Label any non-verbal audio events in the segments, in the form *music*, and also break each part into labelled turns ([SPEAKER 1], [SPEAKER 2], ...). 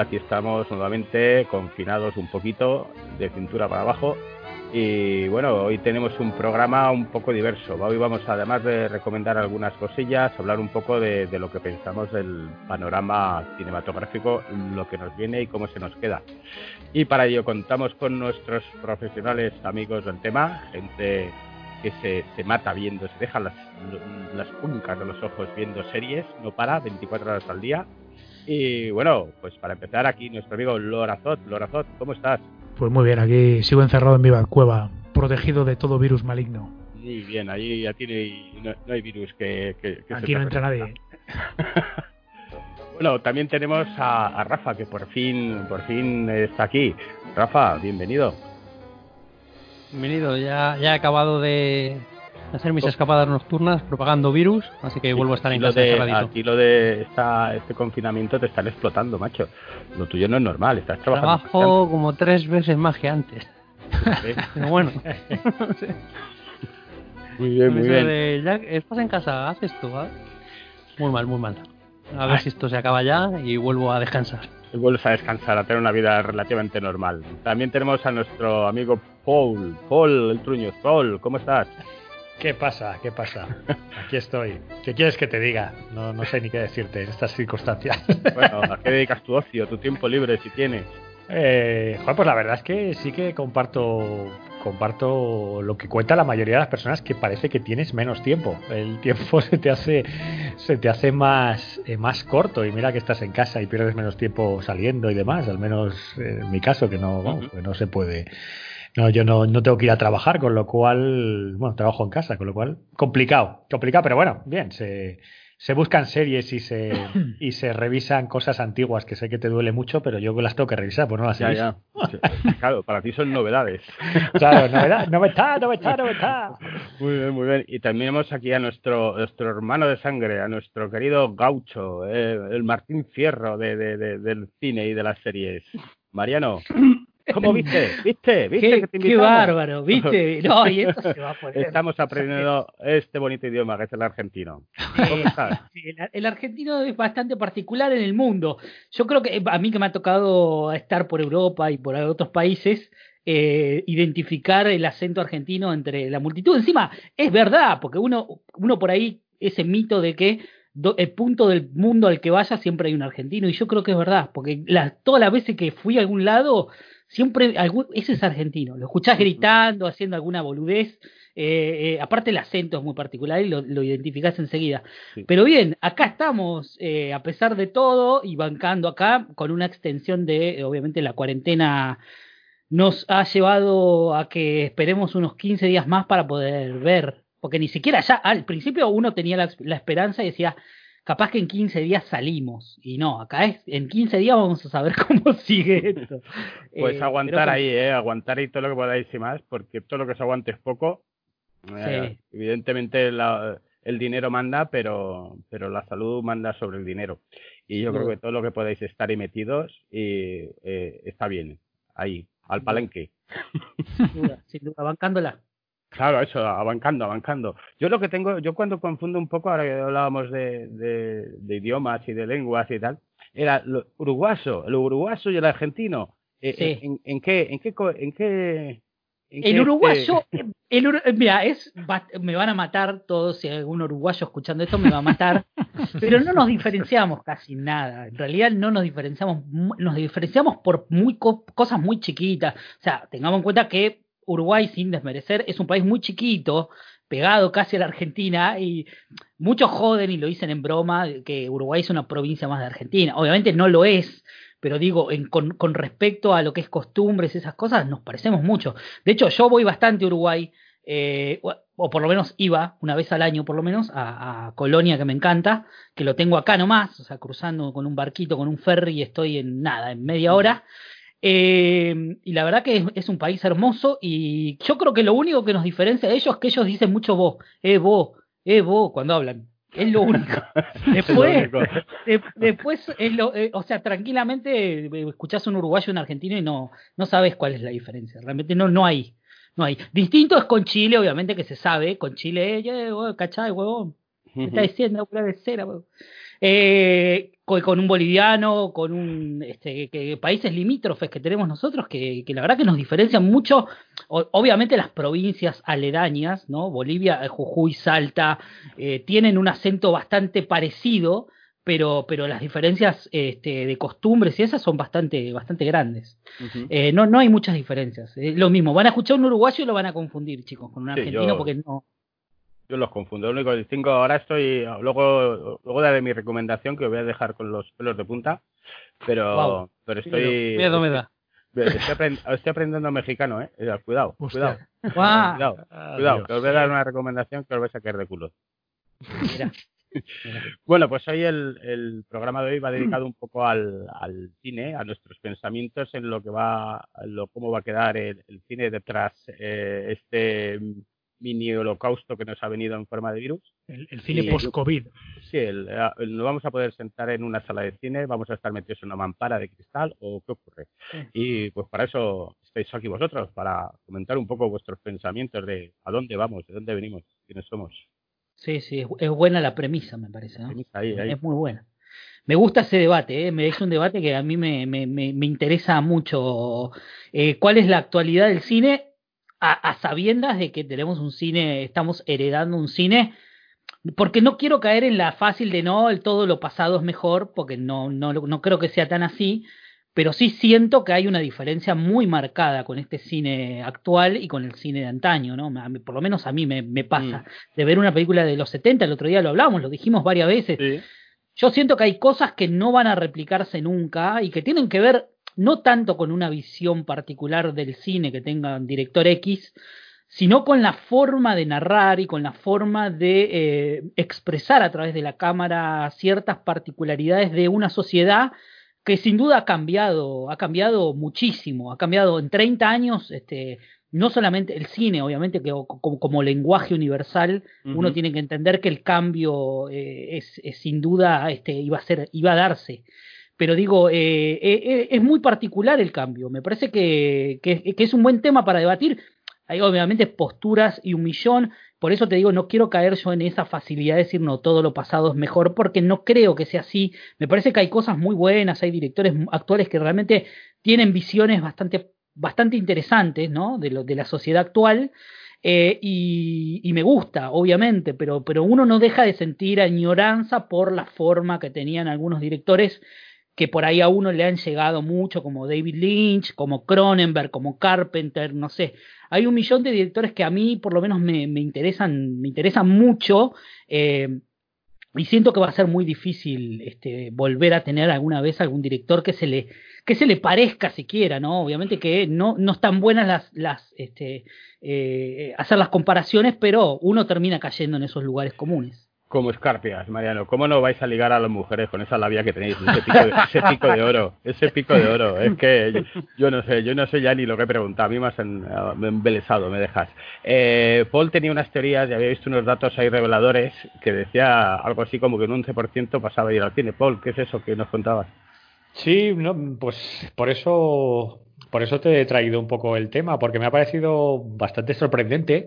[SPEAKER 1] Aquí estamos nuevamente confinados un poquito de cintura para abajo. Y bueno, hoy tenemos un programa un poco diverso. Hoy vamos, además de recomendar algunas cosillas, hablar un poco de, lo que pensamos del panorama cinematográfico, lo que nos viene y cómo se nos queda. Y para ello contamos con nuestros profesionales amigos del tema, gente que se, se mata viendo, se deja las, las puncas de los ojos viendo series, no para, 24 horas al día. Y bueno, pues para empezar aquí nuestro amigo Lorazot. Lorazot, ¿cómo estás?
[SPEAKER 2] Pues muy bien, aquí sigo encerrado en mi cueva, protegido de todo virus maligno.
[SPEAKER 1] Muy bien, ahí ya tiene, no, hay virus que...
[SPEAKER 2] aquí no entra nadie. *laughs*
[SPEAKER 1] bueno, también tenemos a, a Rafa, que por fin, por fin está aquí. Rafa, bienvenido.
[SPEAKER 3] Bienvenido, ya, ya he acabado de hacer mis escapadas nocturnas propagando virus, así que vuelvo a estar en casa
[SPEAKER 1] de, Aquí lo de esta, este confinamiento te están explotando, macho. Lo tuyo no es normal, estás trabajando.
[SPEAKER 3] Trabajo como tres veces más que antes. *laughs* Pero bueno. *laughs*
[SPEAKER 1] Muy bien, muy bien.
[SPEAKER 3] estás en casa, haz esto. Muy mal, muy mal. A ver si esto se acaba ya y vuelvo a descansar
[SPEAKER 1] y vuelves a descansar, a tener una vida relativamente normal. También tenemos a nuestro amigo Paul, Paul el Truño. Paul, ¿cómo estás?
[SPEAKER 4] ¿Qué pasa? ¿Qué pasa? Aquí estoy. ¿Qué quieres que te diga? No, no sé ni qué decirte en estas circunstancias.
[SPEAKER 1] Bueno, ¿a qué dedicas tu ocio, tu tiempo libre si tienes?
[SPEAKER 4] Eh, pues la verdad es que sí que comparto comparto lo que cuenta la mayoría de las personas que parece que tienes menos tiempo. El tiempo *laughs* se te hace se te hace más eh, más corto y mira que estás en casa y pierdes menos tiempo saliendo y demás, al menos en mi caso que no que no se puede. No, yo no, no tengo que ir a trabajar, con lo cual, bueno, trabajo en casa, con lo cual complicado, complicado, pero bueno, bien, se se buscan series y se, *clears throat* y se revisan cosas antiguas que sé que te duele mucho, pero yo las tengo que revisar, pues no las
[SPEAKER 1] ya, ya. *laughs* Claro, para ti son novedades. *laughs*
[SPEAKER 4] Claro, novedad, novedad, novedad, novedad.
[SPEAKER 1] Muy bien, muy bien. Y también tenemos aquí a nuestro, nuestro hermano de sangre, a nuestro querido gaucho, eh, el Martín Fierro de, de, del cine y de las series. Mariano. *clears throat* ¿Cómo *laughs* viste? ¿Viste? ¿Viste
[SPEAKER 3] qué, qué bárbaro, ¿viste? *laughs* No, y esto se va a
[SPEAKER 1] poner. Estamos aprendiendo este bonito idioma que es el argentino. ¿Cómo estás? *laughs*
[SPEAKER 3] el, argentino es bastante particular en el mundo. Yo creo que a mí que me ha tocado estar por Europa y por otros países, eh, identificar el acento argentino entre la multitud. Encima, es verdad, porque uno, uno por ahí, ese mito de que el punto del mundo al que vaya siempre hay un argentino, y yo creo que es verdad, porque todas las veces que fui a algún lado, siempre, algún, ese es argentino, lo escuchás gritando, haciendo alguna boludez, eh, eh, aparte el acento es muy particular y lo, lo identificás enseguida. Pero bien, acá estamos, eh, a pesar de todo, y bancando acá, con una extensión de, obviamente, la cuarentena nos ha llevado a que esperemos unos 15 días más para poder ver, porque ni siquiera ya, al principio uno tenía la, la esperanza y decía, capaz que en 15 días salimos. Y no, acá es, en 15 días vamos a saber *laughs* cómo sigue esto. *laughs*
[SPEAKER 1] Pues eh, aguantar ahí, ¿eh? Aguantar ahí todo lo que podáis y más, porque todo lo que se aguante es poco. Eh, evidentemente el dinero manda, pero, pero la salud manda sobre el dinero. Y yo creo que todo lo que podáis estar ahí metidos y, eh, está bien, ahí, al palenque.
[SPEAKER 3] Sin duda, sin duda, bancándola.
[SPEAKER 1] Claro, eso, abancando, abancando. Yo lo que tengo, yo cuando confundo un poco, ahora que hablábamos de, de, idiomas y de lenguas y tal, era lo uruguayo, el uruguayo y el argentino. Eh, eh, en, en, qué, en qué, en qué,
[SPEAKER 3] el uruguayo, el, mira, es, me van a matar todos, si hay algún uruguayo escuchando esto me va a matar, *laughs* pero no nos diferenciamos casi nada, en realidad no nos diferenciamos, nos diferenciamos por muy cosas muy chiquitas, o sea, tengamos en cuenta que Uruguay, sin desmerecer, es un país muy chiquito, pegado casi a la Argentina, y muchos joden y lo dicen en broma que Uruguay es una provincia más de Argentina. Obviamente no lo es, pero digo, en, con, respecto a lo que es costumbres, esas cosas, nos parecemos mucho. De hecho, yo voy bastante a Uruguay, eh, o, por lo menos iba una vez al año, por lo menos, a, Colonia, que me encanta, que lo tengo acá nomás, o sea, cruzando con un barquito, con un ferry, estoy en nada, en media hora. Eh, y la verdad que es, un país hermoso y yo creo que lo único que nos diferencia de ellos es que ellos dicen mucho vos, eh vos, eh vos cuando hablan. Es lo único. *laughs* Después, después es lo, eh, o sea, tranquilamente eh, escuchás un uruguayo, un argentino y no, no sabes cuál es la diferencia. Realmente no, no hay, no hay. Distinto es con Chile, obviamente que se sabe, con Chile, eh, cachai, huevón. *laughs* Está diciendo pura de cera, eh, con, un boliviano, con un este, que, países limítrofes que tenemos nosotros, que, la verdad que nos diferencian mucho, obviamente las provincias aledañas, ¿no? Bolivia, Jujuy, Salta, eh, tienen un acento bastante parecido, pero, pero las diferencias este, de costumbres y esas son bastante, bastante grandes. eh, no, no hay muchas diferencias. Es lo mismo, van a escuchar un uruguayo y lo van a confundir, chicos, con un argentino porque no.
[SPEAKER 1] Yo los confundo. Lo único que distingo ahora estoy, luego, luego daré mi recomendación que voy a dejar con los pelos de punta, pero, pero estoy.
[SPEAKER 3] Miedo me da.
[SPEAKER 1] Estoy, aprendiendo mexicano, ¿eh? Cuidado, cuidado. Cuidado, cuidado, que os voy a dar una recomendación que os vais a caer de culo. Mira. *laughs* Bueno, pues hoy el, programa de hoy va dedicado un poco al, cine, a nuestros pensamientos en lo que va, lo, cómo va a quedar el, cine detrás eh, este mini holocausto que nos ha venido en forma de virus.
[SPEAKER 2] El, cine post-COVID.
[SPEAKER 1] Sí, no vamos a poder sentar en una sala de cine, vamos a estar metidos en una mampara de cristal o qué ocurre. Y pues para eso estáis aquí vosotros, para comentar un poco vuestros pensamientos de a dónde vamos, de dónde venimos, quiénes somos.
[SPEAKER 3] Sí, sí, es buena la premisa, me parece. Es muy buena. Me gusta ese debate, ¿eh? me es un debate que a mí me, me, me, interesa mucho. Eh, ¿Cuál es la actualidad del cine? A, sabiendas de que tenemos un cine, estamos heredando un cine, porque no quiero caer en la fácil de no, el todo lo pasado es mejor, porque no, no, no creo que sea tan así, pero sí siento que hay una diferencia muy marcada con este cine actual y con el cine de antaño, ¿no? Por lo menos a mí me, pasa. Mm. De ver una película de los 70, el otro día lo hablamos, lo dijimos varias veces. Yo siento que hay cosas que no van a replicarse nunca y que tienen que ver no tanto con una visión particular del cine que tenga un director X, sino con la forma de narrar y con la forma de eh, expresar a través de la cámara ciertas particularidades de una sociedad que sin duda ha cambiado, ha cambiado muchísimo, ha cambiado en 30 años, este, no solamente el cine, obviamente, que como, lenguaje universal, uno tiene que entender que el cambio eh, es, sin duda este, iba a ser, iba a darse. Pero digo, eh, eh, es muy particular el cambio. Me parece que, que, es un buen tema para debatir. Hay obviamente posturas y un millón. Por eso te digo, no quiero caer yo en esa facilidad de decir, no, todo lo pasado es mejor, porque no creo que sea así. Me parece que hay cosas muy buenas, hay directores actuales que realmente tienen visiones bastante, bastante interesantes, ¿no? De, lo, de la sociedad actual. Eh, y, y, me gusta, obviamente, pero, pero uno no deja de sentir añoranza por la forma que tenían algunos directores que por ahí a uno le han llegado mucho, como David Lynch, como Cronenberg, como Carpenter, no sé. Hay un millón de directores que a mí por lo menos me, interesan, me interesan mucho. Eh, y siento que va a ser muy difícil este, volver a tener alguna vez algún director que se le que se le parezca siquiera, ¿no? Obviamente que no, no están buenas las, las este, eh, hacer las comparaciones, pero uno termina cayendo en esos lugares comunes
[SPEAKER 1] como escarpias, Mariano. ¿Cómo no vais a ligar a las mujeres con esa labia que tenéis? Ese pico de, ese pico de oro. Ese pico de oro. Es que yo, no sé, yo no sé ya ni lo que he preguntado. A mí me has embelesado, me dejas. Eh, Paul tenía unas teorías y había visto unos datos ahí reveladores que decía algo así como que un 11% pasaba a ir al cine. Paul, ¿qué es eso que nos contabas?
[SPEAKER 4] Sí, no, pues por eso, por eso te he traído un poco el tema, porque me ha parecido bastante sorprendente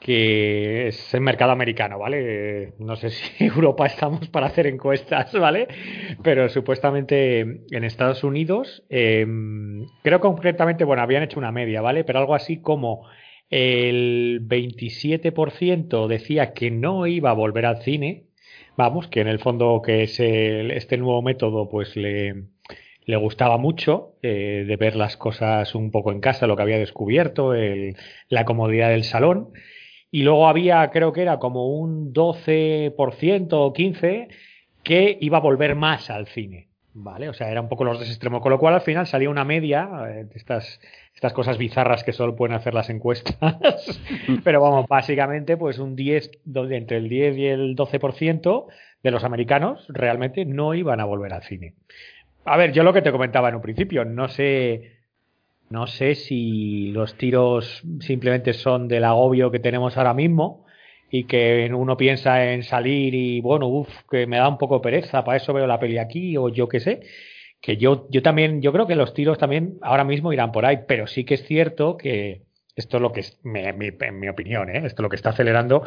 [SPEAKER 4] que es el mercado americano, ¿vale? No sé si *laughs* Europa estamos para hacer encuestas, ¿vale? Pero supuestamente en Estados Unidos, em, creo concretamente, bueno, habían hecho una media, ¿vale? Pero algo así como el 27% decía que no iba a volver al cine, vamos, que en el fondo que es este nuevo método pues le, le gustaba mucho eh, de ver las cosas un poco en casa, lo que había descubierto, el, la comodidad del salón. Y luego había, creo que era como un 12% o 15% que iba a volver más al cine. ¿Vale? O sea, era un poco los dos extremos. Con lo cual al final salía una media eh, de estas, estas cosas bizarras que solo pueden hacer las encuestas. *laughs* Pero vamos, básicamente, pues un 10, donde entre el 10 y el 12% de los americanos realmente no iban a volver al cine. A ver, yo lo que te comentaba en un principio, no sé no sé si los tiros simplemente son del agobio que tenemos ahora mismo y que uno piensa en salir y bueno, uff, que me da un poco pereza, para eso veo la peli aquí o yo qué sé. Que yo, yo también, yo creo que los tiros también ahora mismo irán por ahí, pero sí que es cierto que esto es lo que es, en mi opinión, ¿eh? esto es lo que está acelerando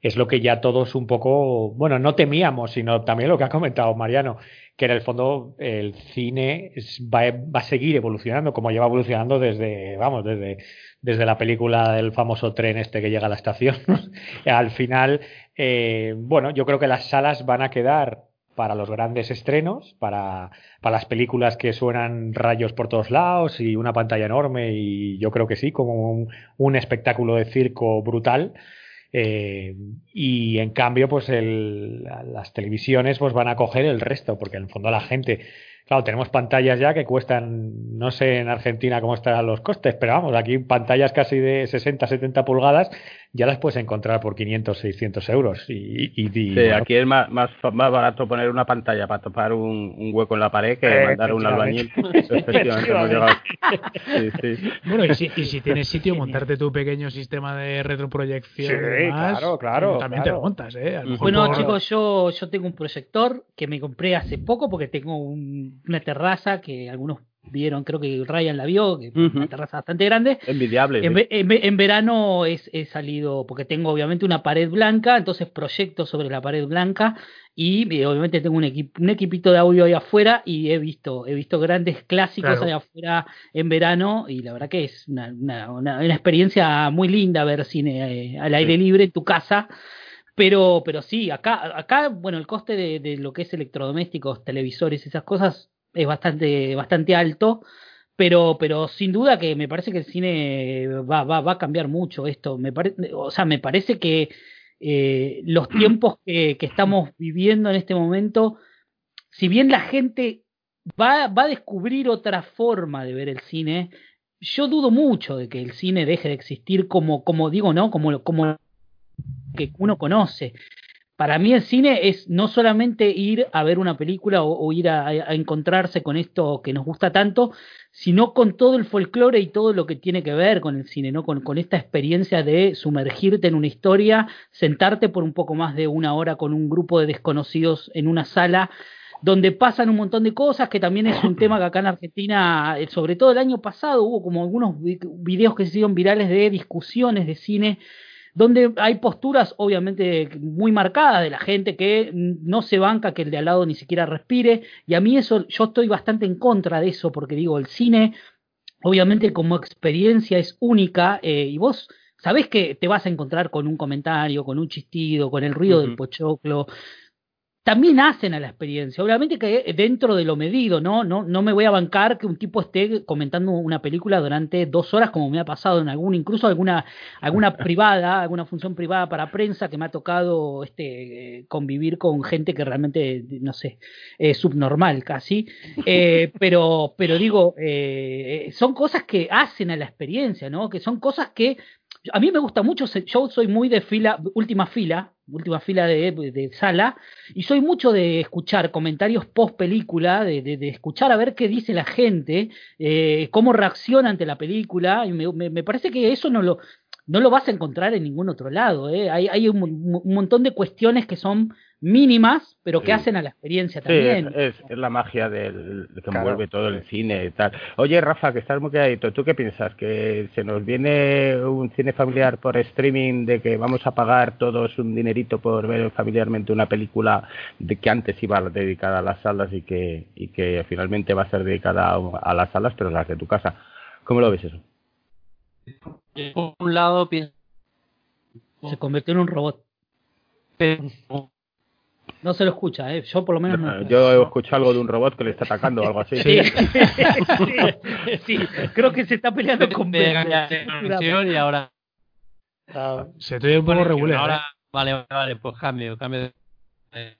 [SPEAKER 4] es lo que ya todos un poco, bueno, no temíamos, sino también lo que ha comentado Mariano, que en el fondo el cine va, va, a seguir evolucionando como lleva evolucionando desde, vamos, desde, desde la película del famoso tren este que llega a la estación. *laughs* Al final, eh, bueno, yo creo que las salas van a quedar para los grandes estrenos, para, para las películas que suenan rayos por todos lados y una pantalla enorme y yo creo que sí, como un, un espectáculo de circo brutal. Eh, y en cambio, pues el, las televisiones pues van a coger el resto, porque en el fondo la gente Claro, tenemos pantallas ya que cuestan, no sé en Argentina cómo estarán los costes, pero vamos, aquí pantallas casi de 60, 70 pulgadas ya las puedes encontrar por 500, 600 euros. Y, y,
[SPEAKER 1] sí, aquí es más, más, más, barato poner una pantalla para topar un, un hueco en la pared que mandar un albañil. *laughs*
[SPEAKER 2] sí, sí. Bueno, y si, y si, tienes sitio, montarte tu pequeño sistema de retroproyección.
[SPEAKER 4] Sí, claro, claro.
[SPEAKER 2] También
[SPEAKER 4] claro.
[SPEAKER 2] te lo montas, ¿eh?
[SPEAKER 3] Bueno, por... chicos, yo, yo tengo un proyector que me compré hace poco porque tengo un, una terraza que algunos vieron, creo que Ryan la vio, que uh -huh. una terraza bastante grande.
[SPEAKER 1] Envidiable.
[SPEAKER 3] En, en, en verano he salido, porque tengo obviamente una pared blanca, entonces proyecto sobre la pared blanca y eh, obviamente tengo un, equip, un equipito de audio ahí afuera y he visto, he visto grandes clásicos claro. ahí afuera en verano y la verdad que es una, una, una, una experiencia muy linda ver cine eh, al aire sí. libre en tu casa. Pero, pero sí, acá, acá, bueno, el coste de, de lo que es electrodomésticos, televisores, esas cosas es bastante, bastante alto, pero, pero sin duda que me parece que el cine va, va, va a cambiar mucho esto. Me pare, o sea, me parece que eh, los tiempos que, que, estamos viviendo en este momento, si bien la gente va, va a descubrir otra forma de ver el cine, yo dudo mucho de que el cine deje de existir como, como digo, ¿no? Como, como que uno conoce para mí el cine es no solamente ir a ver una película o, ir a, a, encontrarse con esto que nos gusta tanto, sino con todo el folclore y todo lo que tiene que ver con el cine, ¿no? Con, con, esta experiencia de sumergirte en una historia, sentarte por un poco más de una hora con un grupo de desconocidos en una sala donde pasan un montón de cosas, que también es un tema que acá en Argentina, eh, sobre todo el año pasado, hubo como algunos videos que se hicieron virales de discusiones de cine donde hay posturas obviamente muy marcadas de la gente que no se banca que el de al lado ni siquiera respire y a mí eso yo estoy bastante en contra de eso porque digo el cine obviamente como experiencia es única eh, y vos sabés que te vas a encontrar con un comentario con un chistido con el ruido uh -huh. del pochoclo también hacen a la experiencia. Obviamente que dentro de lo medido, ¿no? No, no me voy a bancar que un tipo esté comentando una película durante dos horas, como me ha pasado en alguna, incluso alguna, alguna *laughs* privada, alguna función privada para prensa que me ha tocado este convivir con gente que realmente, no sé, es subnormal casi. Eh, pero, pero digo, eh, son cosas que hacen a la experiencia, ¿no? Que son cosas que a mí me gusta mucho, yo soy muy de fila, última fila, última fila de, sala, y soy mucho de escuchar comentarios post película, de, escuchar a ver qué dice la gente, eh, cómo reacciona ante la película, y me, parece que eso no lo, no lo vas a encontrar en ningún otro lado. ¿eh? Hay, un, montón de cuestiones que son mínimas, pero que sí. hacen a la experiencia también.
[SPEAKER 1] Sí, es, es, es, la magia del, que claro. envuelve todo el cine y tal. Oye, Rafa, que estás muy quedadito, ¿tú qué piensas? ¿Que se nos viene un cine familiar por streaming de que vamos a pagar todos un dinerito por ver familiarmente una película de que antes iba dedicada a las salas y que, y que finalmente va a ser dedicada a, a las salas, pero las de tu casa? ¿Cómo lo ves eso?
[SPEAKER 5] Por un lado, pienso...
[SPEAKER 3] Se convirtió en un robot.
[SPEAKER 5] Pero
[SPEAKER 3] no se lo escucha, ¿eh? Yo por lo menos no.
[SPEAKER 1] Yo he escuchado algo de un robot que le está atacando o algo así.
[SPEAKER 3] Sí, sí, *laughs* sí, creo que se está peleando con
[SPEAKER 5] de, y ahora...
[SPEAKER 2] Uh, se te ve un poco regular.
[SPEAKER 5] Ahora,
[SPEAKER 2] ¿eh?
[SPEAKER 5] vale, vale, pues cambio, cambio. De...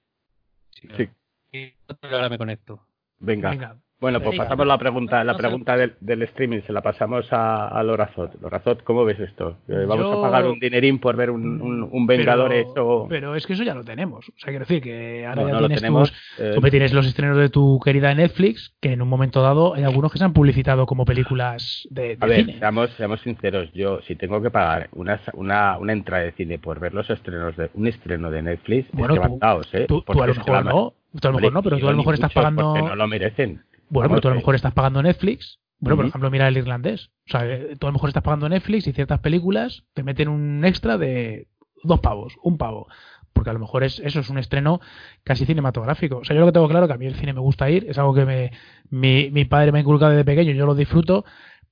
[SPEAKER 1] Sí.
[SPEAKER 5] Y ahora me conecto.
[SPEAKER 1] Venga. Venga. Bueno, pues pasamos la pregunta, la pregunta del, del streaming, se la pasamos a, a Lorazot. Lorazot, ¿cómo ves esto? ¿Vamos Yo... a pagar un dinerín por ver un, un, un Vengadores
[SPEAKER 2] pero,
[SPEAKER 1] o...?
[SPEAKER 2] Pero es que eso ya lo tenemos. O sea, quiero decir que ahora no, ya no tienes tenemos, tus, eh... tú tienes los estrenos de tu querida Netflix, que en un momento dado hay algunos que se han publicitado como películas de, de
[SPEAKER 1] A ver. Seamos, seamos sinceros, yo si tengo que pagar una, una, una entrada de cine por ver los estrenos de un estreno de Netflix,
[SPEAKER 2] bueno,
[SPEAKER 1] es
[SPEAKER 2] tú, ¿eh? Tú, tú a lo mejor no, tú a lo mejor no, pero tú a lo mejor estás pagando...
[SPEAKER 1] no lo merecen.
[SPEAKER 2] Bueno, pero tú a lo mejor estás pagando Netflix. Bueno, uh -huh. por ejemplo, mira el irlandés. O sea, tú a lo mejor estás pagando Netflix y ciertas películas te meten un extra de dos pavos, un pavo. Porque a lo mejor es, eso es un estreno casi cinematográfico. O sea, yo lo que tengo claro que a mí el cine me gusta ir, es algo que me, mi, mi padre me ha inculcado desde pequeño, yo lo disfruto,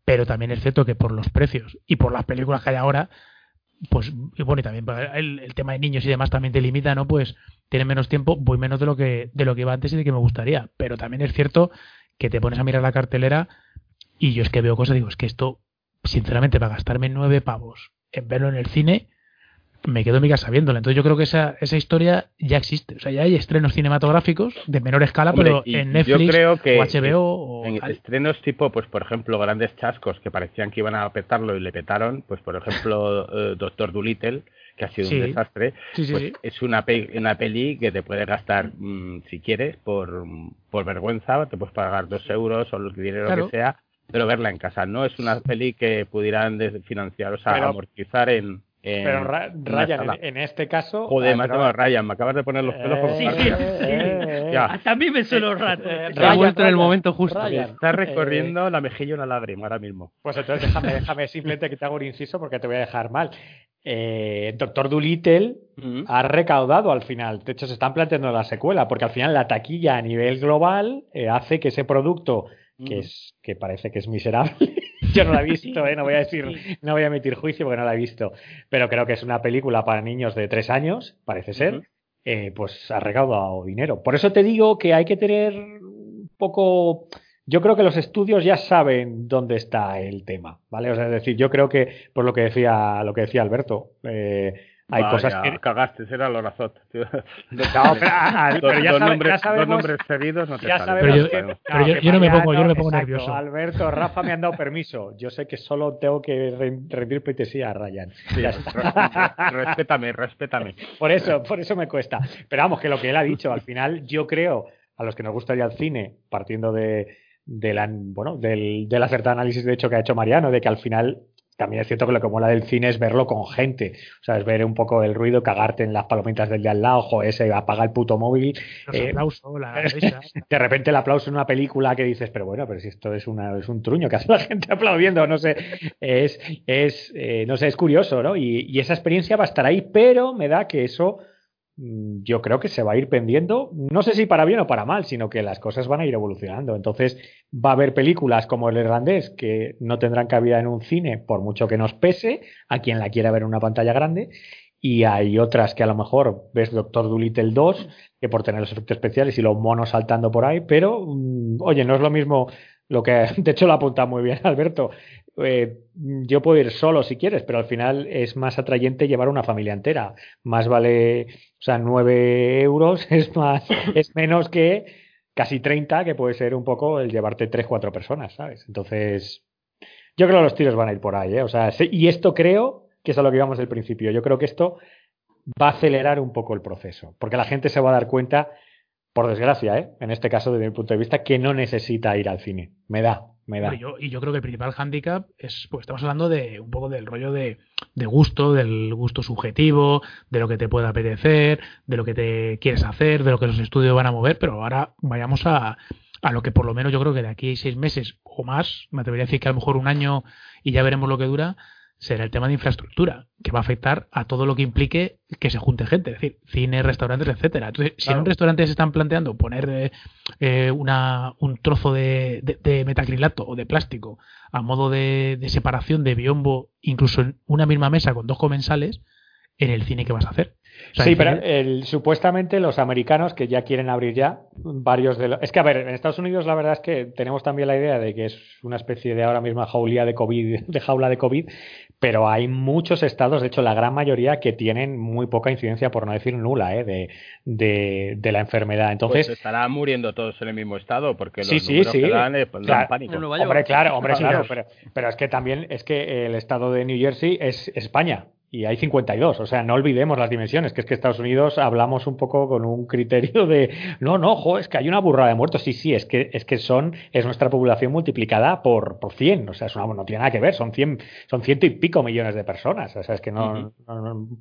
[SPEAKER 2] pero también es cierto que por los precios y por las películas que hay ahora, pues, y bueno, y también el, el, tema de niños y demás también te limita, ¿no? Pues tienes menos tiempo, voy menos de lo que, de lo que iba antes y de que me gustaría. Pero también es cierto que te pones a mirar la cartelera y yo es que veo cosas, digo, es que esto, sinceramente, para gastarme nueve pavos en verlo en el cine, me quedo en mi casa. Entonces yo creo que esa, esa historia ya existe. O sea, ya hay estrenos cinematográficos de menor escala, pero en Netflix
[SPEAKER 1] creo que
[SPEAKER 2] o HBO
[SPEAKER 1] en estrenos tipo, pues por ejemplo, grandes chascos que parecían que iban a petarlo y le petaron, pues por ejemplo, *laughs* eh, Doctor Dolittle, que ha sido un desastre, pues es una, una peli que te puede gastar, mm, si quieres, por, por vergüenza, te puedes pagar dos euros o el dinero que sea, pero verla en casa. No es una peli que pudieran financiar, o sea, amortizar en
[SPEAKER 4] pero Ryan, en, este caso.
[SPEAKER 1] Joder, ah, Ryan, me acabas de poner los pelos como.
[SPEAKER 3] Sí, sí, sí. Hasta a mí me suelo rato.
[SPEAKER 5] Eh, ha vuelto en el momento justo.
[SPEAKER 1] Está recorriendo la mejilla una lágrima ahora mismo.
[SPEAKER 4] Pues entonces déjame, déjame simplemente que te hago un inciso porque te voy a dejar mal. Eh, Doctor Dolittle ha recaudado al final. De hecho, se están planteando la secuela, porque al final la taquilla a nivel global eh, hace que ese producto, que, es, que parece que es miserable, *laughs* yo no la he visto, ¿eh? no voy a decir, no voy a emitir juicio porque no la he visto, pero creo que es una película para niños de tres años, parece ser, eh, pues ha recaudado dinero. Por eso te digo que hay que tener un poco, yo creo que los estudios ya saben dónde está el tema, ¿vale? O sea, es decir, yo creo que, por lo que decía, lo que decía Alberto, eh, hay cosas que.
[SPEAKER 1] Cagaste, era Lorazot.
[SPEAKER 4] No, pero, ya,
[SPEAKER 1] nombres,
[SPEAKER 4] sabemos,
[SPEAKER 1] nombres seguidos no te
[SPEAKER 2] ya sabemos pero, yo, yo, no me pongo, yo no me pongo nervioso.
[SPEAKER 4] Alberto, Rafa me han dado permiso. Yo sé que solo tengo que rendir pleitesía a Ryan.
[SPEAKER 1] respétame, respétame.
[SPEAKER 4] Por eso, por eso me cuesta. Pero vamos, que lo que él ha dicho, al final, yo creo, a los que nos gusta ya el cine, partiendo de, de la, bueno, del, del acertado análisis de hecho que ha hecho Mariano, de que al final también es cierto que lo que mola del cine es verlo con gente. O sea, es ver un poco el ruido, cagarte en las palomitas del de al lado, joder, ese apaga el puto móvil.
[SPEAKER 2] Eh, aplauso, la *laughs*
[SPEAKER 4] de repente el aplauso en una película que dices, pero bueno, pero si esto es, una, es un truño que hace la gente *laughs* aplaudiendo, no sé, es, es eh, no sé, es curioso, ¿no? Y, y esa experiencia va a estar ahí, pero me da que eso yo creo que se va a ir pendiendo, no sé si para bien o para mal, sino que las cosas van a ir evolucionando. Entonces va a haber películas como El Irlandés que no tendrán cabida en un cine por mucho que nos pese a quien la quiera ver en una pantalla grande. Y hay otras que a lo mejor ves Doctor Dolittle 2, que por tener los efectos especiales y los monos saltando por ahí, pero mm, oye, no es lo mismo lo que *laughs* de hecho lo apunta muy bien Alberto. Eh, yo puedo ir solo si quieres, pero al final es más atrayente llevar una familia entera. Más vale, o sea, 9 euros *laughs* es más, es menos que casi 30, que puede ser un poco el llevarte 3, 4 personas, ¿sabes? Entonces, yo creo que los tiros van a ir por ahí, ¿eh? O sea, y esto creo que es a lo que íbamos del principio. Yo creo que esto va a acelerar un poco el proceso, porque la gente se va a dar cuenta, por desgracia, ¿eh? en este caso desde mi punto de vista, que no necesita ir al cine. Me da,
[SPEAKER 2] y yo creo que el principal hándicap es, pues estamos hablando de un poco del rollo de, de, gusto, del gusto subjetivo, de lo que te puede apetecer, de lo que te quieres hacer, de lo que los estudios van a mover, pero ahora vayamos a, a lo que por lo menos yo creo que de aquí a seis meses o más, me atrevería a decir que a lo mejor un año y ya veremos lo que dura, será el tema de infraestructura, que va a afectar a todo lo que implique que se junte gente, es decir, cines, restaurantes, etcétera. Entonces, si en un restaurante se están planteando poner eh, una, un trozo de, de, metacrilato o de plástico a modo de, de, separación de biombo, incluso en una misma mesa con dos comensales, en el cine que vas a hacer.
[SPEAKER 4] Sí, pero el, supuestamente los americanos que ya quieren abrir ya varios de los... Es que, a ver, en Estados Unidos la verdad es que tenemos también la idea de que es una especie de ahora misma jaulía de COVID, *laughs* de jaula de COVID, pero hay muchos estados, de hecho la gran mayoría, que tienen muy poca incidencia, por no decir nula, ¿eh? de, de, de, la enfermedad. Entonces
[SPEAKER 1] pues estarán muriendo todos en el mismo estado, porque los
[SPEAKER 4] sí, sí, sí.
[SPEAKER 1] que dan, eh, pues, dan pánico.
[SPEAKER 4] Hombre, claro, hombre, claro, pero, pero es que también es que el estado de New Jersey es España y hay 52. O sea, no olvidemos las dimensiones, que es que Estados Unidos hablamos un poco con un criterio de no, no, es que hay una burrada de muertos. Sí, sí, es que es que son es nuestra población multiplicada por, por 100. O sea, es una, no tiene nada que ver, son 100 son ciento y pico millones de personas. O sea, es que no,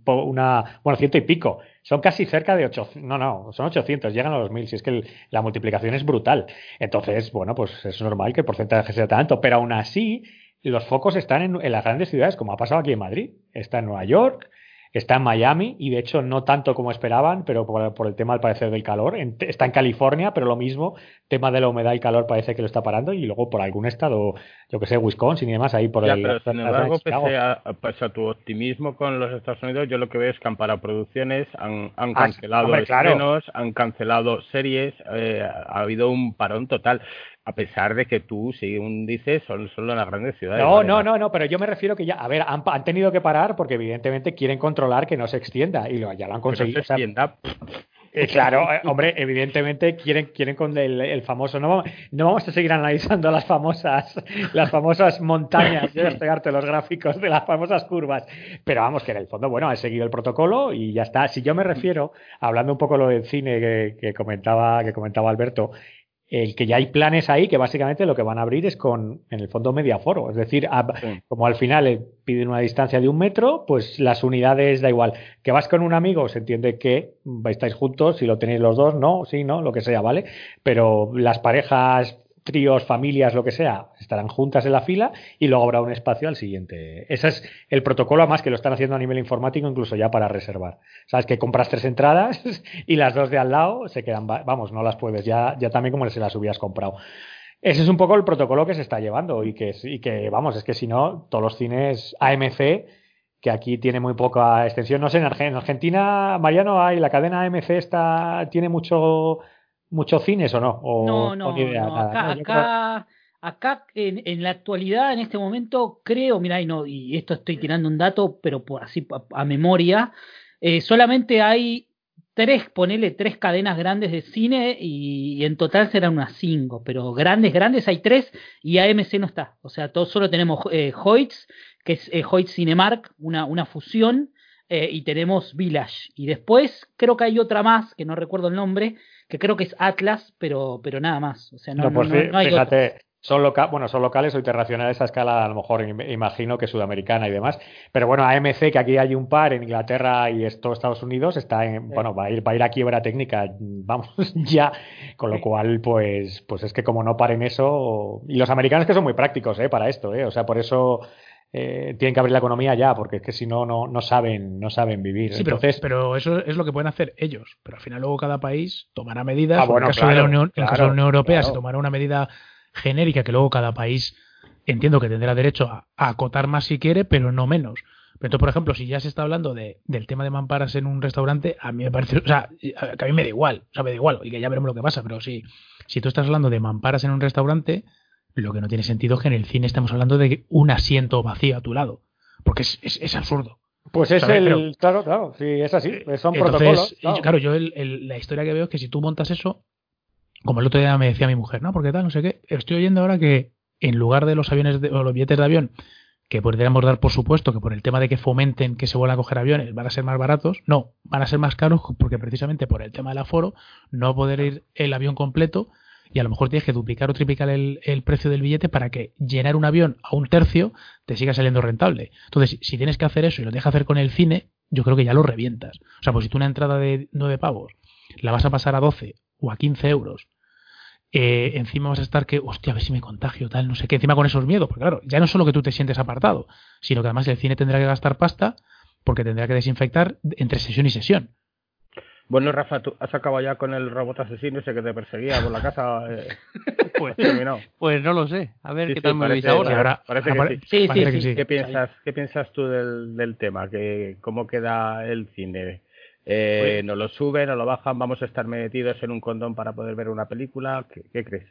[SPEAKER 4] una bueno, ciento y pico. Son casi cerca de 800, no, no, son 800, llegan a los 1000, si es que la multiplicación es brutal. Entonces, bueno, pues es normal que el porcentaje sea tanto, pero aún así los focos están en, las grandes ciudades, como ha pasado aquí en Madrid. Está en Nueva York, está en Miami y de hecho no tanto como esperaban, pero por, el tema al parecer del calor. está en California, pero lo mismo, tema de la humedad y calor parece que lo está parando y luego por algún estado, yo que sé, Wisconsin y demás, ahí por el...
[SPEAKER 1] Pero sin embargo, pese a, tu optimismo con los Estados Unidos, yo lo que veo es que han parado producciones, han, han ah, cancelado estrenos, han cancelado series, eh, ha habido un parón total a pesar de que tú, según dices, son solo las grandes ciudades.
[SPEAKER 4] No, no, no, no, pero yo me refiero que ya, a ver, han, tenido que parar porque evidentemente quieren controlar que no se extienda y lo, ya lo han conseguido.
[SPEAKER 1] se extienda.
[SPEAKER 4] Eh, claro, eh, hombre, evidentemente quieren, quieren con el, famoso. No, no vamos a seguir analizando las famosas, las famosas montañas. Yo estoy harto de los gráficos de las famosas curvas. Pero vamos, que en el fondo, bueno, he seguido el protocolo y ya está. Si yo me refiero, hablando un poco lo del cine que, que comentaba, que comentaba Alberto, el que ya hay planes ahí que básicamente lo que van a abrir es con, en el fondo, media foro. Es decir, como al final eh, piden una distancia de un metro, pues las unidades da igual. Que vas con un amigo, se entiende que estáis juntos, si lo tenéis los dos, no, sí, no, lo que sea, ¿vale? Pero las parejas tríos, familias, lo que sea, estarán juntas en la fila y luego habrá un espacio al siguiente. Ese es el protocolo, además que lo están haciendo a nivel informático, incluso ya para reservar. Sabes que compras tres entradas *laughs* y las dos de al lado se quedan, vamos, no las puedes, ya, ya también como se las hubieras comprado. Ese es un poco el protocolo que se está llevando y que, y que vamos, es que si no, todos los cines AMC, que aquí tiene muy poca extensión, no sé, en Argentina, Mariano, hay, la cadena AMC está, tiene mucho muchos cines o no?
[SPEAKER 3] no, no, acá, acá, en, la actualidad, en este momento, creo, mira, y, no, y esto estoy tirando un dato, pero por así a, memoria, eh, solamente hay tres, ponele tres cadenas grandes de cine y, en total serán unas cinco, pero grandes, grandes hay tres y AMC no está. O sea, todos solo tenemos eh, Hoyts, que es eh, Hoyts Cinemark, una, una fusión, eh, y tenemos Village. Y después creo que hay otra más, que no recuerdo el nombre, que creo que es Atlas, pero, pero nada más. O sea, no,
[SPEAKER 4] pues fíjate, son, loca bueno, son locales o internacionales a escala, a lo mejor imagino que sudamericana y demás. Pero bueno, AMC, que aquí hay un par en Inglaterra y todo Estados Unidos, está en, bueno, va a ir, va a ir a quiebra técnica, vamos, *laughs* ya. Con lo cual, pues, pues es que como no paren eso. Y los americanos que son muy prácticos, ¿eh? Para esto, ¿eh? O sea, por eso eh, tienen que abrir la economía ya, porque es que si no, no, no saben, no saben vivir.
[SPEAKER 2] Entonces, pero, eso es lo que pueden hacer ellos. Pero al final luego cada país tomará medidas. Ah, en, el caso de la Unión, Europea se tomará una medida genérica que luego cada país entiendo que tendrá derecho a, acotar más si quiere, pero no menos. Pero entonces, por ejemplo, si ya se está hablando de, del tema de mamparas en un restaurante, a mí me parece, o sea, que a mí me da igual, o sea, me da igual, y que ya veremos lo que pasa, pero si, si tú estás hablando de mamparas en un restaurante, lo que no tiene sentido es que en el cine estamos hablando de un asiento vacío a tu lado. Porque es, es, absurdo.
[SPEAKER 4] Pues es el. claro, claro, sí, es así. Son protocolos.
[SPEAKER 2] Claro, yo la historia que veo es que si tú montas eso, como el otro día me decía mi mujer, ¿no? Porque tal, no sé qué. Estoy oyendo ahora que en lugar de los aviones o los billetes de avión, que podríamos dar por supuesto que por el tema de que fomenten que se vuelvan a coger aviones van a ser más baratos, no, van a ser más caros porque precisamente por el tema del aforo no poder ir el avión completo y a lo mejor tienes que duplicar o triplicar el, precio del billete para que llenar un avión a un tercio te siga saliendo rentable. Entonces, si tienes que hacer eso y lo dejas hacer con el cine, yo creo que ya lo revientas. O sea, pues si tú una entrada de 9 pavos la vas a pasar a 12 o a 15 euros, eh, encima vas a estar que, hostia, a ver si me contagio, tal, no sé qué, encima con esos miedos, porque claro, ya no solo que tú te sientes apartado, sino que además el cine tendrá que gastar pasta porque tendrá que desinfectar entre sesión y sesión.
[SPEAKER 1] Bueno, Rafa, ¿tú has acabado ya con el robot asesino ese que te perseguía por la casa? Eh, *laughs*
[SPEAKER 5] pues, pues, no lo sé. A ver qué tal me veis ahora.
[SPEAKER 1] Parece que sí. Sí, sí, ¿Qué, piensas, ¿Qué piensas tú del, del tema? ¿Qué, ¿Cómo queda el cine? Eh, pues ¿Nos lo suben, nos lo bajan? ¿Vamos a estar metidos en un condón para poder ver una película? ¿Qué, crees?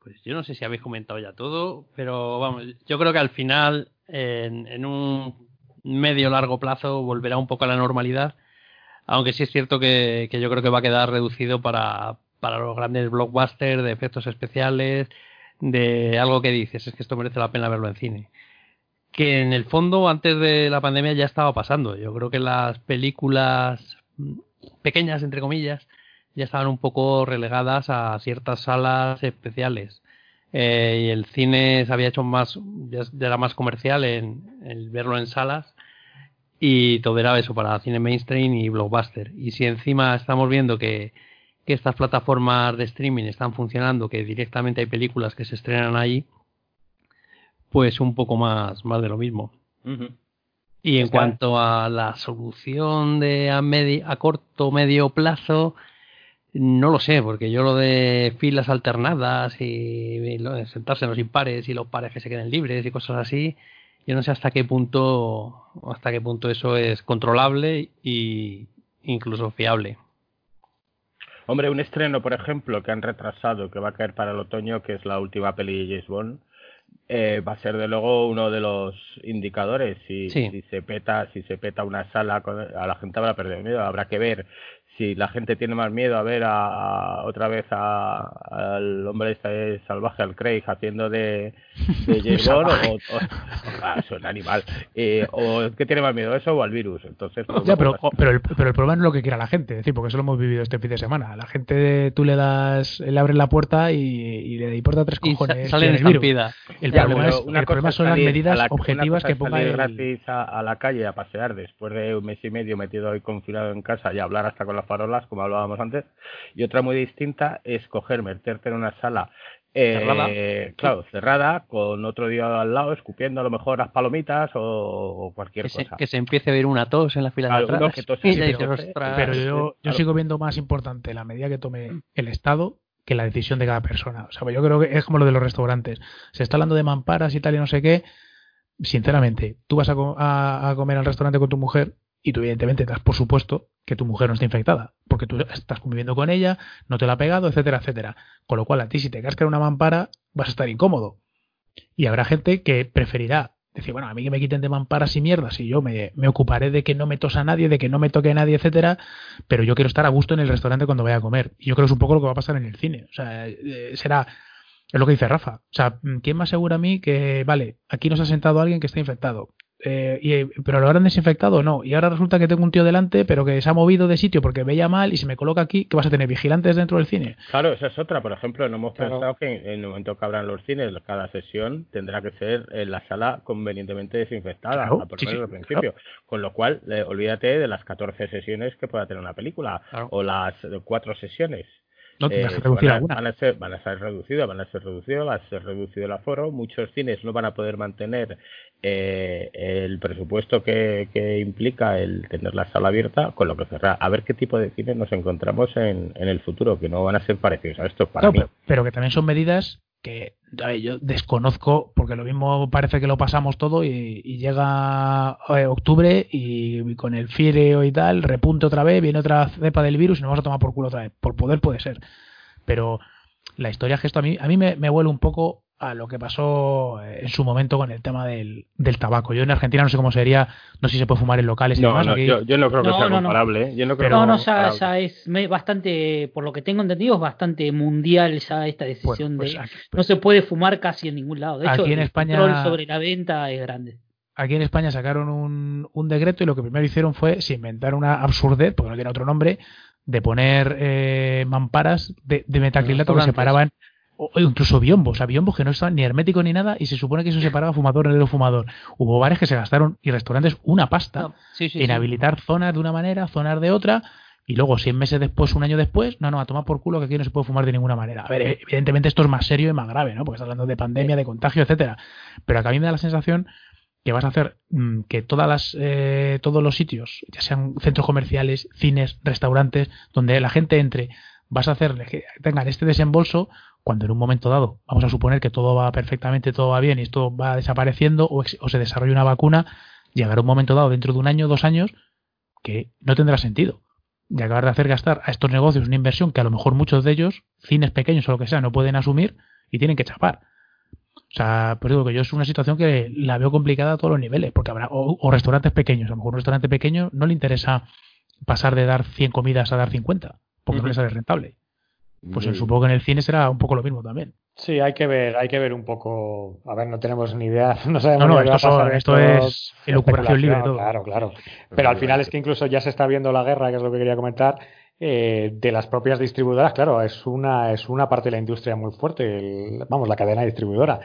[SPEAKER 5] Pues yo no sé si habéis comentado ya todo, pero vamos, yo creo que al final, en, en un medio largo plazo, volverá un poco a la normalidad aunque sí es cierto que, yo creo que va a quedar reducido para, para los grandes blockbusters de efectos especiales, de algo que dices, es que esto merece la pena verlo en cine. Que en el fondo, antes de la pandemia ya estaba pasando. Yo creo que las películas pequeñas, entre comillas, ya estaban un poco relegadas a ciertas salas especiales. Eh, y el cine se había hecho más, ya era más comercial en, en verlo en salas y todo era eso para cine mainstream y blockbuster. Y si encima estamos viendo que, estas plataformas de streaming están funcionando, que directamente hay películas que se estrenan ahí, pues un poco más, más de lo mismo. Y en cuanto a la solución de a, medio, a corto medio plazo, no lo sé, porque yo lo de filas alternadas y, lo de sentarse en los impares y los pares que se queden libres y cosas así, yo no sé hasta qué punto hasta qué punto eso es controlable y incluso fiable.
[SPEAKER 1] Hombre, un estreno, por ejemplo, que han retrasado, que va a caer para el otoño, que es la última peli de James Bond, eh, va a ser de luego uno de los indicadores. Si, si se peta, si se peta una sala, a la gente habrá perdido miedo. Habrá que ver si la gente tiene más miedo a ver a, otra vez al hombre este salvaje, al Craig, haciendo de, *laughs* de James o, o, ah, es un animal, eh, o que tiene más miedo eso o al virus. Entonces,
[SPEAKER 2] pues, pero, pero, el, pero el problema no es lo que quiera la gente, decir, porque eso lo hemos vivido este fin de semana. La gente, tú le das, le abres la puerta y, le importa tres cojones.
[SPEAKER 5] sale en el virus.
[SPEAKER 2] El problema, es, el problema son las medidas objetivas que ponga
[SPEAKER 1] el... gratis a, a, la calle a pasear después de un mes y medio metido ahí confinado en casa y hablar hasta con la farolas, como hablábamos antes, y otra muy distinta es coger, meterte en una sala cerrada. Eh, claro, cerrada, con otro día al lado, escupiendo a lo mejor las palomitas o, cualquier cosa.
[SPEAKER 5] que se empiece a ver una tos en la fila de atrás.
[SPEAKER 2] pero, yo, yo sigo viendo más importante la medida que tome el Estado que la decisión de cada persona. O sea, yo creo que es como lo de los restaurantes. Se está hablando de mamparas y tal y no sé qué. Sinceramente, tú vas a, a comer al restaurante con tu mujer y tú evidentemente das por supuesto que tu mujer no está infectada, porque tú estás conviviendo con ella, no te la ha pegado, etcétera, etcétera. Con lo cual a ti si te casca una mampara vas a estar incómodo. Y habrá gente que preferirá decir, bueno, a mí que me quiten de mamparas y mierdas y yo me, me ocuparé de que no me tosa nadie, de que no me toque nadie, etcétera, pero yo quiero estar a gusto en el restaurante cuando vaya a comer. Y yo creo que es un poco lo que va a pasar en el cine. O sea, eh, será es lo que dice Rafa. O sea, ¿quién me asegura a mí que, vale, aquí nos ha sentado alguien que está infectado? Eh, y, pero lo habrán desinfectado o no. Y ahora resulta que tengo un tío delante, pero que se ha movido de sitio porque veía mal y se me coloca aquí, que vas a tener vigilantes dentro del cine.
[SPEAKER 1] Claro, esa es otra. Por ejemplo, no hemos pensado que en el momento que abran los cines, cada sesión tendrá que ser en la sala convenientemente desinfectada, a principio. Con lo cual, olvídate de las 14 sesiones que pueda tener una película o las cuatro sesiones.
[SPEAKER 2] Eh,
[SPEAKER 1] van, a, ser, van a ser reducidos, van a ser reducidos, va a ser reducido el aforo. Muchos cines no van a poder mantener eh, el presupuesto que, que, implica el tener la sala abierta, con lo que cerrar. A ver qué tipo de cines nos encontramos en, en el futuro, que no van a ser parecidos a estos para
[SPEAKER 2] Pero, pero, que también son medidas que yo desconozco, porque lo mismo parece que lo pasamos todo y, llega eh, octubre y, con el fiereo y tal, repunte otra vez, viene otra cepa del virus y nos vamos a tomar por culo otra vez. Por poder puede ser. Pero la historia gesto a mí, a mí me, me huele un poco a lo que pasó eh, en su momento con el tema del, del, tabaco. Yo en Argentina no sé cómo sería, no sé si se puede fumar en locales y
[SPEAKER 1] no,
[SPEAKER 2] demás.
[SPEAKER 1] No, yo, yo, no creo que sea comparable. ¿eh? Yo no, creo
[SPEAKER 3] no, no, ya, ya, es bastante, por lo que tengo entendido, es bastante mundial ya esta decisión pues de no se puede fumar casi en ningún lado. De hecho,
[SPEAKER 2] aquí en
[SPEAKER 3] el
[SPEAKER 2] España,
[SPEAKER 3] control sobre la venta es grande.
[SPEAKER 2] Aquí en España sacaron un, un decreto y lo que primero hicieron fue se inventar una absurdez, porque no tiene otro nombre, de poner eh, mamparas de, de metacrilato que separaban o incluso biombos, o sea, biombos que no estaban ni herméticos ni nada y se supone que eso separaba fumador de fumador. Hubo bares que se gastaron y restaurantes una pasta en habilitar zonas de una manera, zonas de otra y luego 100 meses después, un año después, no, no, a tomar por culo que aquí no se puede fumar de ninguna manera. A ver, evidentemente esto es más serio y más grave, ¿no? Porque estás hablando de pandemia, de contagio, etcétera. Pero acá a mí me da la sensación que vas a hacer mm, que todas las, eh, todos los sitios, ya sean centros comerciales, cines, restaurantes, donde la gente entre, vas a hacer que tengan este desembolso cuando en un momento dado, vamos a suponer que todo va perfectamente, todo va bien y esto va desapareciendo o, se desarrolla una vacuna, llegará un momento dado dentro de un año, dos años, que no tendrá sentido. Y acabar de hacer gastar a estos negocios una inversión que a lo mejor muchos de ellos, cines pequeños o lo que sea, no pueden asumir y tienen que chapar. O sea, pues digo que yo es una situación que la veo complicada a todos los niveles, porque habrá, o, restaurantes pequeños, a lo mejor un restaurante pequeño no le interesa pasar de dar 100 comidas a dar 50, porque no le sale rentable. Pues supongo que en el cine será un poco lo mismo también.
[SPEAKER 4] Sí, hay que ver, hay que ver un poco. A ver, no tenemos ni idea, *laughs* no sabemos
[SPEAKER 2] no, no, esto, esto, es elucubración libre. Todo.
[SPEAKER 4] Claro, claro. Pero al final es que incluso ya se está viendo la guerra, que es lo que quería comentar, eh, de las propias distribuidoras. Claro, es una, es una parte de la industria muy fuerte, vamos, la cadena distribuidora.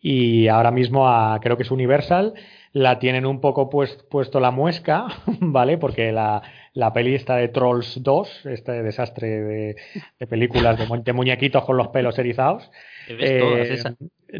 [SPEAKER 4] Y ahora mismo a, creo que es Universal, la tienen un poco pues, puesto la muesca, *laughs* ¿vale? Porque la, la peli está de Trolls 2, este desastre de, de películas de, muñequitos con los pelos erizados.
[SPEAKER 5] Eh,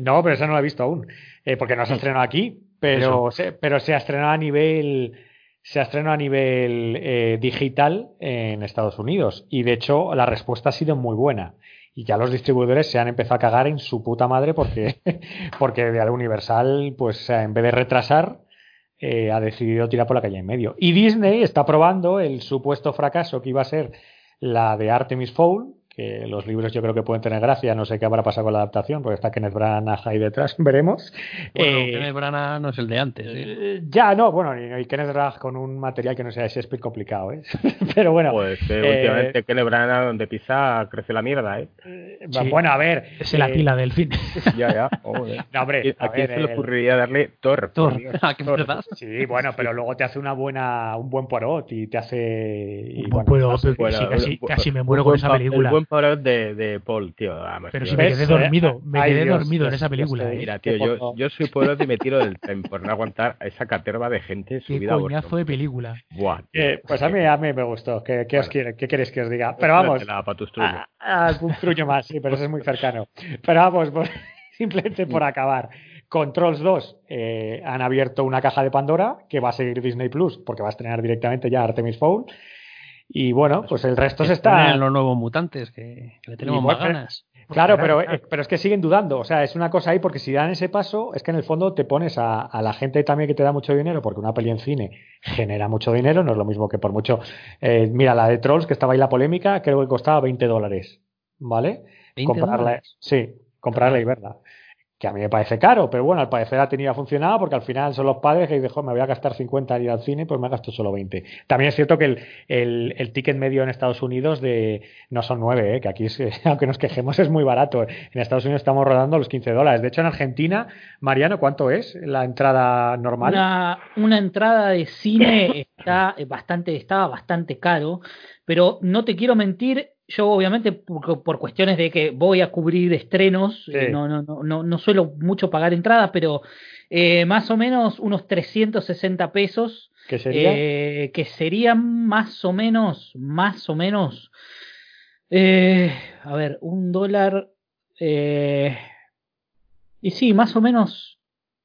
[SPEAKER 4] no, pero esa no la he visto aún, eh, porque no se ha estrenado aquí, pero se, pero se ha estrenado a nivel se ha estrenado a nivel eh, digital en Estados Unidos. Y de hecho la respuesta ha sido muy buena y ya los distribuidores se han empezado a cagar en su puta madre porque *laughs* porque de Universal pues en vez de retrasar eh, ha decidido tirar por la calle en medio. Y Disney está probando el supuesto fracaso que iba a ser la de Artemis Fowl que los libros yo creo que pueden tener gracia, no sé qué habrá pasado con la adaptación, porque está Kenneth Branagh ahí detrás, *laughs* veremos.
[SPEAKER 5] Bueno, eh, Kenneth Branagh no es el de antes. ¿eh?
[SPEAKER 4] Ya, no, bueno, y, Kenneth Branagh con un material que no sea Shakespeare complicado, ¿eh? *laughs* Pero bueno.
[SPEAKER 1] Pues eh, últimamente Kenneth Branagh donde pisa crece la mierda, ¿eh?
[SPEAKER 4] Bueno, a ver.
[SPEAKER 2] Es la pila del fin. *laughs*
[SPEAKER 1] ya, ya.
[SPEAKER 4] No, hombre,
[SPEAKER 1] ¿A, quién se le ocurriría darle Thor?
[SPEAKER 2] Thor.
[SPEAKER 5] ¿A qué
[SPEAKER 4] Thor. Sí, bueno, pero luego te hace una buena, un buen porot y te hace. Y,
[SPEAKER 2] un bueno, bueno, casi, casi, me muero con esa película.
[SPEAKER 1] El buen de, de Paul, tío. Vamos,
[SPEAKER 2] Pero
[SPEAKER 1] tío.
[SPEAKER 2] si me quedé dormido, me
[SPEAKER 4] Ay,
[SPEAKER 2] quedé
[SPEAKER 4] Dios,
[SPEAKER 2] dormido en esa película.
[SPEAKER 4] Dios,
[SPEAKER 2] ¿eh?
[SPEAKER 1] Mira, tío, yo, yo soy pueblo y me tiro del tren por no aguantar a esa caterva de gente
[SPEAKER 2] Qué
[SPEAKER 1] subida a
[SPEAKER 2] coñazo
[SPEAKER 1] bordo.
[SPEAKER 2] de película.
[SPEAKER 1] Buah, tío.
[SPEAKER 4] Eh, pues a mí, a mí me gustó. ¿Qué, qué os quiere, ¿Qué queréis que os diga? Pero vamos. Ah, ah, un truño más, sí, pero eso es muy cercano. Pero vamos, por- *laughs* simplemente por acabar. Controls 2 eh, han abierto una caja de Pandora que va a seguir Disney Plus porque va a estrenar directamente ya Artemis Fowl. Y bueno, pues el resto se está.
[SPEAKER 5] En los nuevos mutantes, que, que le tenemos más ganas.
[SPEAKER 4] Claro, pero, eh, pero es que siguen dudando. O sea, es una cosa ahí porque si dan ese paso, es que en el fondo te pones a, a la gente también que te da mucho dinero, porque una peli en cine genera mucho dinero, no es lo mismo que por mucho. eh, mira, la de Trolls, que estaba ahí la polémica, creo que costaba 20 dólares. ¿Vale?
[SPEAKER 5] 20
[SPEAKER 4] comprarla.
[SPEAKER 5] dólares.
[SPEAKER 4] Sí, comprarla y verla. Que a mí me parece caro, pero bueno, al parecer ha tenido funcionado porque al final son los padres que dicen, "Jo, me voy a gastar 50 en ir al cine, pues me gasto solo 20. También es cierto que el, el, el ticket medio en Estados Unidos de no son 9, ¿eh? que aquí, es- *laughs* aunque nos quejemos, es muy barato. En Estados Unidos estamos rodando los 15 dólares. De hecho, en Argentina, Mariano, ¿cuánto es la entrada normal?
[SPEAKER 3] Una, una entrada de cine *coughs* está bastante, estaba bastante caro, pero no te quiero mentir, yo obviamente por, por cuestiones de que voy a cubrir estrenos,
[SPEAKER 4] Sí.
[SPEAKER 3] eh, no, no, no, no, no suelo mucho pagar entradas, pero eh, más o menos unos 360 pesos,
[SPEAKER 4] que sería
[SPEAKER 3] eh, que serían más o menos, más o menos, eh, a ver, un dólar, eh, y sí, más o menos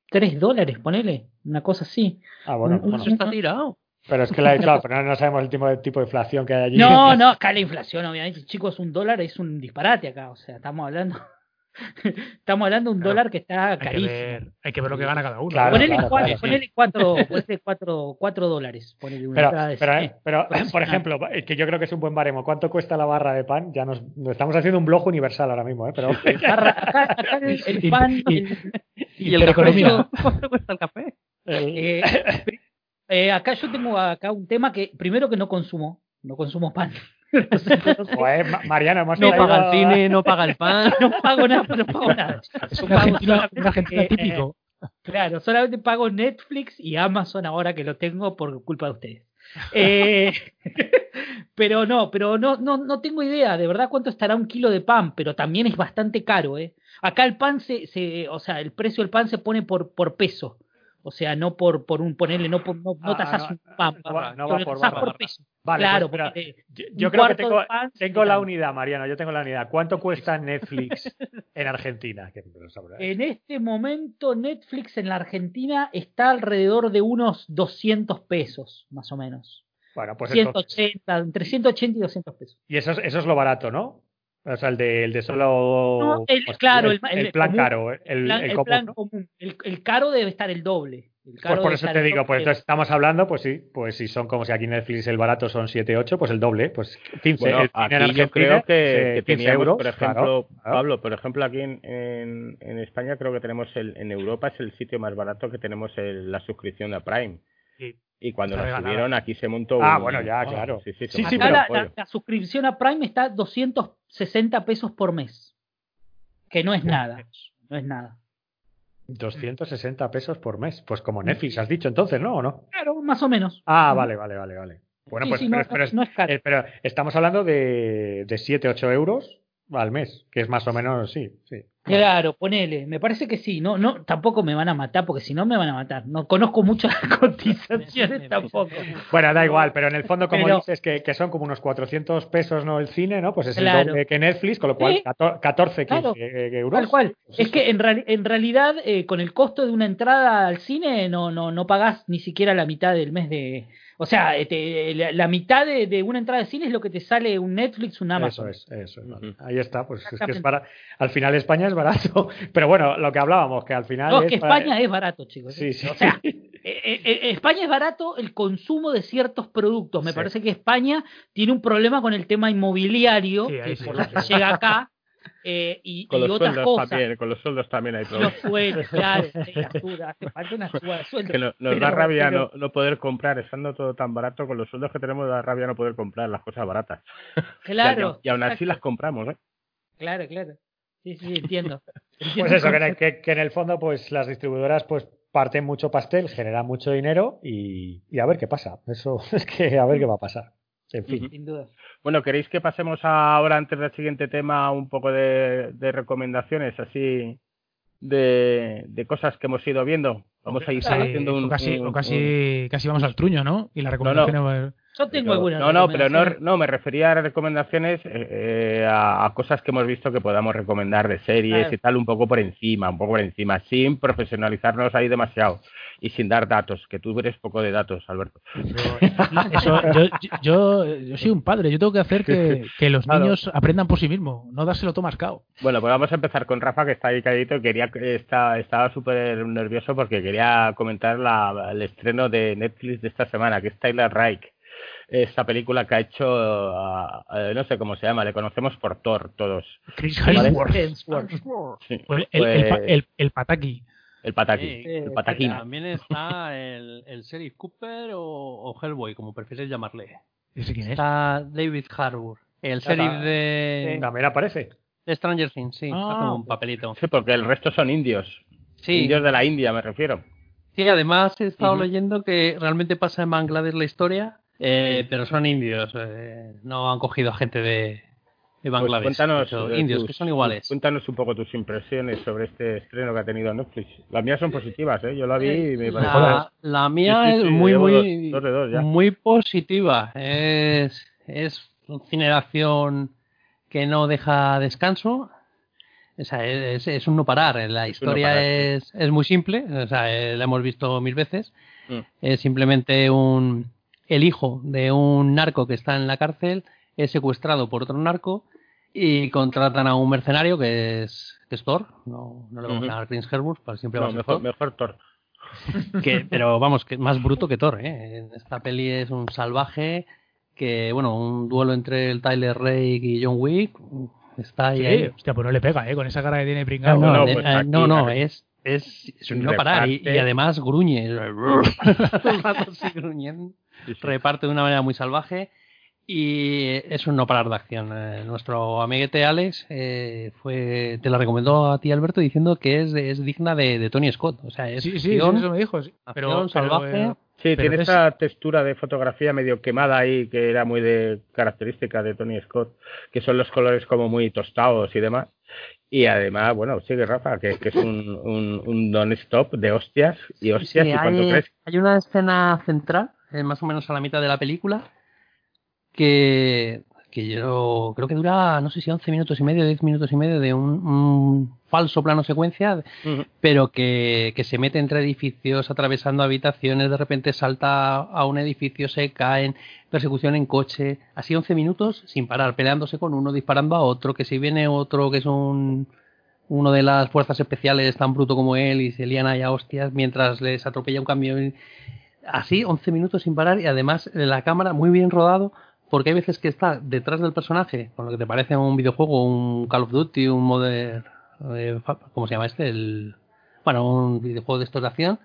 [SPEAKER 3] 3 dólares, ponele, una cosa así.
[SPEAKER 4] Ah, bueno,
[SPEAKER 3] un-
[SPEAKER 4] bueno.
[SPEAKER 5] Eso está tirado.
[SPEAKER 4] Pero es que la, claro, pero no, no sabemos el tipo de, tipo de inflación que hay allí.
[SPEAKER 3] No, *laughs* no, acá la inflación, obviamente, chicos, un dólar es un disparate acá, o sea, estamos hablando, *laughs* estamos hablando de un
[SPEAKER 2] Claro,
[SPEAKER 3] dólar que está
[SPEAKER 2] Hay que,
[SPEAKER 3] carísimo.
[SPEAKER 2] ver, hay que ver lo que gana cada uno.
[SPEAKER 4] Claro,
[SPEAKER 3] ponele,
[SPEAKER 4] claro,
[SPEAKER 3] cuatro,
[SPEAKER 4] claro, sí.
[SPEAKER 3] ponele cuatro, ponele cuatro, cuatro dólares, ponele una
[SPEAKER 4] Pero,
[SPEAKER 3] de
[SPEAKER 4] pero, eh, pero, por ejemplo, eh, que yo creo que es un buen baremo. ¿Cuánto cuesta la barra de pan? Ya nos, nos estamos haciendo un blog universal ahora mismo, ¿eh? Pero
[SPEAKER 3] Acá, acá- acá el, pan,
[SPEAKER 2] y-
[SPEAKER 3] el-
[SPEAKER 5] ¿Y el café?
[SPEAKER 2] Intereconomía.
[SPEAKER 5] ¿Cuánto *laughs* cuesta el café?
[SPEAKER 4] el-
[SPEAKER 3] eh, eh, acá yo tengo acá un tema que, primero que no consumo, no consumo pan. *laughs*
[SPEAKER 4] Joder, Ma- Mariano,
[SPEAKER 5] No
[SPEAKER 4] traído-
[SPEAKER 5] paga el cine, no paga el pan. *laughs*
[SPEAKER 3] no pago nada, no pago nada. *laughs*
[SPEAKER 2] Es un argentino, argentino
[SPEAKER 3] eh,
[SPEAKER 2] típico.
[SPEAKER 3] Claro, solamente pago Netflix y Amazon ahora que lo tengo por culpa de ustedes. Eh, pero no, pero no, no, no tengo idea de verdad cuánto estará un kilo de pan, pero también es bastante caro, ¿eh? Acá el pan se, se o sea, el precio del pan se pone por, por peso. O sea, no por, por un ponerle, no por, no, no
[SPEAKER 4] Ah,
[SPEAKER 3] tasas
[SPEAKER 4] no,
[SPEAKER 3] un pan,
[SPEAKER 4] no va- no va
[SPEAKER 3] lo
[SPEAKER 4] por
[SPEAKER 3] peso.
[SPEAKER 4] Vale,
[SPEAKER 3] claro,
[SPEAKER 4] pues,
[SPEAKER 3] porque
[SPEAKER 4] yo, creo que tengo,
[SPEAKER 3] pan
[SPEAKER 4] tengo la unidad, Mariano, yo tengo la unidad. ¿Cuánto *laughs* cuesta Netflix *laughs* en Argentina?
[SPEAKER 3] En este momento Netflix en la Argentina está alrededor de unos 200 pesos, más o menos.
[SPEAKER 4] Bueno, pues entonces-
[SPEAKER 3] 180, entre 180 y 200 pesos.
[SPEAKER 4] Y eso es, eso es lo barato, ¿no? O sea, el de, el de solo.
[SPEAKER 3] No, el-
[SPEAKER 4] pues,
[SPEAKER 3] claro,
[SPEAKER 4] el,
[SPEAKER 3] el- el
[SPEAKER 4] plan
[SPEAKER 3] común,
[SPEAKER 4] caro, el,
[SPEAKER 3] El plan,
[SPEAKER 4] el
[SPEAKER 3] el
[SPEAKER 4] común,
[SPEAKER 3] plan
[SPEAKER 4] ¿no?
[SPEAKER 3] común. El, el caro debe estar el doble. El caro
[SPEAKER 4] Pues por eso te digo, pues entonces estamos hablando, pues sí, pues si son como si aquí Netflix el barato son 7, 8, pues el doble, pues 15,
[SPEAKER 1] Bueno,
[SPEAKER 4] en
[SPEAKER 1] aquí yo creo que,
[SPEAKER 4] eh,
[SPEAKER 1] que
[SPEAKER 4] 15
[SPEAKER 1] teníamos,
[SPEAKER 4] euros,
[SPEAKER 1] por ejemplo,
[SPEAKER 4] claro.
[SPEAKER 1] Pablo, por ejemplo, aquí en, en, en España creo que tenemos el, en Europa es el sitio más barato que tenemos el- la suscripción a Prime.
[SPEAKER 2] Sí.
[SPEAKER 1] Y cuando nos subieron aquí se montó
[SPEAKER 4] Ah,
[SPEAKER 1] un-
[SPEAKER 4] bueno, ya, claro.
[SPEAKER 1] Sí, sí, un
[SPEAKER 3] la,
[SPEAKER 1] apoyo.
[SPEAKER 3] la- la suscripción a Prime está 260 pesos por mes. Que no es nada. No es nada.
[SPEAKER 4] 260 pesos por mes, pues como Netflix has dicho entonces, ¿no? ¿O no?
[SPEAKER 3] Claro, más o menos.
[SPEAKER 4] Ah, vale, vale, vale, vale. Bueno,
[SPEAKER 3] Sí,
[SPEAKER 4] pues
[SPEAKER 3] sí,
[SPEAKER 4] pero,
[SPEAKER 3] no,
[SPEAKER 4] pero es-
[SPEAKER 3] no es caro.
[SPEAKER 4] eh, pero estamos hablando de, de 7, 8 euros al mes, que es más o menos, sí, sí.
[SPEAKER 3] Claro, ponele, me parece que sí, no, no, tampoco me van a matar, porque si no me van a matar. No conozco mucho las *laughs* cotizaciones tampoco.
[SPEAKER 4] Bueno, da igual, pero en el fondo, como dices, que, que, son como unos 400 pesos, ¿no? El cine, ¿no? Pues es el doble que Netflix, con lo cual 14, 15 euros.
[SPEAKER 3] Tal cual. Pues es que en, en realidad, eh, con el costo de una entrada al cine, no, no, no pagás ni siquiera la mitad del mes de, o sea, este, la, mitad de, una entrada de cine es lo que te sale un Netflix, un Amazon.
[SPEAKER 4] Eso es, eso es. Ahí está, pues es que es para, al final España es barato. *laughs* Pero bueno, lo que hablábamos, que al final.
[SPEAKER 3] No, es que España es barato, chicos. Sí, sí. O sea, *laughs* eh, eh, eh, España es barato el consumo de ciertos productos. Me parece que España tiene un problema con el tema inmobiliario, que por lo que llega acá eh, y,
[SPEAKER 1] con
[SPEAKER 3] y
[SPEAKER 1] los
[SPEAKER 3] otras
[SPEAKER 1] sueldos También, con los sueldos también hay problemas.
[SPEAKER 3] Los *laughs* sueldos, claro, hace falta una sueldo.
[SPEAKER 1] Que nos, da rabia no, no, poder comprar, estando todo tan barato, con los sueldos que tenemos da rabia no poder comprar las cosas baratas. *laughs*
[SPEAKER 3] Claro.
[SPEAKER 1] y, aún así las compramos, ¿eh?
[SPEAKER 3] Claro, claro. Sí, sí, entiendo. *laughs*
[SPEAKER 4] pues eso, que, que, en el fondo, pues las distribuidoras, pues parten mucho pastel, generan mucho dinero y, y a ver qué pasa. Eso es que a ver qué va a pasar. En fin.
[SPEAKER 3] Sin duda.
[SPEAKER 1] Bueno, ¿queréis que pasemos ahora, antes del siguiente tema, un poco de, recomendaciones así de, de, cosas que hemos ido viendo? Vamos a ir haciendo un
[SPEAKER 2] casi, casi, casi vamos al truño, ¿no? Y la recomendación
[SPEAKER 3] yo tengo algunas.
[SPEAKER 1] No, no, pero no, no, me refería a recomendaciones eh, eh, a, cosas que hemos visto que podamos recomendar de series y tal, un poco por encima, un poco por encima, sin profesionalizarnos ahí demasiado y sin dar datos, que tú eres poco de datos, Alberto.
[SPEAKER 2] yo, yo, soy un padre, yo tengo que hacer que, que los niños aprendan por sí mismos, no dárselo todo mascado.
[SPEAKER 1] Bueno, pues vamos a empezar con Rafa, que está ahí calladito, quería, está, estaba súper nervioso porque quería comentar la, el estreno de Netflix de esta semana, que es Tyler Reich esta película que ha hecho, no sé cómo se llama, le conocemos por Thor todos.
[SPEAKER 2] Chris Hemsworth. Pues el, el, el, Pataki.
[SPEAKER 1] El Pataki. el Pataki.
[SPEAKER 5] También está el, el Sheriff Cooper o, Hellboy, como prefieres llamarle.
[SPEAKER 2] ¿Ese quién es?
[SPEAKER 5] Está David Harbour. El sheriff de.
[SPEAKER 4] También aparece.
[SPEAKER 5] De Stranger Things, sí. Ah. un papelito.
[SPEAKER 1] Sí, porque el resto son indios. Sí. Indios de la India, me refiero.
[SPEAKER 5] Sí, además he estado leyendo que realmente pasa en Bangladesh la historia eh, pero son indios, eh, no han cogido a gente de, de pues Bangladesh.
[SPEAKER 1] cuéntanos,
[SPEAKER 5] eh, indios, que son iguales.
[SPEAKER 1] Cuéntanos un poco tus impresiones sobre este estreno que ha tenido Netflix. Las mías son positivas, ¿eh? Yo la vi y me
[SPEAKER 5] pareció... La, la mía es muy, muy, muy positiva. Es, es un cine de acción que no deja descanso. O sea, es, es, un no parar. La historia es, es, muy simple. O sea, la hemos visto mil veces. Mm. Es simplemente un el hijo de un narco que está en la cárcel es secuestrado por otro narco y contratan a un mercenario que es, que es Thor. No, no le vamos a llamar Prince Herbert, para siempre va a
[SPEAKER 1] mejor, mejor Thor.
[SPEAKER 5] Que, *laughs* pero vamos, que más bruto que Thor. ¿eh? Esta peli es un salvaje que, bueno, un duelo entre el Tyler Rake y John Wick está ahí.
[SPEAKER 2] Hostia, pues no le pega, ¿eh? Con esa cara que tiene pringado.
[SPEAKER 5] No, no, pues eh, no, es, es, es no parar. Y, además gruñe. *laughs* gruñendo reparte de una manera muy salvaje y es un no parar de acción. Eh, nuestro amiguete Alex eh, fue te la recomendó a ti Alberto diciendo que es, es digna de, Tony Scott. O sea, es
[SPEAKER 2] sí, sí, eso me dijo.
[SPEAKER 5] Pero, salvaje.
[SPEAKER 1] Eh, sí, tiene esa textura de fotografía medio quemada ahí que era muy de característica de Tony Scott, que son los colores como muy tostados y demás. Y además, bueno, sigue Rafa, que, es un, un, non-stop de hostias y hostias. ¿y
[SPEAKER 5] hay, crees? hay una escena central eh, más o menos a la mitad de la película, que, que yo creo que dura, no sé si 11 minutos y medio, 10 minutos y medio de un, falso plano secuencia, pero que, que, se mete entre edificios, atravesando habitaciones, de repente salta a un edificio, se cae, en persecución en coche, así 11 minutos sin parar, peleándose con uno, disparando a otro, que si viene otro que es un uno de las fuerzas especiales tan bruto como él y se lían a hostias mientras les atropella un camión así 11 minutos sin parar y además la cámara muy bien rodado porque hay veces que está detrás del personaje, con lo que te parece un videojuego, un Call of Duty, un Modern... Eh, ¿Cómo se llama este? El, bueno, un videojuego de acción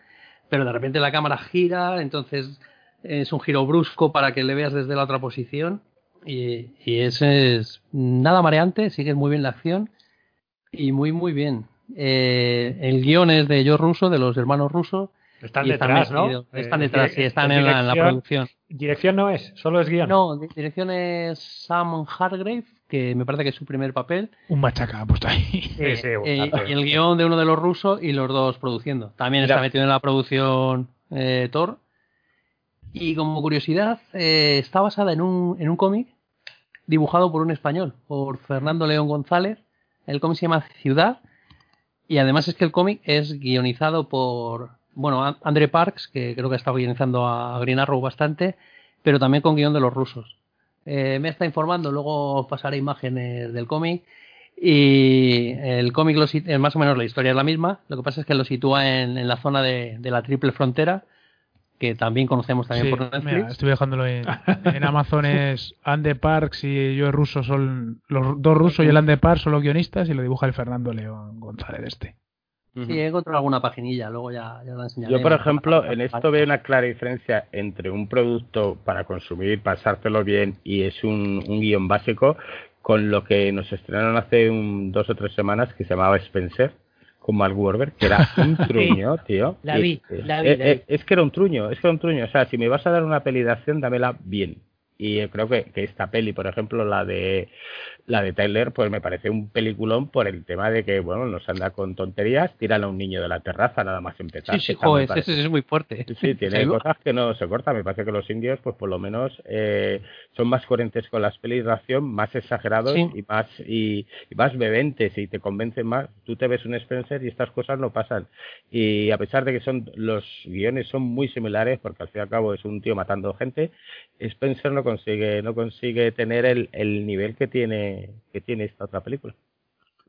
[SPEAKER 5] pero de repente la cámara gira, entonces es un giro brusco para que le veas desde la otra posición y, y es, nada mareante, sigue muy bien la acción y muy muy bien. Eh, el guion es de Joe Russo, de los hermanos Russo,
[SPEAKER 4] están detrás, ¿no?
[SPEAKER 5] Están detrás, sí, están en, la, producción.
[SPEAKER 4] Dirección no es, solo es guion.
[SPEAKER 5] No, dirección es Sam Hargrave, que me parece que es su primer papel.
[SPEAKER 2] Un machaca ha puesto ahí.
[SPEAKER 5] Eh, eh, y el guion de uno de los rusos y los dos produciendo. También está metido en la producción eh, Thor. Y como curiosidad, está basada en un, en un cómic dibujado por un español, por Fernando León González. El cómic se llama Ciudad. Y además es que el cómic es guionizado por, bueno, André Parks, que creo que ha estado guionizando a Green Arrow bastante, pero también con guion de los rusos. Eh, me está informando, luego pasaré imágenes del cómic. Y el cómic, eh, más o menos la historia es la misma, lo que pasa es que lo sitúa en, la zona de, la triple frontera, que también conocemos también por Netflix.
[SPEAKER 2] estoy dejándolo en, *laughs* en Amazon es Ande Parks y yo ruso son los dos rusos y el Ande Parks son los guionistas y lo dibuja el Fernando León González este.
[SPEAKER 5] Sí, he encontrado alguna paginilla, luego ya, ya la enseñaré.
[SPEAKER 1] Yo, por ejemplo, en esto veo una clara diferencia entre un producto para consumir, pasártelo bien y es un, un guion básico con lo que nos estrenaron hace un, dos o tres semanas que se llamaba Spencer con Mark Warburg, que era *laughs* un truño, tío.
[SPEAKER 3] La vi, la vi,
[SPEAKER 1] es que era un truño, es que era un truño. O sea, si me vas a dar una peli de acción, dámela bien. Y creo que, que, esta peli, por ejemplo, la de la de Tyler, pues me parece un peliculón por el tema de que, bueno, nos anda con tonterías, tiran a un niño de la terraza nada más empezar.
[SPEAKER 5] Sí, sí, joder, eso es muy fuerte.
[SPEAKER 1] Sí, tiene cosas que no se cortan. Me parece que los indios, pues por lo menos, eh, son más coherentes con las pelis de acción, más exagerados y más y, más bebentes y te convencen más. Tú te ves un Spencer y estas cosas no pasan. Y a pesar de que son los guiones son muy similares, porque al fin y al cabo es un tío matando gente, Spencer no consigue no consigue tener el, el nivel que tiene que tiene esta otra película.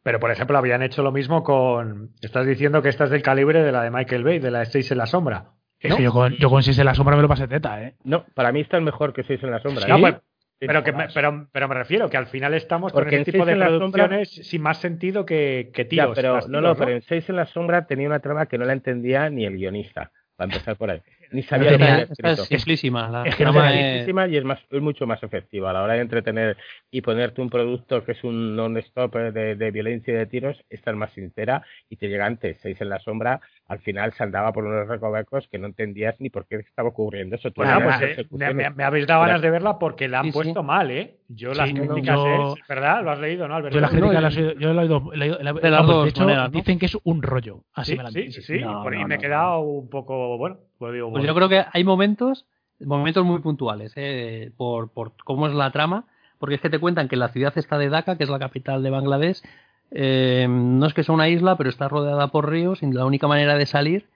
[SPEAKER 4] Pero, por ejemplo, habían hecho lo mismo con. Estás diciendo que esta es del calibre de la de Michael Bay, de la de Seis en la Sombra.
[SPEAKER 2] Es que yo con, yo con Seis en la Sombra me lo pasé teta, ¿eh?
[SPEAKER 1] No, para mí está es mejor que Seis en la Sombra.
[SPEAKER 4] Pues, pero, que me, pero, pero me refiero que al final estamos Porque con este tipo de producciones sin más sentido que, que tiros.
[SPEAKER 1] pero, no, no, pero en Seis en la Sombra tenía una trama que no la entendía ni el guionista. Para empezar por ahí ni sabía
[SPEAKER 5] lo Es simplísima.
[SPEAKER 1] es, simplísima y es, más, es mucho más efectiva. A la hora de entretener y ponerte un producto que es un non-stop de, de, violencia y de tiros, esta es más sincera y te llega antes. Seis en la sombra, al final se andaba por unos recovecos que no entendías ni por qué estaba ocurriendo eso.
[SPEAKER 4] pues, eh, me, habéis dado ganas de verla porque la han puesto mal, ¿eh? Yo las críticas, es, ¿verdad? ¿Lo has leído, no, Alberto?
[SPEAKER 2] Yo las críticas las he, yo he oído. de las dos de hecho, dicen que es un rollo. Así me la
[SPEAKER 4] Sí, sí, sí. por ahí me he quedado un poco, bueno, pues digo,
[SPEAKER 5] pues yo creo que hay momentos, momentos muy puntuales, ¿eh? por, por cómo es la trama, porque es que te cuentan que la ciudad está de Dhaka, que es la capital de Bangladesh, eh, no es que sea una isla, pero está rodeada por ríos y la única manera de salir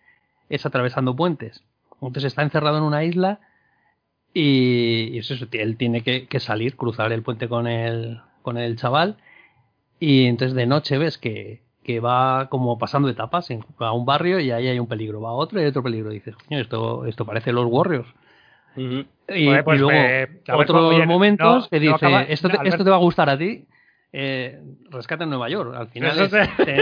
[SPEAKER 5] es atravesando puentes. Entonces está encerrado en una isla y, eso, él tiene que, salir, cruzar el puente con el, con el chaval y entonces de noche ves que, que va como pasando etapas en, a un barrio y ahí hay un peligro, va a otro y hay otro peligro. dices, coño, esto, esto parece los Warriors. y, pues luego otros momentos que dice, esto, te, esto te va a gustar a ti. Eh, rescata en Nueva York. Al final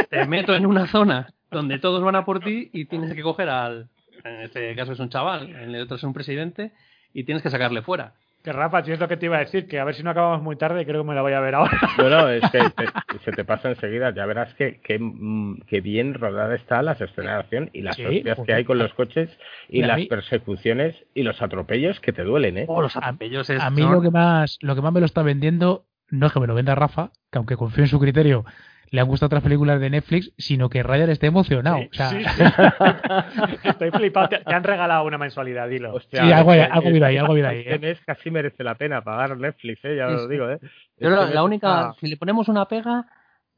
[SPEAKER 5] te, meto en una zona donde todos van a por ti y tienes que coger al, en este caso es un chaval, en el otro es un presidente, y tienes que sacarle fuera.
[SPEAKER 4] Que Rafa, si es lo que te iba a decir, que a ver si no acabamos muy tarde, creo que me la voy a ver ahora.
[SPEAKER 1] Bueno, es que *laughs* se te pasa enseguida, ya verás que, que, mm, bien rodada está la escenación y las sí, que hay con los coches y las persecuciones y los atropellos que te duelen, ¿eh?
[SPEAKER 5] Oh, los atropellos
[SPEAKER 2] A mí lo que más lo que más me lo está vendiendo no es que me lo venda Rafa, que aunque confío en su criterio, le han gustado otras películas de Netflix, sino que Ryan esté emocionado. o sea... *laughs*
[SPEAKER 4] Estoy flipado. Te, han regalado una mensualidad, dilo.
[SPEAKER 2] Hostia, sí, algo, algo bien ahí, algo bien ahí.
[SPEAKER 1] Este mes casi merece la pena pagar Netflix, ¿eh? ya lo digo. ¿eh?
[SPEAKER 5] Yo este la, única, si le ponemos una pega,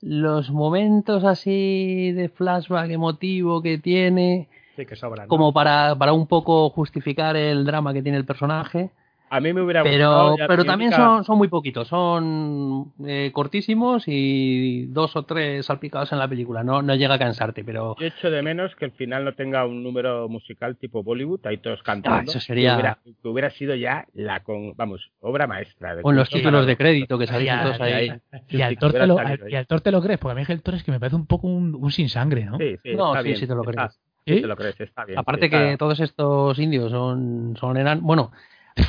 [SPEAKER 5] los momentos así de flashback emotivo que tiene,
[SPEAKER 4] sí, que sobran,
[SPEAKER 5] como para, para un poco justificar el drama que tiene el personaje
[SPEAKER 1] a mí me hubiera
[SPEAKER 5] pero,
[SPEAKER 1] gustado.
[SPEAKER 5] Pero también son, son muy poquitos, son eh, cortísimos y dos o tres salpicados en la película. No, no llega a cansarte, pero.
[SPEAKER 1] Yo echo de menos que el final no tenga un número musical tipo Bollywood, ahí todos cantando.
[SPEAKER 5] Ah, eso sería.
[SPEAKER 1] Que hubiera, sido ya la, con, vamos, obra maestra.
[SPEAKER 5] Con los títulos de crédito que salían todos ahí.
[SPEAKER 2] Y, al Thor te lo, y al te lo crees, porque a mí el Thor es que me parece un poco un, un sin sangre, ¿no?
[SPEAKER 1] Sí, sí,
[SPEAKER 5] no, sí,
[SPEAKER 1] bien,
[SPEAKER 5] sí te lo crees.
[SPEAKER 1] ¿Sí? Te lo crees, está bien.
[SPEAKER 5] Aparte que todos estos indios son, son eran, bueno,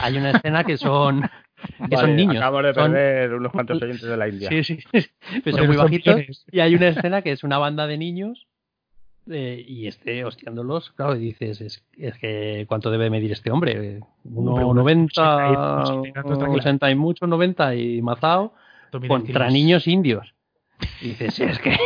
[SPEAKER 5] hay una escena que son *laughs* que son niños.
[SPEAKER 1] Acabo de perder unos cuantos oyentes de la India.
[SPEAKER 5] Sí, sí, pero son muy bajitos. Y hay una escena que es una banda de niños eh, y este hostiándolos, claro, y dices, es, es, que ¿cuánto debe medir este hombre? Uno, 90, 80 y mucho, 90 y mazao. contra niños indios. Y dices, es que,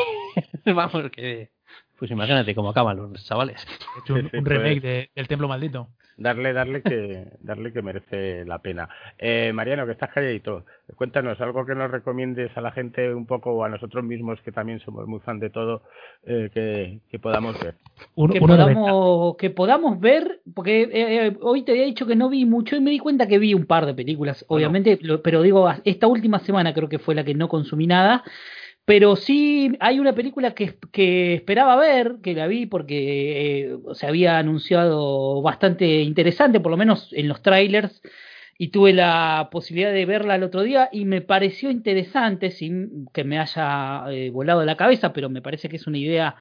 [SPEAKER 5] *laughs* vamos, que... Pues imagínate cómo acaban los chavales.
[SPEAKER 2] un, *laughs* un remake del Templo Maldito
[SPEAKER 1] darle, darle que, darle que merece la pena. Eh, Mariano, que estás calladito, cuéntanos algo que nos recomiendes a la gente un poco o a nosotros mismos que también somos muy fan de todo, eh, que, podamos ver.
[SPEAKER 3] que, podamos, que podamos ver, porque eh, hoy te había dicho que no vi mucho y me di cuenta que vi un par de películas, obviamente, pero digo, esta última semana creo que fue la que no consumí nada. Pero sí hay una película que, esperaba ver, que la vi porque eh, se había anunciado bastante interesante, por lo menos en los trailers, y tuve la posibilidad de verla el otro día y me pareció interesante, sin que me haya eh, volado la cabeza, pero me parece que es una idea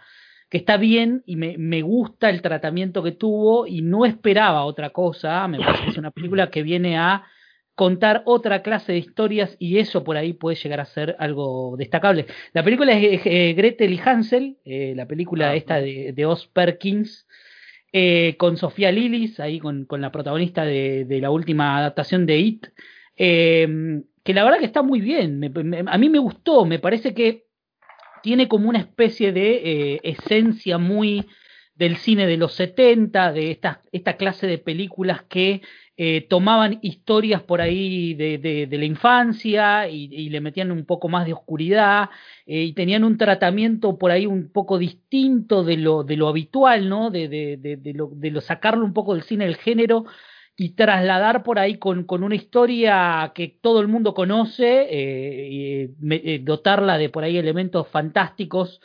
[SPEAKER 3] que está bien y me, me, gusta el tratamiento que tuvo y no esperaba otra cosa. Me parece que es una película que viene a contar otra clase de historias y eso por ahí puede llegar a ser algo destacable. La película es eh, Gretel y Hansel, eh, la película ah, esta de, de Oz Perkins, eh, con Sofía Lillis, ahí con, con la protagonista de, de, la última adaptación de It, que la verdad que está muy bien, a mí me gustó, me parece que tiene como una especie de esencia muy del cine de los 70, de esta, esta clase de películas que eh, tomaban historias por ahí de, de, la infancia y, le metían un poco más de oscuridad eh, y tenían un tratamiento por ahí un poco distinto de lo, de lo habitual, ¿no? De, lo, de lo sacarlo un poco del cine del género y trasladar por ahí con, con una historia que todo el mundo conoce, eh, y, dotarla de por ahí elementos fantásticos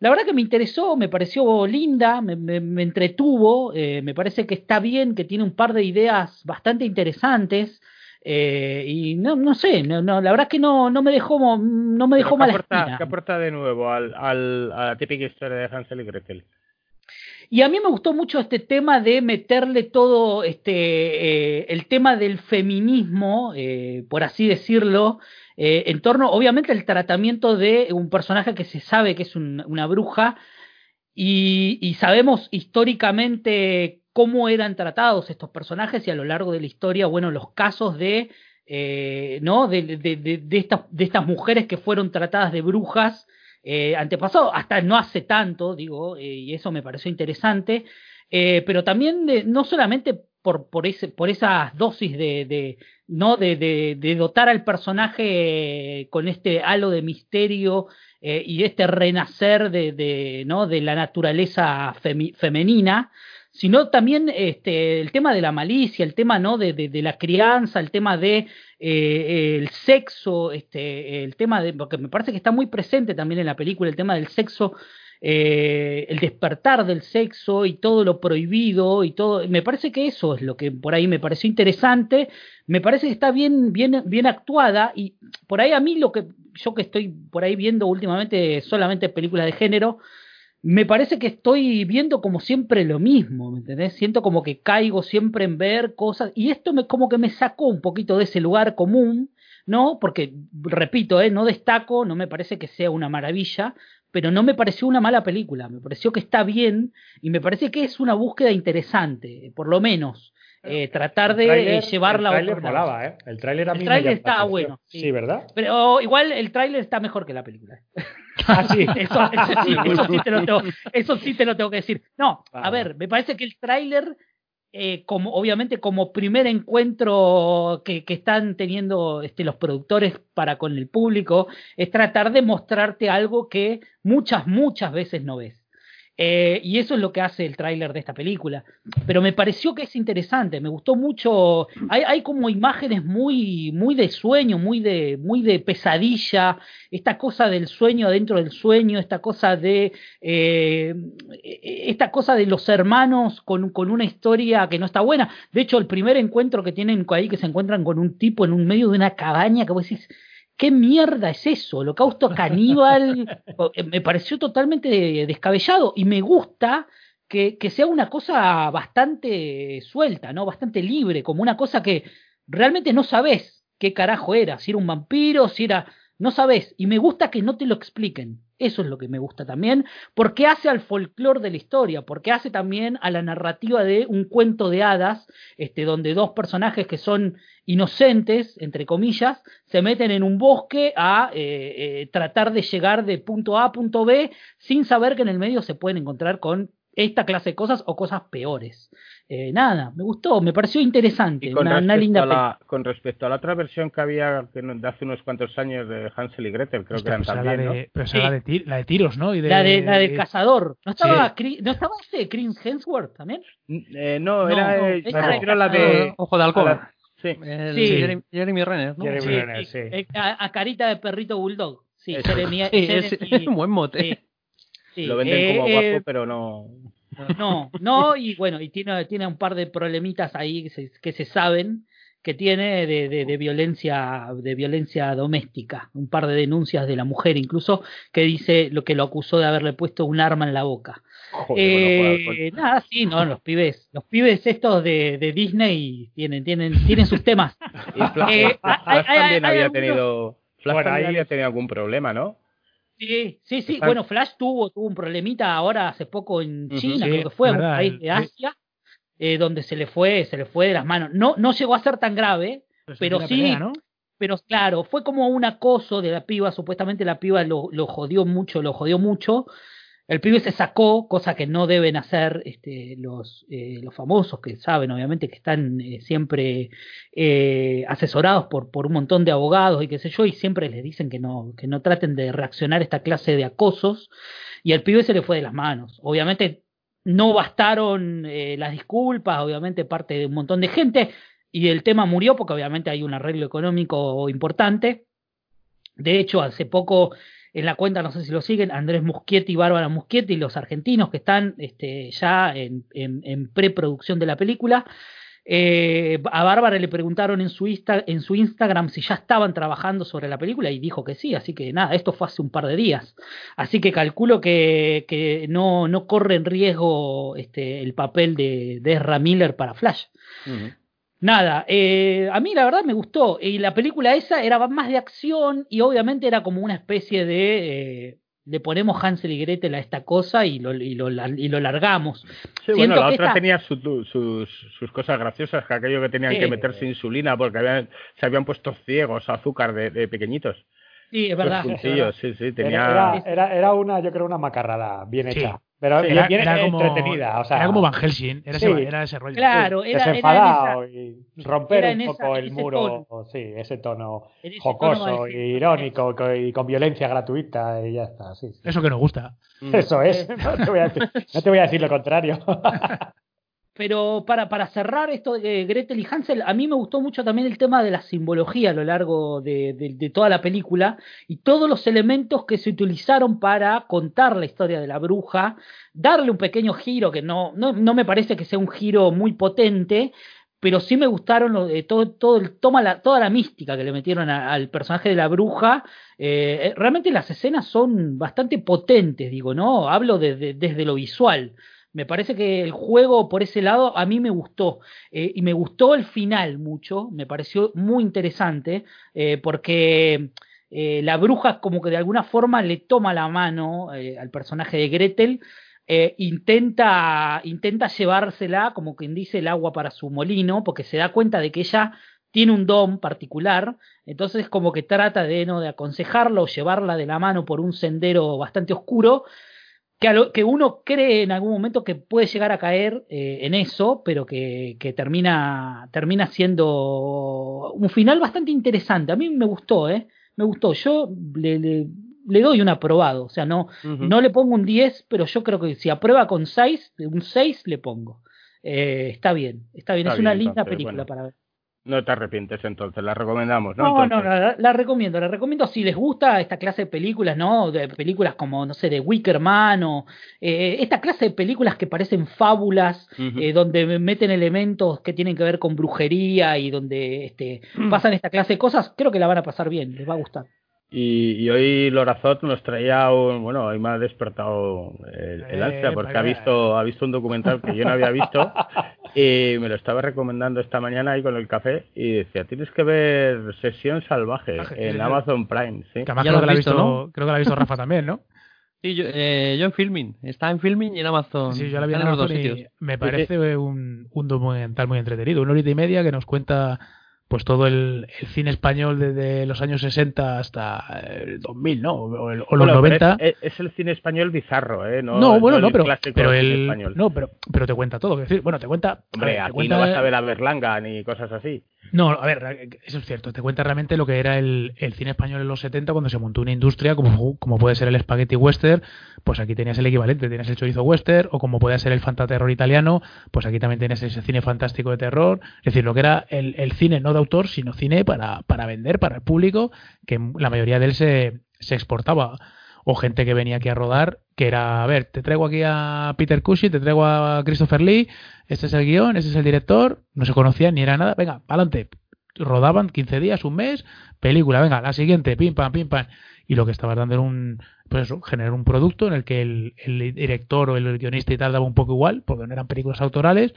[SPEAKER 3] la verdad que me interesó, me pareció linda, me, me, entretuvo, eh, me parece que está bien, que tiene un par de ideas bastante interesantes. Eh, y no, no sé, no, no, la verdad es que no, no me dejó, no me dejó
[SPEAKER 1] mala aporta, ¿Qué aporta de nuevo al, al, a la típica historia de Hansel y Gretel?
[SPEAKER 3] Y a mí me gustó mucho este tema de meterle todo este eh, el tema del feminismo, eh, por así decirlo, eh, en torno, obviamente, al tratamiento de un personaje que se sabe que es una bruja y, sabemos históricamente cómo eran tratados estos personajes y a lo largo de la historia, bueno, los casos de, eh, ¿no? De, de, estas, de estas mujeres que fueron tratadas de brujas eh, antepasado, hasta no hace tanto, digo, y eso me pareció interesante, pero también no solamente por, por, ese, por esas dosis de, no de, dotar al personaje con este halo de misterio eh, y este renacer de, ¿no? de la naturaleza femenina, sino también este, el tema de la malicia, el tema ¿no? de, de, la crianza, el tema de eh, el sexo, este, el tema de, porque me parece que está muy presente también en la película, el tema del sexo eh, el despertar del sexo y todo lo prohibido y todo. Me parece que eso es lo que por ahí me pareció interesante. Me parece que está bien, bien, bien actuada y por ahí a mí lo que yo que estoy por ahí viendo últimamente solamente películas de género, me parece que estoy viendo como siempre lo mismo, ¿me entendés? Siento como que caigo siempre en ver cosas y esto me como que me sacó un poquito de ese lugar común, ¿no? Porque, repito, ¿eh? no destaco, no me parece que sea una maravilla, pero no me pareció una mala película, me pareció que está bien y me parece que es una búsqueda interesante, por lo menos. Eh, tratar de llevarla
[SPEAKER 4] a otro molaba, ¿eh? El tráiler a mí
[SPEAKER 3] El tráiler está bueno.
[SPEAKER 4] Sí. ¿verdad?
[SPEAKER 3] Pero igual el tráiler está mejor que la película. ah, sí. *laughs* Eso, sí, *laughs* eso, sí te lo tengo, eso sí te lo tengo que decir. No, a ver, me parece que el tráiler eh, como obviamente como primer encuentro que, que, están teniendo este, los productores para con el público, es tratar de mostrarte algo que muchas, muchas veces no ves. Eh, y eso es lo que hace el tráiler de esta película. Pero me pareció que es interesante, me gustó mucho. Hay, hay, como imágenes muy, muy de sueño, muy de, muy de pesadilla, esta cosa del sueño dentro del sueño, esta cosa de, eh, esta cosa de los hermanos con, con una historia que no está buena. De hecho, el primer encuentro que tienen ahí, que se encuentran con un tipo en un medio de una cabaña, que vos decís, ¿Qué mierda es eso? Holocausto caníbal. *laughs* Eh, me pareció totalmente descabellado y me gusta que, que, sea una cosa bastante suelta, ¿no? Bastante libre, como una cosa que realmente no sabes qué carajo era, si era un vampiro, si era. No sabes. Y me gusta que no te lo expliquen. Eso es lo que me gusta también, porque hace al folclore de la historia, porque hace también a la narrativa de un cuento de hadas, este, donde dos personajes que son inocentes, entre comillas, se meten en un bosque a eh, eh, tratar de llegar de punto A a punto B sin saber que en el medio se pueden encontrar con esta clase de cosas o cosas peores. Eh, nada, me gustó, me pareció interesante,
[SPEAKER 1] con
[SPEAKER 3] una,
[SPEAKER 1] respecto
[SPEAKER 3] linda
[SPEAKER 1] la, Con respecto a la otra versión que había de hace unos cuantos años de Hansel y Gretel, creo que eran
[SPEAKER 2] pues era
[SPEAKER 1] también,
[SPEAKER 2] la,
[SPEAKER 1] ¿no?
[SPEAKER 2] de, pero
[SPEAKER 3] Sí.
[SPEAKER 2] era la, de ti- la de tiros, ¿no? Y de,
[SPEAKER 3] la, de, la del
[SPEAKER 2] y-
[SPEAKER 3] cazador. ¿No estaba,
[SPEAKER 2] Sí.
[SPEAKER 3] Chris- ¿no estaba este Chris Hemsworth también?
[SPEAKER 1] Eh, no,
[SPEAKER 3] No,
[SPEAKER 1] era,
[SPEAKER 3] no,
[SPEAKER 1] eh,
[SPEAKER 3] era
[SPEAKER 1] refiero a la
[SPEAKER 3] de-.
[SPEAKER 5] Ojo de halcón.
[SPEAKER 1] sí.
[SPEAKER 5] El
[SPEAKER 3] Sí.
[SPEAKER 5] Jeremy, Jeremy Renner, ¿no?
[SPEAKER 4] Jeremy
[SPEAKER 3] Sí,
[SPEAKER 4] Renner,
[SPEAKER 3] eh,
[SPEAKER 4] sí.
[SPEAKER 3] eh, a, a carita de perrito bulldog. Sí. Jeremy,
[SPEAKER 5] Sí, es,
[SPEAKER 3] Jeremy-
[SPEAKER 5] es un buen mote.
[SPEAKER 3] Sí,
[SPEAKER 1] Lo venden
[SPEAKER 3] eh,
[SPEAKER 1] como
[SPEAKER 3] eh,
[SPEAKER 1] guapo, pero no...
[SPEAKER 3] No, no, *laughs* y bueno, y tiene, tiene un par de problemitas ahí que se, que se saben que tiene de, de, de violencia de violencia doméstica, un par de denuncias de la mujer incluso que dice lo que lo acusó de haberle puesto un arma en la boca.
[SPEAKER 1] Joder,
[SPEAKER 3] Eh, nada, sí, no, los pibes, los pibes estos de, de Disney tienen, tienen, tienen sus temas. *laughs*
[SPEAKER 1] Y Flash,
[SPEAKER 3] Eh,
[SPEAKER 1] Flash
[SPEAKER 3] hay- hay-
[SPEAKER 1] también
[SPEAKER 3] hay
[SPEAKER 1] había
[SPEAKER 3] algunos-
[SPEAKER 1] tenido... Flash
[SPEAKER 4] Bueno,
[SPEAKER 1] también
[SPEAKER 4] ahí-
[SPEAKER 1] había tenido algún problema, ¿no?
[SPEAKER 3] Sí, sí, sí. Bueno, Flash tuvo, tuvo un problemita ahora hace poco en. China, creo que fue, un país de Asia, eh, donde se le fue, se le fue de las manos. No, no llegó a ser tan grave,
[SPEAKER 2] Pero,
[SPEAKER 3] sí-
[SPEAKER 2] pelea, ¿no?
[SPEAKER 3] pero claro, fue como un acoso de la piba, supuestamente la piba lo, lo jodió mucho, lo jodió mucho. El pibe se sacó, cosa que no deben hacer este, los, eh, los famosos, que saben obviamente que están eh, siempre eh, asesorados por, por un montón de abogados y qué sé yo, y siempre les dicen que no, que no traten de reaccionar a esta clase de acosos, y al pibe se le fue de las manos. Obviamente no bastaron las disculpas, obviamente parte de un montón de gente, y el tema murió porque obviamente hay un arreglo económico importante. De hecho, hace poco en la cuenta, no sé si lo siguen, Andrés Muschietti y Bárbara Muschietti, los argentinos que están este, ya en, preproducción de la película. Eh, a Bárbara le preguntaron en su, Instagram si ya estaban trabajando sobre la película y dijo que sí, así que nada, esto fue hace un par de días. Así que calculo que, no, corre en riesgo este, el papel de, de Ezra Miller para Flash. Nada, eh, a mí la verdad me gustó. Y la película esa era más de acción y obviamente era como una especie de... eh, le ponemos Hansel y Gretel a esta cosa y lo, y lo, y lo largamos.
[SPEAKER 1] Sí, bueno,
[SPEAKER 3] Siento
[SPEAKER 1] la
[SPEAKER 3] que
[SPEAKER 1] otra
[SPEAKER 3] esta-
[SPEAKER 1] tenía su- sus, sus cosas graciosas, que aquello que tenían que meterse insulina porque habían, se habían puesto ciegos a azúcar de, de pequeñitos.
[SPEAKER 3] Sí, es
[SPEAKER 1] Los
[SPEAKER 3] verdad.
[SPEAKER 1] sí, sí, tenía...
[SPEAKER 4] Era, era, era, era una, yo creo, una macarrada bien
[SPEAKER 2] Sí.
[SPEAKER 4] hecha. Pero
[SPEAKER 1] Sí,
[SPEAKER 2] Era,
[SPEAKER 4] bien
[SPEAKER 2] era como,
[SPEAKER 4] entretenida. O sea,
[SPEAKER 2] era como Van Helsing, era,
[SPEAKER 4] Sí.
[SPEAKER 2] ese, era ese rollo.
[SPEAKER 3] Claro, era, era en esa,
[SPEAKER 4] desenfadado y romper
[SPEAKER 3] era
[SPEAKER 4] un poco
[SPEAKER 3] esa-
[SPEAKER 4] el muro, sí, ese tono
[SPEAKER 3] ese
[SPEAKER 4] jocoso
[SPEAKER 3] tono
[SPEAKER 4] y irónico co- y con violencia gratuita y ya está. Sí, sí.
[SPEAKER 2] Eso que nos gusta.
[SPEAKER 4] Eso es. *laughs* No te voy a decir, no te voy a decir lo contrario. *laughs*
[SPEAKER 3] Pero para, para cerrar esto de Gretel y Hansel, a mí me gustó mucho también el tema de la simbología a lo largo de, toda la película y todos los elementos que se utilizaron para contar la historia de la bruja, darle un pequeño giro que no, no, no me parece que sea un giro muy potente, pero sí me gustaron de todo, todo el, toma la, toda la mística que le metieron al personaje de la bruja. Eh, eh, realmente las escenas son bastante potentes, digo, ¿no? Hablo de- de- desde lo visual. Me parece que el juego por ese lado a mí me gustó. Eh, y me gustó el final mucho, me pareció muy interesante, eh, porque eh, la bruja como que de alguna forma le toma la mano al personaje de Gretel, intenta, intenta llevársela, como quien dice, el agua para su molino, porque se da cuenta de que ella tiene un don particular, entonces como que trata de, ¿no? de aconsejarla o llevarla de la mano por un sendero bastante oscuro, que, a lo- que uno cree en algún momento que puede llegar a caer eh, en eso, pero que, que termina, termina siendo un final bastante interesante. A mí me gustó, ¿eh? Me gustó. Yo le, le, le doy un aprobado. O sea, no, no le pongo un 10, pero yo creo que si aprueba con 6, un 6 le pongo. Eh, está bien, está bien.
[SPEAKER 1] Está
[SPEAKER 3] es una linda película
[SPEAKER 1] bueno.
[SPEAKER 3] para ver.
[SPEAKER 1] No te arrepientes entonces, la recomendamos, ¿no?
[SPEAKER 3] No, no,
[SPEAKER 1] Entonces,
[SPEAKER 3] la, la recomiendo, la recomiendo si les gusta esta clase de películas, ¿no? De películas como, no sé, de Wickerman o eh, esta clase de películas que parecen fábulas, eh, donde meten elementos que tienen que ver con brujería y donde este, pasan esta clase de cosas, creo que la van a pasar bien, les va a gustar.
[SPEAKER 1] Y, y hoy Lorazot nos traía un, bueno, hoy me ha despertado el, el ansia porque ha visto, ha visto un documental que yo no había visto *laughs* y me lo estaba recomendando esta mañana ahí con el café y decía, tienes que ver Sesión Salvaje en. Amazon Prime, sí.
[SPEAKER 2] Que además
[SPEAKER 5] Ya
[SPEAKER 2] creo
[SPEAKER 5] lo
[SPEAKER 2] que, la ha
[SPEAKER 5] has
[SPEAKER 2] visto,
[SPEAKER 5] visto, ¿no?
[SPEAKER 2] creo que la ha visto Rafa también, ¿no? *laughs*
[SPEAKER 5] Sí, yo, eh, yo en Filming. Está en Filming y en Amazon.
[SPEAKER 2] Sí, yo la vi en
[SPEAKER 5] en los dos
[SPEAKER 2] Amazon y
[SPEAKER 5] sitios.
[SPEAKER 2] me parece un, un documental muy entretenido. Una horita y media que nos cuenta pues todo el, el cine español desde los años 60 hasta el 2000, ¿no? O, el- o los
[SPEAKER 1] Bueno, pero
[SPEAKER 2] 90.
[SPEAKER 1] Es, es el cine español bizarro, ¿eh? No,
[SPEAKER 2] no, bueno, no, pero, pero el no, pero pero te cuenta todo, es decir, bueno, te cuenta,
[SPEAKER 1] Hombre,
[SPEAKER 2] ver,
[SPEAKER 1] aquí
[SPEAKER 2] cuenta-
[SPEAKER 1] no vas a ver a Berlanga ni cosas así.
[SPEAKER 2] No, a ver, eso es cierto. Te cuenta realmente lo que era el, el cine español en los 70 cuando se montó una industria como, puede ser el spaghetti western, pues aquí tenías el equivalente, tenías el chorizo western, o como puede ser el fantaterror italiano, pues aquí también tienes ese cine fantástico de terror. Es decir, lo que era el, cine no de autor, sino cine para, para vender, para el público, que la mayoría de él se exportaba. O gente que venía aquí a rodar, que era, a ver, te traigo aquí a Peter Cushing, te traigo a Christopher Lee, este es el guion, este es el director, no se conocían ni era nada, venga, adelante. Rodaban 15 días, un mes, película, venga, la siguiente, pim pam, pim pam. Y lo que estaba dando era un, pues eso, generar un producto en el que el, el director o el guionista y tal daba un poco igual, porque no eran películas autorales.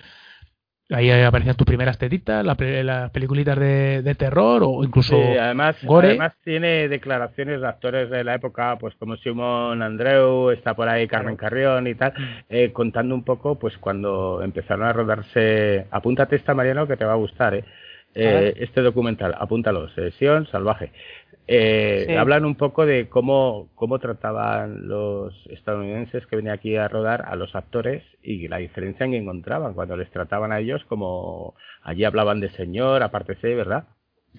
[SPEAKER 2] Ahí aparecían tus primeras tetitas, la pe- las peliculitas de, de terror o incluso
[SPEAKER 1] Sí, además,
[SPEAKER 2] gore.
[SPEAKER 1] además tiene declaraciones de actores de la época, pues como Simón Andreu, está por ahí Carmen Carrión y tal, eh, contando un poco, pues cuando empezaron a rodarse, apúntate esta Mariano que te va a gustar, eh, Eh, este documental, apúntalo, Sesión Salvaje. Eh,
[SPEAKER 3] Sí.
[SPEAKER 1] Hablan un poco de cómo, cómo trataban los estadounidenses que venían aquí a rodar a los actores y la diferencia en que encontraban cuando les trataban a ellos como allí hablaban de señor, aparte sí, ¿verdad?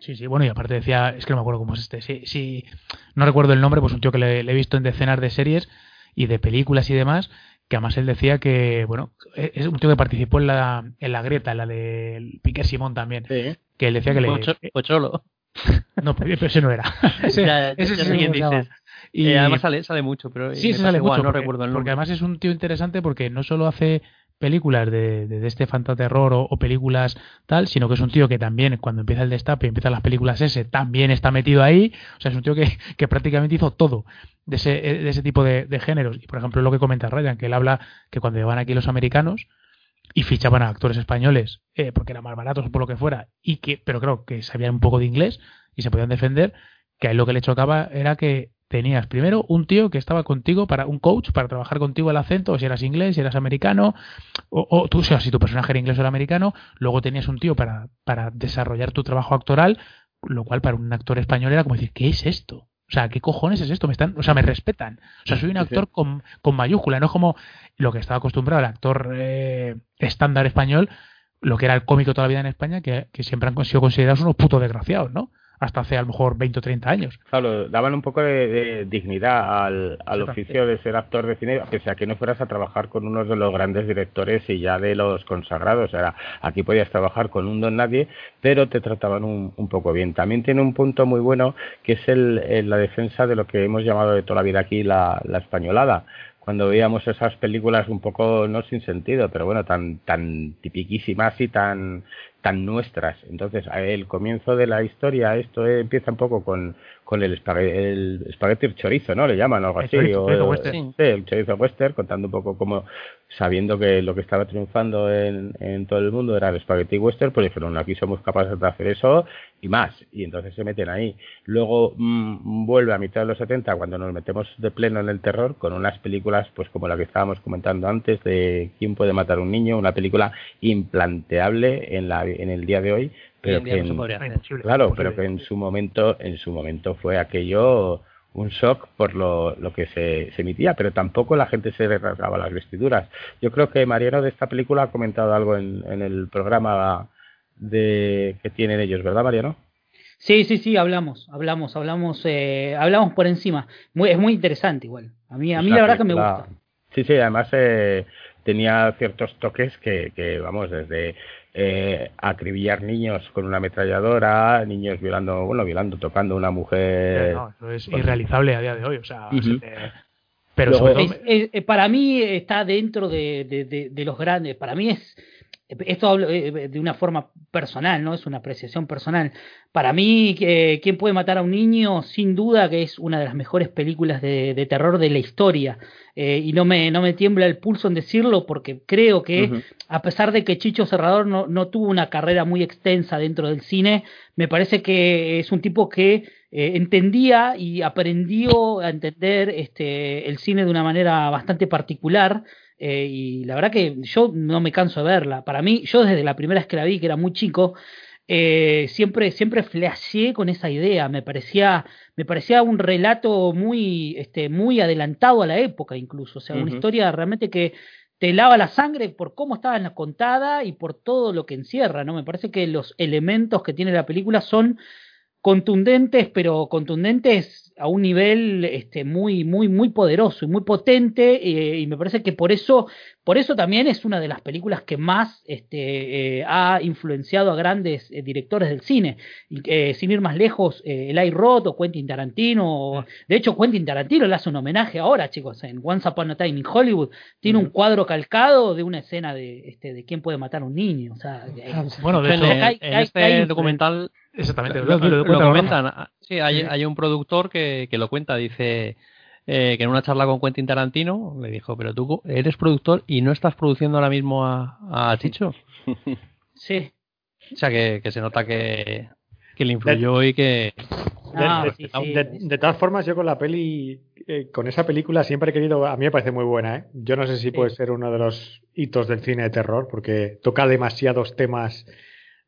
[SPEAKER 2] Sí, sí, bueno, y aparte decía, es que no me acuerdo cómo es este, sí, sí, no recuerdo el nombre, pues un tío que le, le he visto en decenas de series y de películas y demás, que además él decía que, bueno, e, es un tío que participó en la, en la grieta, en la de Piqué Simón también,
[SPEAKER 1] Sí.
[SPEAKER 2] que él decía que le...
[SPEAKER 5] Pocho- Pocholo.
[SPEAKER 2] No, pero ese no era. *laughs* ese,
[SPEAKER 5] Ya-
[SPEAKER 2] ese
[SPEAKER 5] ya
[SPEAKER 2] sí
[SPEAKER 5] dices.
[SPEAKER 2] Y,
[SPEAKER 5] Eh, además sale, sale mucho, pero
[SPEAKER 2] Sí, se
[SPEAKER 5] pasa
[SPEAKER 2] sale
[SPEAKER 5] igual,
[SPEAKER 2] mucho.
[SPEAKER 5] no
[SPEAKER 2] porque,
[SPEAKER 5] recuerdo el
[SPEAKER 2] porque además es un tío interesante porque no solo hace películas de, de, de este fantaterror o, o películas tal, sino que es un tío que también cuando empieza el destape y empiezan las películas ese, también está metido ahí. O sea, es un tío que, que prácticamente hizo todo de ese, de ese tipo de, de géneros. Y por ejemplo, lo que comenta Ryan, que él habla que cuando llevan aquí los americanos y fichaban a actores españoles eh, porque eran más baratos o por lo que fuera, y que, pero creo que sabían un poco de inglés y se podían defender, que a él lo que le chocaba era que tenías primero un tío que estaba contigo para un coach para trabajar contigo el acento, o si eras inglés, si eras americano, o, o tú, o sea, si tu personaje era inglés o era americano, luego tenías un tío para, para desarrollar tu trabajo actoral, lo cual para un actor español era como decir, ¿qué es esto? O sea, ¿qué cojones es esto? Me están, o sea, me respetan. O sea, soy un
[SPEAKER 1] Sí, sí.
[SPEAKER 2] actor con, con mayúscula, no como lo que estaba acostumbrado el actor eh, estándar español, lo que era el cómico toda la vida en España, que, que siempre han sido considerados unos putos desgraciados, ¿no? Hasta hace a lo mejor 20 o 30 años.
[SPEAKER 1] Claro, daban un poco de, de dignidad al, al oficio de ser actor de cine, pese a que no fueras a trabajar con uno de los grandes directores y ya de los consagrados. Era, aquí podías trabajar con un don nadie, pero te trataban un, un poco bien. También tiene un punto muy bueno, que es el, el- la defensa de lo que hemos llamado de toda la vida aquí la, la españolada. Cuando veíamos esas películas un poco, no sin sentido, pero bueno, tan, tan tipiquísimas y tan, tan nuestras. Entonces, el comienzo de la historia, esto eh, empieza un poco con, con el, espague- el espagueti chorizo, ¿no? Le llaman algo
[SPEAKER 2] El
[SPEAKER 1] así. o-
[SPEAKER 2] chorizo
[SPEAKER 1] o-
[SPEAKER 2] western.
[SPEAKER 1] sí, el chorizo western, contando un poco cómo, sabiendo que lo que estaba triunfando en, en todo el mundo era el espagueti western, pues dijeron, aquí somos capaces de hacer eso y más. Y entonces se meten ahí. Luego mm, vuelve a mitad de los 70, cuando nos metemos de pleno en el terror, con unas películas, pues como la que estábamos comentando antes, de ¿Quién puede matar a un niño? Una película implanteable en, la, en el día de hoy, pero que en-
[SPEAKER 5] hacer.
[SPEAKER 1] Claro,
[SPEAKER 2] imposible.
[SPEAKER 1] pero que en su momento, en su momento fue aquello un shock por lo, lo que se, se emitía, pero tampoco la gente se rasgaba las vestiduras. Yo creo que Mariano de esta película ha comentado algo en, en el programa de que tienen ellos, ¿verdad, Mariano?
[SPEAKER 3] Sí, sí, sí, hablamos, hablamos, hablamos, eh, hablamos por encima. Muy, es muy interesante igual. A mí, a mí la verdad que me gusta.
[SPEAKER 1] Sí, sí, además eh, tenía ciertos toques que, que vamos, desde eh, acribillar niños con una ametralladora, niños violando, bueno, violando, tocando a una mujer.
[SPEAKER 2] no, eso es irrealizable a día de hoy. O sea,
[SPEAKER 1] Ujú.
[SPEAKER 2] se te- pero
[SPEAKER 1] Luego-
[SPEAKER 2] sobre todo,
[SPEAKER 3] Es- es- eh, para mí está dentro de, de- de- de los grandes. Para mí es. Esto hablo eh, de una forma personal, ¿no? Es una apreciación personal. Para mí, eh, ¿Quién puede matar a un niño? Sin duda que es una de las mejores películas de, de terror de la historia. Eh, y no me, no me tiembla el pulso en decirlo porque creo que, a pesar de que Chicho Serrador no, no tuvo una carrera muy extensa dentro del cine, me parece que es un tipo que eh, entendía y aprendió a entender este, el cine de una manera bastante particular. eh, y la verdad que yo no me canso de verla. Para mí, yo desde la primera vez que la vi, que era muy chico, eh, siempre, siempre flasheé con esa idea. Me parecía, me parecía un relato muy, este, muy adelantado a la época, incluso. O sea, una historia realmente que te lava la sangre por cómo estaba contada y por todo lo que encierra, ¿no? Me parece que los elementos que tiene la película son contundentes, pero contundentes a un nivel este, muy, muy, muy poderoso y muy potente, eh, y me parece que por eso, por eso también es una de las películas que más este, eh, ha influenciado a grandes eh, directores del cine. Eh, sin ir más lejos, eh, Eli Roth o Quentin Tarantino. o- de hecho, Quentin Tarantino le hace un homenaje ahora, chicos, en Once Upon a Time in Hollywood. Tiene un cuadro calcado de una escena de, este, de quién puede matar a un niño. O sea, eh,
[SPEAKER 2] Bueno, de hecho,
[SPEAKER 5] en-
[SPEAKER 3] hay-
[SPEAKER 5] en
[SPEAKER 3] hay-
[SPEAKER 5] este
[SPEAKER 3] hay
[SPEAKER 5] documental
[SPEAKER 2] exactamente,
[SPEAKER 5] lo,
[SPEAKER 2] lo, lo- lo
[SPEAKER 5] lo
[SPEAKER 2] cuenta Rafa.
[SPEAKER 5] comentan. Sí, hay, hay un productor que, que lo cuenta. Dice eh, que en una charla con Quentin Tarantino le dijo: Pero tú eres productor y no estás produciendo ahora mismo a, a Chicho. *laughs*
[SPEAKER 3] sí.
[SPEAKER 5] O sea, que, que se nota que, que le influyó y que.
[SPEAKER 3] Ah,
[SPEAKER 4] de,
[SPEAKER 3] sí,
[SPEAKER 4] de-
[SPEAKER 3] sí.
[SPEAKER 4] de- de todas formas, yo con la peli, eh, con esa película siempre he querido, a mí me parece muy buena, ¿eh? Yo no sé si puede ser uno de los hitos del cine de terror, porque toca demasiados temas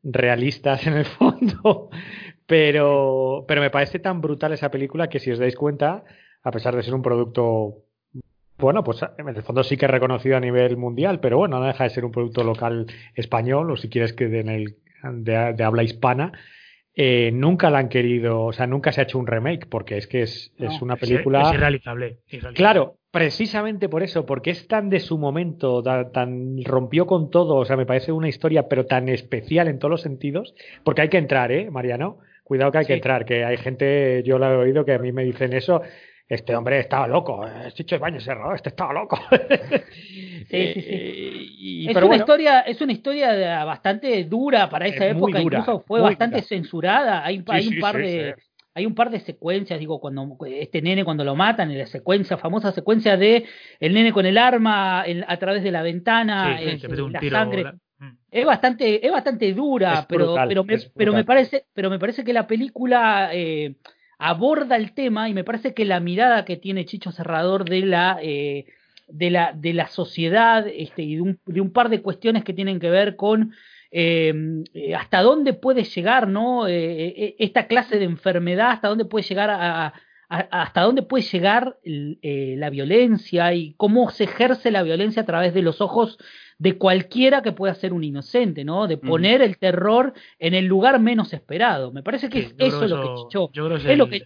[SPEAKER 4] realistas en el fondo, pero, pero me parece tan brutal esa película que si os dais cuenta, a pesar de ser un producto, bueno, pues en el fondo sí que es reconocido a nivel mundial, pero bueno, no deja de ser un producto local español, o si quieres que de, en el, de, de habla hispana, eh, nunca la han querido, o sea, nunca se ha hecho un remake, porque es que es,
[SPEAKER 3] No,
[SPEAKER 4] es una
[SPEAKER 2] Es-
[SPEAKER 4] película...
[SPEAKER 2] Es, irrealizable, irrealizable.
[SPEAKER 4] Claro, precisamente por eso, porque es tan de su momento, ta- tan, rompió con todo, o sea, me parece una historia, pero tan especial en todos los sentidos, porque hay que entrar, ¿eh, Mariano? Cuidado que hay que entrar, que hay gente, yo lo he oído, que a mí me dicen eso, este hombre estaba loco, eh, Chicho Ibañez cerrado, este estaba loco.
[SPEAKER 3] Sí, *laughs* sí, sí.
[SPEAKER 4] Eh, y-
[SPEAKER 3] es
[SPEAKER 4] pero
[SPEAKER 3] una
[SPEAKER 4] bueno,
[SPEAKER 3] historia, es una historia de- bastante dura para esa
[SPEAKER 4] Es
[SPEAKER 3] época,
[SPEAKER 4] dura,
[SPEAKER 3] incluso fue bastante
[SPEAKER 4] dura.
[SPEAKER 3] censurada. Hay, un par de hay un par de secuencias, digo, cuando este nene cuando lo matan, en la secuencia, famosa secuencia de el nene con el arma a través de la ventana,
[SPEAKER 2] Sí, te mete un
[SPEAKER 3] la
[SPEAKER 2] tiro,
[SPEAKER 3] sangre.
[SPEAKER 2] la-.
[SPEAKER 3] Es bastante, es bastante dura,
[SPEAKER 4] Es
[SPEAKER 3] pero,
[SPEAKER 4] brutal,
[SPEAKER 3] pero, me, pero me parece, pero me parece que la película eh, aborda el tema y me parece que la mirada que tiene Chicho Serrador de la eh, de la de la sociedad este, y de un, de un par de cuestiones que tienen que ver con eh, eh, hasta dónde puede llegar, ¿no? Esta clase de enfermedad, hasta dónde puede llegar a, hasta dónde puede llegar eh, la violencia y cómo se ejerce la violencia a través de los ojos de cualquiera que pueda ser un inocente, ¿no? De poner el terror en el lugar menos esperado. Me parece que
[SPEAKER 2] Sí,
[SPEAKER 3] es eso lo que
[SPEAKER 2] yo creo es
[SPEAKER 3] lo que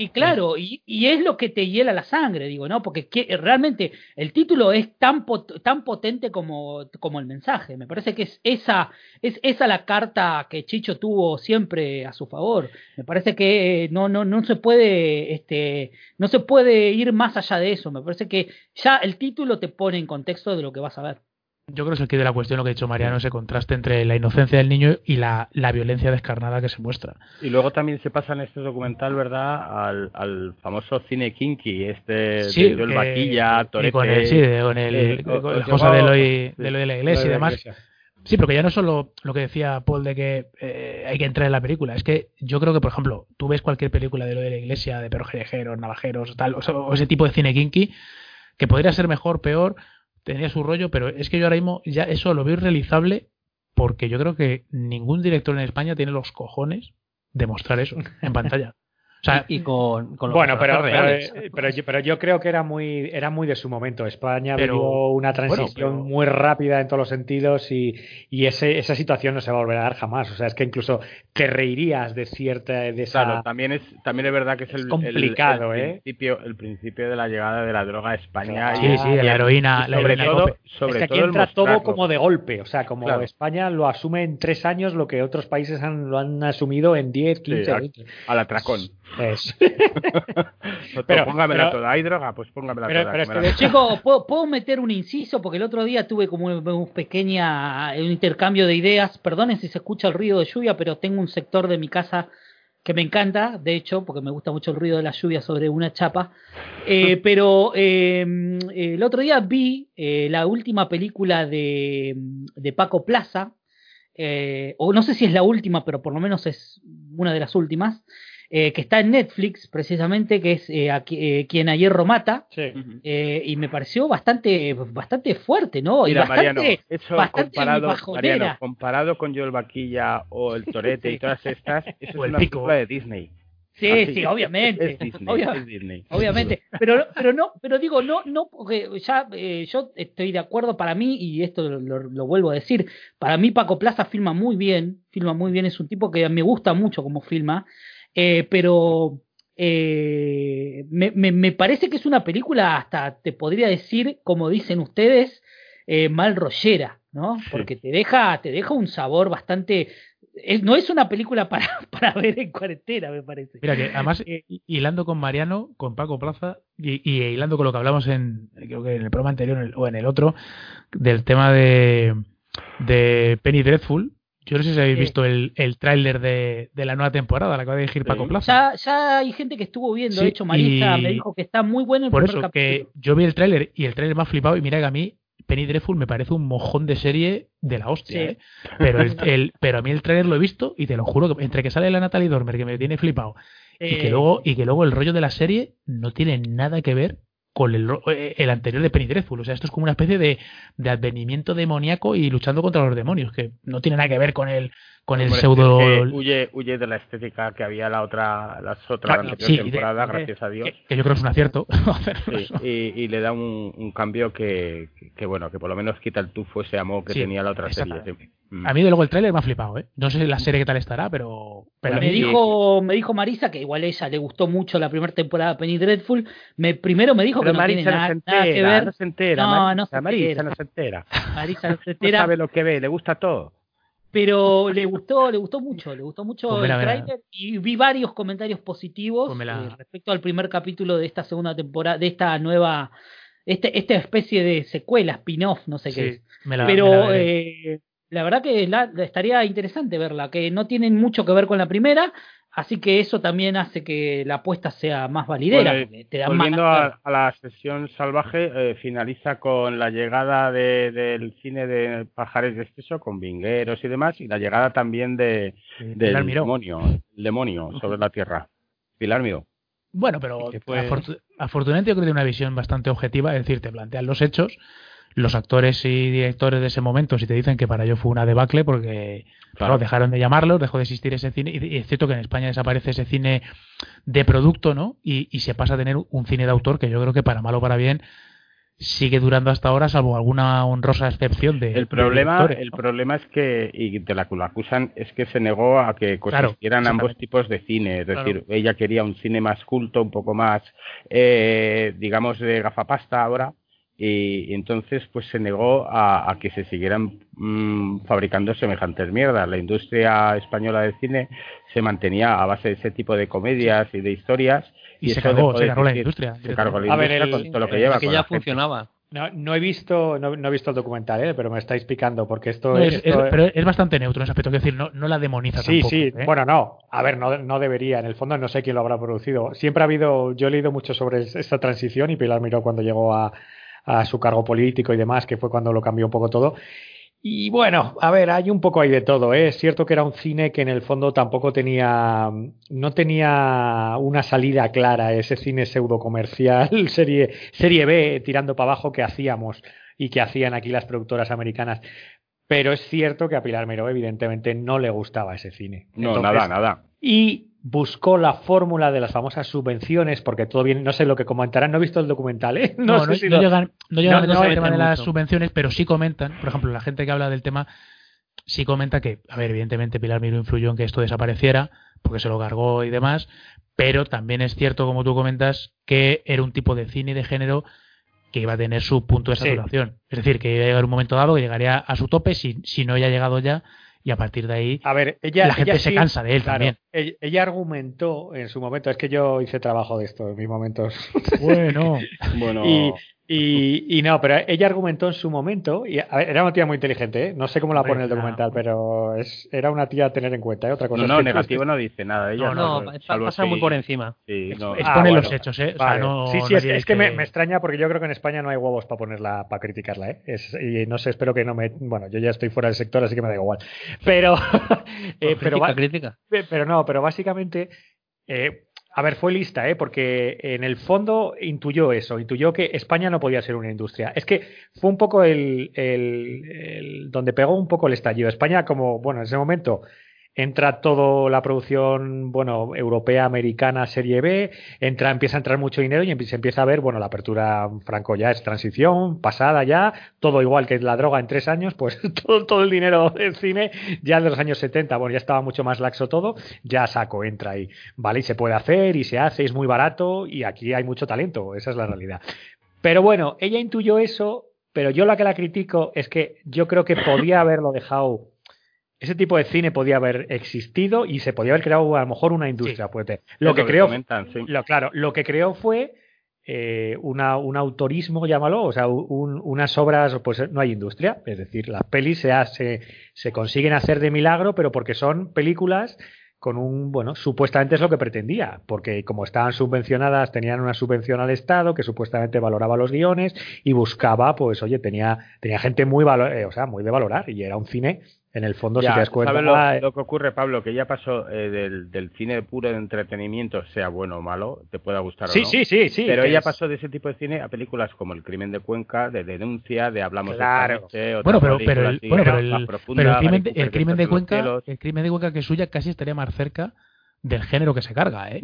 [SPEAKER 3] y claro, y, y es lo que te hiela la sangre, digo, ¿no? Porque que- realmente el título es tan, pot- tan potente como, como el mensaje. Me parece que es esa, es esa la carta que Chicho tuvo siempre a su favor. Me parece que eh, no, no, no se puede, este, no se puede ir más allá de eso. Me parece que ya el título te pone en contexto de lo que vas a ver.
[SPEAKER 2] Yo creo que es el kit de la cuestión lo que ha dicho Mariano, ese contraste entre la inocencia del niño y la, la violencia descarnada que se muestra.
[SPEAKER 1] Y luego también se pasa en este documental, ¿verdad? Al, al famoso cine kinky, este
[SPEAKER 2] Sí,
[SPEAKER 1] de
[SPEAKER 2] que-
[SPEAKER 1] Vaquilla,
[SPEAKER 2] y
[SPEAKER 1] Torete.
[SPEAKER 2] con el, sí, con el,
[SPEAKER 1] eh,
[SPEAKER 2] con
[SPEAKER 1] o
[SPEAKER 2] cosa de lo, de
[SPEAKER 1] sí,
[SPEAKER 2] lo de la iglesia
[SPEAKER 4] de
[SPEAKER 2] y demás. Sí, pero que ya no solo lo que decía Paul de que eh, hay que entrar en la película, es que yo creo que, por ejemplo, tú ves cualquier película de lo de la iglesia, de perros navajeros, tal, o, o ese tipo de cine kinky, que podría ser mejor, peor, tendría su rollo, pero es que yo ahora mismo ya eso lo veo irrealizable porque yo creo que ningún director en España tiene los cojones de mostrar eso en pantalla. O sea,
[SPEAKER 5] y con, con los
[SPEAKER 4] Bueno, pero, pero, eh, pero, yo- pero yo creo que era muy, era muy de su momento. España vivió una
[SPEAKER 2] bueno,
[SPEAKER 4] transición
[SPEAKER 2] pero-
[SPEAKER 4] muy rápida en todos los sentidos y, y ese, esa situación no se va a volver a dar jamás. O sea, es que incluso te reirías de cierta de esa.
[SPEAKER 1] Claro, también es, también es verdad que es, el, el-
[SPEAKER 4] complicado,
[SPEAKER 1] el,
[SPEAKER 4] ¿eh?
[SPEAKER 1] principio, el principio de la llegada de la droga a España. Y-
[SPEAKER 2] sí, la heroína,
[SPEAKER 1] y
[SPEAKER 2] la
[SPEAKER 1] sobre todo, sobre
[SPEAKER 4] es que aquí
[SPEAKER 1] todo el
[SPEAKER 4] entra todo como de golpe. O sea, como
[SPEAKER 1] Claro.
[SPEAKER 4] España lo asume en tres años lo que otros países han, lo han asumido en 10, 15,
[SPEAKER 1] Sí, a-
[SPEAKER 4] 20.
[SPEAKER 1] al atracón.
[SPEAKER 4] Es- *laughs*
[SPEAKER 1] Pero,
[SPEAKER 4] Pero-
[SPEAKER 1] póngamela
[SPEAKER 4] pero-
[SPEAKER 1] toda. ¿Hay droga? Pues póngamela
[SPEAKER 4] pero-
[SPEAKER 1] toda.
[SPEAKER 4] pero es
[SPEAKER 1] que
[SPEAKER 3] Chicos, ¿puedo, puedo meter un inciso? Porque el otro día tuve como un, un pequeña un intercambio de ideas. Perdonen si se escucha el ruido de lluvia, pero tengo un sector de mi casa que me encanta, de hecho, porque me gusta mucho el ruido de la lluvia sobre una chapa. Eh, *laughs* pero eh, el otro día vi eh, la última película de, de Paco Plaza, eh, o no sé si es la última, pero por lo menos es una de las últimas, eh, que está en Netflix, precisamente, que es eh, eh, Quien ayer Romata,
[SPEAKER 4] Sí.
[SPEAKER 3] y me pareció bastante bastante fuerte, ¿no?
[SPEAKER 1] Mira,
[SPEAKER 3] y bastante,
[SPEAKER 1] Mariano, eso
[SPEAKER 3] bastante
[SPEAKER 1] comparado. Mariano, comparado con Joel Vaquilla o el Torete y todas estas, *laughs* eso
[SPEAKER 2] O
[SPEAKER 1] es
[SPEAKER 2] el
[SPEAKER 1] una
[SPEAKER 2] Pico.
[SPEAKER 1] película de Disney.
[SPEAKER 3] Sí,
[SPEAKER 1] Así
[SPEAKER 3] sí, obviamente.
[SPEAKER 1] Es Disney,
[SPEAKER 3] Obvia-
[SPEAKER 1] es Disney.
[SPEAKER 3] Obviamente, pero pero no, pero digo no no porque ya eh, yo estoy de acuerdo para mí y esto lo, lo- lo vuelvo a decir, para mí Paco Plaza filma muy bien, filma muy bien, es un tipo que me gusta mucho como filma, eh, pero eh, me, me, me parece que es una película hasta te podría decir, como dicen ustedes, eh, mal rollera, ¿no? Porque te deja te deja un sabor bastante es- no es una película para, *laughs* para ver en cuarentena, me parece.
[SPEAKER 2] Mira que además,
[SPEAKER 3] Eh,
[SPEAKER 2] hi- hilando con Mariano, con Paco Plaza, y, y hilando con lo que hablamos en, creo que en el programa anterior en el- o en el otro, del tema de, de Penny Dreadful, yo no sé si habéis visto el, el tráiler de, de la nueva temporada, la que va a dirigir. Paco Plaza.
[SPEAKER 3] Ya, ya hay gente que estuvo viendo,
[SPEAKER 2] Sí,
[SPEAKER 3] de hecho Marisa me dijo que está muy bueno el
[SPEAKER 2] Por
[SPEAKER 3] primer
[SPEAKER 2] eso, que
[SPEAKER 3] capítulo.
[SPEAKER 2] yo vi el tráiler y el tráiler me ha flipado y mira que a mí Penny Dreadful me parece un mojón de serie de la hostia,
[SPEAKER 3] Sí.
[SPEAKER 2] ¿eh? Pero, el, el- pero a mí el tráiler lo he visto y te lo juro que entre que sale la Natalie Dormer que me tiene flipado y que
[SPEAKER 3] Eh,
[SPEAKER 2] luego y que luego el rollo de la serie no tiene nada que ver con el, eh, el anterior de Penny Dreadful. O sea, esto es como una especie de, de advenimiento demoníaco y luchando contra los demonios, que no tiene nada que ver con el, con el
[SPEAKER 1] Hombre,
[SPEAKER 2] pseudo.
[SPEAKER 1] es que huye, huye de la estética que había la otra, las otras
[SPEAKER 2] Claro,
[SPEAKER 1] anterior
[SPEAKER 2] sí, de-
[SPEAKER 1] temporada,
[SPEAKER 2] de-
[SPEAKER 1] gracias a Dios.
[SPEAKER 2] que, que yo creo que es un acierto *laughs*
[SPEAKER 1] Sí, y, y le da un, un cambio que, que, que, bueno, que por lo menos quita el tufo ese amor que
[SPEAKER 2] Sí,
[SPEAKER 1] tenía la otra serie. Mm.
[SPEAKER 2] A mí, de luego, el tráiler me ha flipado, ¿eh? No sé la serie qué tal estará, pero.
[SPEAKER 3] me
[SPEAKER 2] mí-
[SPEAKER 3] dijo me dijo Marisa que igual a ella le gustó mucho la primera temporada de Penny Dreadful. Me primero me dijo
[SPEAKER 1] Pero
[SPEAKER 3] que no
[SPEAKER 1] Marisa
[SPEAKER 3] tiene
[SPEAKER 1] no
[SPEAKER 3] nada, nada que
[SPEAKER 1] entera,
[SPEAKER 3] ver.
[SPEAKER 1] no se entera.
[SPEAKER 3] No,
[SPEAKER 1] Marisa,
[SPEAKER 3] no se
[SPEAKER 1] Marisa
[SPEAKER 3] entera.
[SPEAKER 1] no se entera.
[SPEAKER 3] Marisa no se *laughs*
[SPEAKER 1] No
[SPEAKER 3] entera,
[SPEAKER 1] sabe lo que ve, le gusta todo.
[SPEAKER 3] Pero le gustó, le gustó mucho, le gustó mucho
[SPEAKER 2] Pues
[SPEAKER 3] el
[SPEAKER 2] mira.
[SPEAKER 3] tráiler y vi varios comentarios positivos
[SPEAKER 2] Pues la-
[SPEAKER 3] eh, respecto al primer capítulo de esta segunda temporada, de esta nueva, este, esta especie de secuela, spin-off, no sé qué es.
[SPEAKER 2] la- la
[SPEAKER 3] Pero
[SPEAKER 2] veré.
[SPEAKER 3] eh, la verdad que la- estaría interesante verla, que no tienen mucho que ver con la primera, así que eso también hace que la apuesta sea más validera.
[SPEAKER 1] Bueno,
[SPEAKER 3] te
[SPEAKER 1] Volviendo a, a la sesión salvaje, eh, finaliza con la llegada de- del cine de Pajares de Exceso, con vingueros y demás, y la llegada también de,
[SPEAKER 2] Sí,
[SPEAKER 1] del demonio, el demonio *laughs* sobre la Tierra. Pilar Miró.
[SPEAKER 2] Bueno, pero
[SPEAKER 5] fue-
[SPEAKER 2] afortu- afortunadamente yo creo que tiene una visión bastante objetiva, es decir, te plantean los hechos, los actores y directores de ese momento, si te dicen que para ello fue una debacle porque
[SPEAKER 1] Claro.
[SPEAKER 2] claro, dejaron de llamarlos, dejó de existir ese cine, y, es cierto que en España desaparece ese cine de producto, ¿no? Y, y se pasa a tener un cine de autor que yo creo que para mal o para bien sigue durando hasta ahora, salvo alguna honrosa excepción de
[SPEAKER 1] El problema, el
[SPEAKER 2] ¿no?
[SPEAKER 1] problema es que, y de la que lo acusan, es que se negó a que
[SPEAKER 2] Claro,
[SPEAKER 1] coexistieran ambos tipos de cine. Es
[SPEAKER 2] Claro.
[SPEAKER 1] decir, ella quería un cine más culto, un poco más, eh, digamos, de gafapasta ahora, y, entonces pues se negó a, a que se siguieran mm, fabricando semejantes mierdas. La industria española del cine se mantenía a base de ese tipo de comedias y de historias.
[SPEAKER 2] Y se cargó, se cargó la industria.
[SPEAKER 1] Se cargó la
[SPEAKER 4] A ver,
[SPEAKER 1] industria
[SPEAKER 4] el-
[SPEAKER 1] con todo lo que
[SPEAKER 4] el-
[SPEAKER 1] lleva.
[SPEAKER 5] que ya funcionaba.
[SPEAKER 4] No, no he visto no, no he visto el documental, ¿eh? pero me estáis picando porque esto,
[SPEAKER 2] No, es,
[SPEAKER 4] esto-
[SPEAKER 2] es- pero es bastante neutro en ese aspecto, es decir, no, no la demoniza
[SPEAKER 4] Sí,
[SPEAKER 2] tampoco.
[SPEAKER 4] sí,
[SPEAKER 2] ¿eh?
[SPEAKER 4] bueno, no, a ver, no, no debería, en el fondo no sé quién lo habrá producido. Siempre ha habido, yo he leído mucho sobre es- esta transición y Pilar Miró cuando llegó a, a su cargo político y demás, que fue cuando lo cambió un poco todo. Y bueno, a ver, hay un poco ahí de todo, ¿eh? Es cierto que era un cine que en el fondo tampoco tenía, no tenía una salida clara, ese cine pseudo comercial, *laughs* serie, serie B, tirando para abajo que hacíamos y que hacían aquí las productoras americanas. Pero es cierto que a Pilar Miró evidentemente no le gustaba ese cine.
[SPEAKER 1] No,
[SPEAKER 4] Entonces,
[SPEAKER 1] nada, nada.
[SPEAKER 4] Y buscó la fórmula de las famosas subvenciones, porque todo bien, no sé lo que comentarán, no he visto el documental, ¿eh? *laughs*
[SPEAKER 2] No,
[SPEAKER 4] sé
[SPEAKER 2] no,
[SPEAKER 4] si
[SPEAKER 2] no
[SPEAKER 4] lo-
[SPEAKER 2] llegan, no llegan
[SPEAKER 4] no-
[SPEAKER 2] tema de las subvenciones, pero sí comentan, por ejemplo, la gente que habla del tema sí comenta que, a ver, evidentemente Pilar Miró influyó en que esto desapareciera, porque se lo cargó y demás, pero también es cierto, como tú comentas, que era un tipo de cine y de género que iba a tener su punto de
[SPEAKER 4] Sí.
[SPEAKER 2] saturación. Es decir, que iba a llegar un momento dado que llegaría a su tope si, si no haya llegado ya, y a partir de ahí
[SPEAKER 4] A ver, ella,
[SPEAKER 2] la gente
[SPEAKER 4] ella
[SPEAKER 2] se
[SPEAKER 4] sí-
[SPEAKER 2] cansa de él
[SPEAKER 4] claro,
[SPEAKER 2] también.
[SPEAKER 4] Ella, ella argumentó en su momento, es que yo hice trabajo de esto en mis momentos.
[SPEAKER 2] Bueno, *laughs*
[SPEAKER 1] Bueno,
[SPEAKER 4] Y, y, y no, pero ella argumentó en su momento, y ver, era una tía muy inteligente, ¿eh? no sé cómo la pone el documental, pero es, era una tía a tener en cuenta. ¿eh? Otra cosa
[SPEAKER 1] no,
[SPEAKER 4] es
[SPEAKER 1] no,
[SPEAKER 4] que-
[SPEAKER 1] negativo no dice nada. Ella
[SPEAKER 2] No,
[SPEAKER 5] No,
[SPEAKER 1] salvo
[SPEAKER 5] pasa muy por encima.
[SPEAKER 1] sí, no.
[SPEAKER 4] Ah,
[SPEAKER 2] exponen los hechos, ¿eh? O
[SPEAKER 4] Vale.
[SPEAKER 2] sea, no,
[SPEAKER 4] sí, sí, es, es que me, extraña porque yo creo que en España no hay huevos para ponerla, para criticarla, ¿eh? Es- y no sé, espero que no me. Bueno, yo ya estoy fuera del sector, así que me da igual. Pero, *laughs* eh, pero,
[SPEAKER 5] crítica,
[SPEAKER 4] va-
[SPEAKER 5] crítica.
[SPEAKER 4] pero no, pero básicamente Eh, a ver, fue lista, ¿eh? porque en el fondo intuyó eso, intuyó que España no podía ser una industria. Es que fue un poco el, el donde pegó un poco el estallido. España, como, bueno, en ese momento entra toda la producción, bueno, europea, americana, serie B, entra, empieza a entrar mucho dinero y se empieza a ver, bueno, la apertura franco ya es transición, pasada ya, todo igual que la droga en tres años, pues *laughs* todo, todo el dinero del cine, ya de los años 70, bueno, ya estaba mucho más laxo todo, ya saco, entra ahí, ¿vale? Y se puede hacer y se hace, es muy barato y aquí hay mucho talento, esa es la realidad. Pero bueno, ella intuyó eso, pero yo la que la critico es que yo creo que podía haberlo dejado ese tipo de cine podía haber existido y se podía haber creado a lo mejor una industria. Lo que, creó, lo, claro, lo que creó fue eh, una, un autorismo, llámalo, o sea, unas obras, pues no hay industria, es decir, las pelis se, hace, se consiguen hacer de milagro, pero porque son películas con un, bueno, supuestamente es lo que pretendía, porque como estaban subvencionadas, tenían una subvención al Estado que supuestamente valoraba los guiones y buscaba, pues oye, tenía, tenía gente muy, eh, o sea, muy de valorar y era un cine en el fondo, si te das cuenta.
[SPEAKER 1] ¿sabes lo, que ocurre, Pablo? Que ya pasó eh, del, del, cine puro de entretenimiento, sea bueno o malo, te pueda gustar
[SPEAKER 4] sí,
[SPEAKER 1] o no.
[SPEAKER 4] Sí, sí, sí.
[SPEAKER 1] Pero ella pasó de ese tipo de cine a películas como El crimen de Cuenca, de denuncia, de Hablamos
[SPEAKER 2] claro. de bueno, pero, pero, el, bueno, pero, el, pero el crimen, el crimen de Cuenca, el crimen de Cuenca que es suya casi estaría más cerca del género que se carga, ¿eh?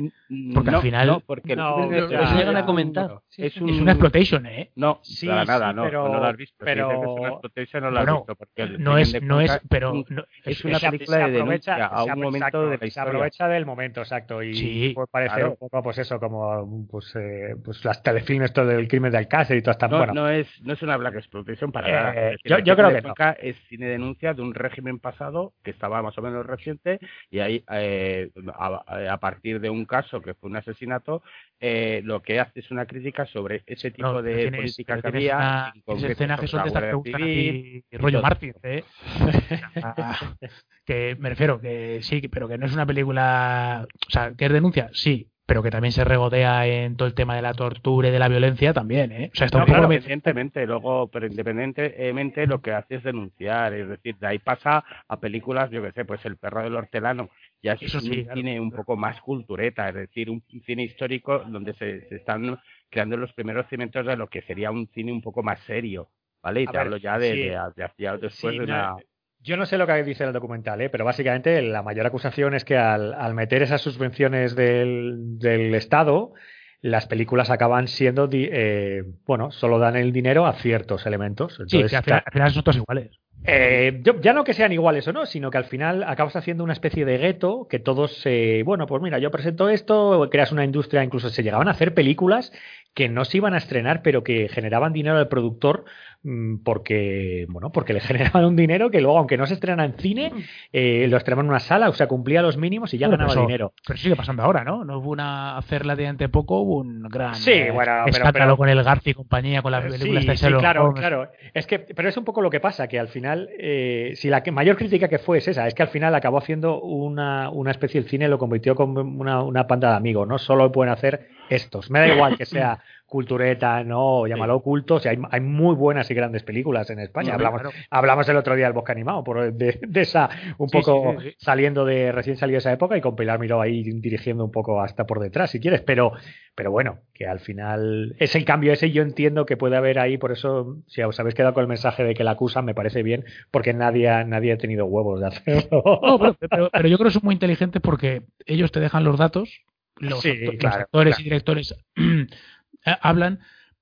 [SPEAKER 2] Porque al final.
[SPEAKER 1] No, porque
[SPEAKER 5] no, no, eso llegan a comentar.
[SPEAKER 2] es, un... es, una exploitation, ¿eh?
[SPEAKER 1] No, sí, para nada, no, pero, no lo has visto.
[SPEAKER 2] Pero...
[SPEAKER 1] Si es una exploitation, no lo has visto. Porque
[SPEAKER 2] no es, no es, pero.
[SPEAKER 1] es una película de denuncia a un momento de la historia.
[SPEAKER 4] Se aprovecha del momento, exacto. Y
[SPEAKER 2] sí,
[SPEAKER 4] puede parecer claro. un poco, pues eso, como pues, eh, pues las telefilmes esto del crimen de Alcácer y todas estas.
[SPEAKER 1] No,
[SPEAKER 4] bueno.
[SPEAKER 1] no, es, no es una black exploitation para nada.
[SPEAKER 4] Eh, yo, yo creo que no.
[SPEAKER 1] Es cine denuncia de un régimen pasado que estaba más o menos reciente y ahí, eh, a, a partir de un caso que fue un asesinato, eh, lo que hace es una crítica sobre ese tipo
[SPEAKER 2] no,
[SPEAKER 1] de
[SPEAKER 2] tienes,
[SPEAKER 1] política que
[SPEAKER 2] había.
[SPEAKER 1] Una,
[SPEAKER 2] ese escena que son de estas que ti, rollo Mártir, ¿eh? *laughs* que me refiero que sí, pero que no es una película. O sea, que es denuncia, sí, pero que también se regodea en todo el tema de la tortura y de la violencia también, ¿eh? O sea, está
[SPEAKER 1] no,
[SPEAKER 2] un poco
[SPEAKER 1] claro, evidentemente, luego, pero independientemente lo que hace es denunciar, es decir, de ahí pasa a películas, yo que sé, pues El perro del hortelano, ya es
[SPEAKER 2] Eso
[SPEAKER 1] un
[SPEAKER 2] sí,
[SPEAKER 1] cine
[SPEAKER 2] claro.
[SPEAKER 1] un poco más cultureta, es decir, un cine histórico donde se, se están creando los primeros cimientos de lo que sería un cine un poco más serio, ¿vale? Y te
[SPEAKER 4] ver,
[SPEAKER 1] hablo ya de,
[SPEAKER 4] sí.
[SPEAKER 1] de, de hacia después
[SPEAKER 4] Sí,
[SPEAKER 1] de
[SPEAKER 4] no,
[SPEAKER 1] una...
[SPEAKER 4] Yo no sé lo que dice el documental, ¿eh? pero básicamente la mayor acusación es que al, al meter esas subvenciones del, del, Estado, las películas acaban siendo, eh, bueno, solo dan el dinero a ciertos elementos.
[SPEAKER 2] Entonces, sí, que al final, al final son todos iguales.
[SPEAKER 4] Eh, yo, ya no que sean iguales o no, sino que al final acabas haciendo una especie de gueto que todos, eh, bueno, pues mira, yo presento esto, creas una industria, incluso se llegaban a hacer películas que no se iban a estrenar, pero que generaban dinero al productor mmm, porque, bueno, porque le *laughs* generaban un dinero que luego, aunque no se estrena en cine, eh, lo estrenaban en una sala, o sea, cumplía los mínimos y ya
[SPEAKER 2] Bueno,
[SPEAKER 4] ganaba
[SPEAKER 2] pero eso-
[SPEAKER 4] dinero.
[SPEAKER 2] Pero sigue pasando ahora, ¿no? No hubo una hacerla de ante poco, hubo un gran
[SPEAKER 4] Sí,
[SPEAKER 2] eh,
[SPEAKER 4] bueno, pero- pero-
[SPEAKER 2] con el Garci y compañía, con la
[SPEAKER 4] Eh,
[SPEAKER 2] película
[SPEAKER 4] sí, sí, claro,
[SPEAKER 2] Holmes.
[SPEAKER 4] claro. Es que, pero es un poco lo que pasa, que al final, eh, si la mayor crítica que fue es esa, es que al final acabó haciendo una, una especie, el cine lo convirtió como una, una panda de amigos, ¿no? Solo pueden hacer estos. Me da igual que sea cultureta, no, llámalo culto, o sea, hay, hay muy buenas y grandes películas en España.
[SPEAKER 2] Sí,
[SPEAKER 4] hablamos,
[SPEAKER 2] claro.
[SPEAKER 4] hablamos el otro día del Bosque Animado, por, de, de esa, un
[SPEAKER 2] Sí,
[SPEAKER 4] poco
[SPEAKER 2] sí, sí, sí.
[SPEAKER 4] saliendo de, recién salido de esa época y con Pilar Miró ahí dirigiendo un poco hasta por detrás, si quieres, pero, pero bueno, que al final es el cambio ese, yo entiendo que puede haber ahí, por eso, si os habéis quedado con el mensaje de que la acusan, me parece bien, porque nadie, nadie ha tenido huevos de hacerlo.
[SPEAKER 2] No, pero, pero- pero yo creo que son muy inteligentes porque ellos te dejan los datos, los,
[SPEAKER 4] Sí,
[SPEAKER 2] acto- los actores
[SPEAKER 4] claro.
[SPEAKER 2] y directores *clears throat* eh, hablan,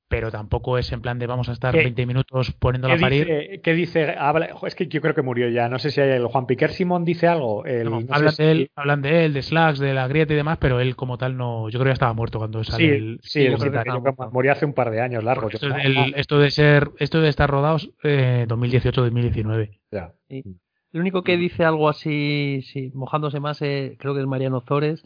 [SPEAKER 2] pero tampoco es en plan de vamos a estar
[SPEAKER 4] ¿Qué-
[SPEAKER 2] 20 minutos poniéndola a
[SPEAKER 4] ¿Qué
[SPEAKER 2] parir.
[SPEAKER 4] dice, ¿Qué dice? Habla, es que yo creo que murió ya. No sé si hay el Juan Piquer Simón dice algo. El,
[SPEAKER 2] No,
[SPEAKER 4] no sé
[SPEAKER 2] hablan,
[SPEAKER 4] si-
[SPEAKER 2] de él, hablan de él, de Slacks, de la grieta y demás, pero él como tal no. Yo creo que ya estaba muerto cuando sale
[SPEAKER 4] Sí,
[SPEAKER 2] el.
[SPEAKER 4] sí,
[SPEAKER 2] yo
[SPEAKER 4] el
[SPEAKER 2] creo que
[SPEAKER 4] cita-
[SPEAKER 2] estaba
[SPEAKER 4] yo creo que
[SPEAKER 2] muerto.
[SPEAKER 4] murió hace un par de años largo.
[SPEAKER 2] Esto, es esto de ser, esto de estar rodados eh, 2018-2019.
[SPEAKER 4] Ya.
[SPEAKER 5] El único que dice algo así, sí, mojándose más, eh, creo que es Mariano Zores,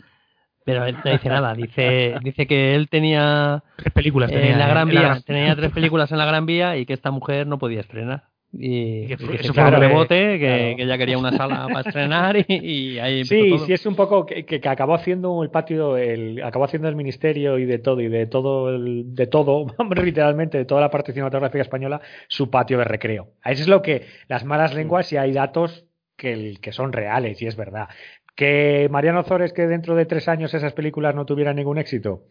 [SPEAKER 5] pero él no dice nada. Dice, dice que él tenía
[SPEAKER 2] Tres películas
[SPEAKER 5] eh,
[SPEAKER 2] tenía
[SPEAKER 5] en la Gran
[SPEAKER 2] la
[SPEAKER 5] Vía,
[SPEAKER 2] Gran-
[SPEAKER 5] tenía tres películas en la Gran Vía y que esta mujer no podía estrenar. Y,
[SPEAKER 2] Y que
[SPEAKER 5] y que
[SPEAKER 2] eso fue
[SPEAKER 5] fue
[SPEAKER 2] que-
[SPEAKER 5] rebote, que,
[SPEAKER 4] claro.
[SPEAKER 5] que ella quería una sala para estrenar y, y ahí empezó
[SPEAKER 4] Sí,
[SPEAKER 5] todo.
[SPEAKER 4] sí, es un poco que, que- que acabó haciendo el patio, el, acabó haciendo el ministerio y de todo, y de todo, el- de todo, *laughs* literalmente, de toda la parte cinematográfica española, su patio de recreo. Eso es lo que las malas lenguas, y hay datos que, el- que son reales, y es verdad. Que Mariano Zores, que dentro de tres años esas películas no tuvieran ningún éxito,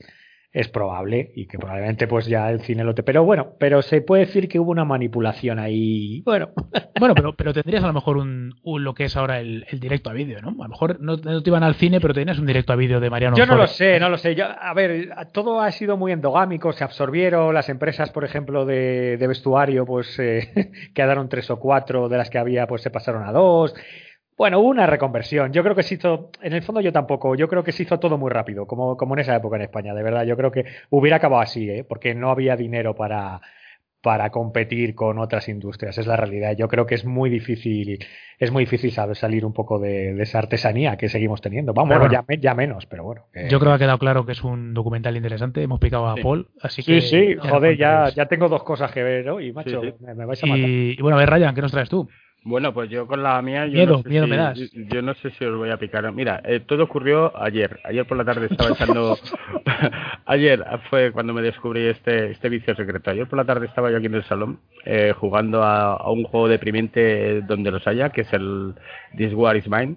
[SPEAKER 4] es probable y que probablemente pues ya el cine lo te... Pero bueno, pero se puede decir que hubo una manipulación ahí. Bueno, *laughs*
[SPEAKER 2] bueno pero, pero tendrías a lo mejor un, lo que es ahora el, directo a vídeo, ¿no? A lo mejor no, te iban al cine, pero tenías un directo a vídeo de Mariano.
[SPEAKER 4] Yo no lo sé, no lo sé. Yo, a ver, todo ha sido muy endogámico, se absorbieron las empresas, por ejemplo, de, vestuario, pues eh, *laughs* quedaron tres o cuatro de las que había, pues se pasaron a dos. Bueno, hubo una reconversión. Yo creo que se hizo, en el fondo yo tampoco, yo creo que se hizo todo muy rápido, como, como en esa época en España, de verdad. Yo creo que hubiera acabado así, ¿eh? porque no había dinero para, para competir con otras industrias, es la realidad. Yo creo que es muy difícil, es muy difícil salir un poco de, esa artesanía que seguimos teniendo. Vamos, bueno, ya, ya, menos, pero bueno.
[SPEAKER 2] Yo creo que ha quedado claro que es un documental interesante. Hemos picado a Paul, así
[SPEAKER 4] que. Sí, sí, joder, ya, ya tengo dos cosas que ver hoy, macho. Me, vais a matar.
[SPEAKER 2] Y, y bueno, a ver, Ryan, ¿qué nos traes tú?
[SPEAKER 1] Bueno, pues yo con la mía. Yo
[SPEAKER 2] miedo, no miedo me das.
[SPEAKER 1] Yo, no sé si os voy a picar. Mira, eh, todo ocurrió ayer. Ayer por la tarde estaba echando. *laughs* ayer fue cuando me descubrí este, este vicio secreto. Ayer por la tarde estaba yo aquí en el salón eh, jugando a, un juego deprimente donde los haya, que es el This War is Mine.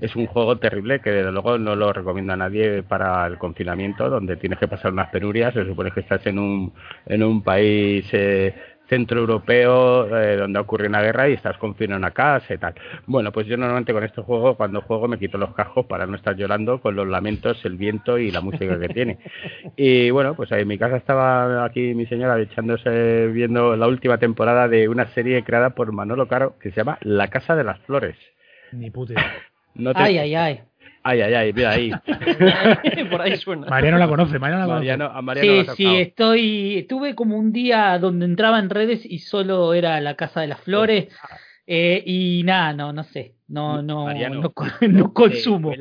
[SPEAKER 1] Es un juego terrible que desde luego no lo recomiendo a nadie para el confinamiento, donde tienes que pasar unas penurias. Se supone que estás en un, en un país. Eh, centro europeo eh, donde ocurre una guerra y estás confinado en una casa y tal. Bueno, pues yo normalmente con este juego, cuando juego, me quito los cascos para no estar llorando con los lamentos, el viento y la música que tiene. *laughs* Y bueno, pues en mi casa estaba aquí mi señora echándose viendo la última temporada de una serie creada por Manolo Caro que se llama La Casa de las Flores.
[SPEAKER 2] Ni puta. *laughs*
[SPEAKER 3] No Ay, ay, ay.
[SPEAKER 1] Ay, ay, ay, mira ahí. *laughs*
[SPEAKER 2] Por ahí suena. Mariano la conoce, Mariano la conoce.
[SPEAKER 3] Mariano, sí, sí, estoy. Estuve como un día donde entraba en redes y solo era la Casa de las Flores. Eh, y nada, no, no sé. No, no, no, no, consumo.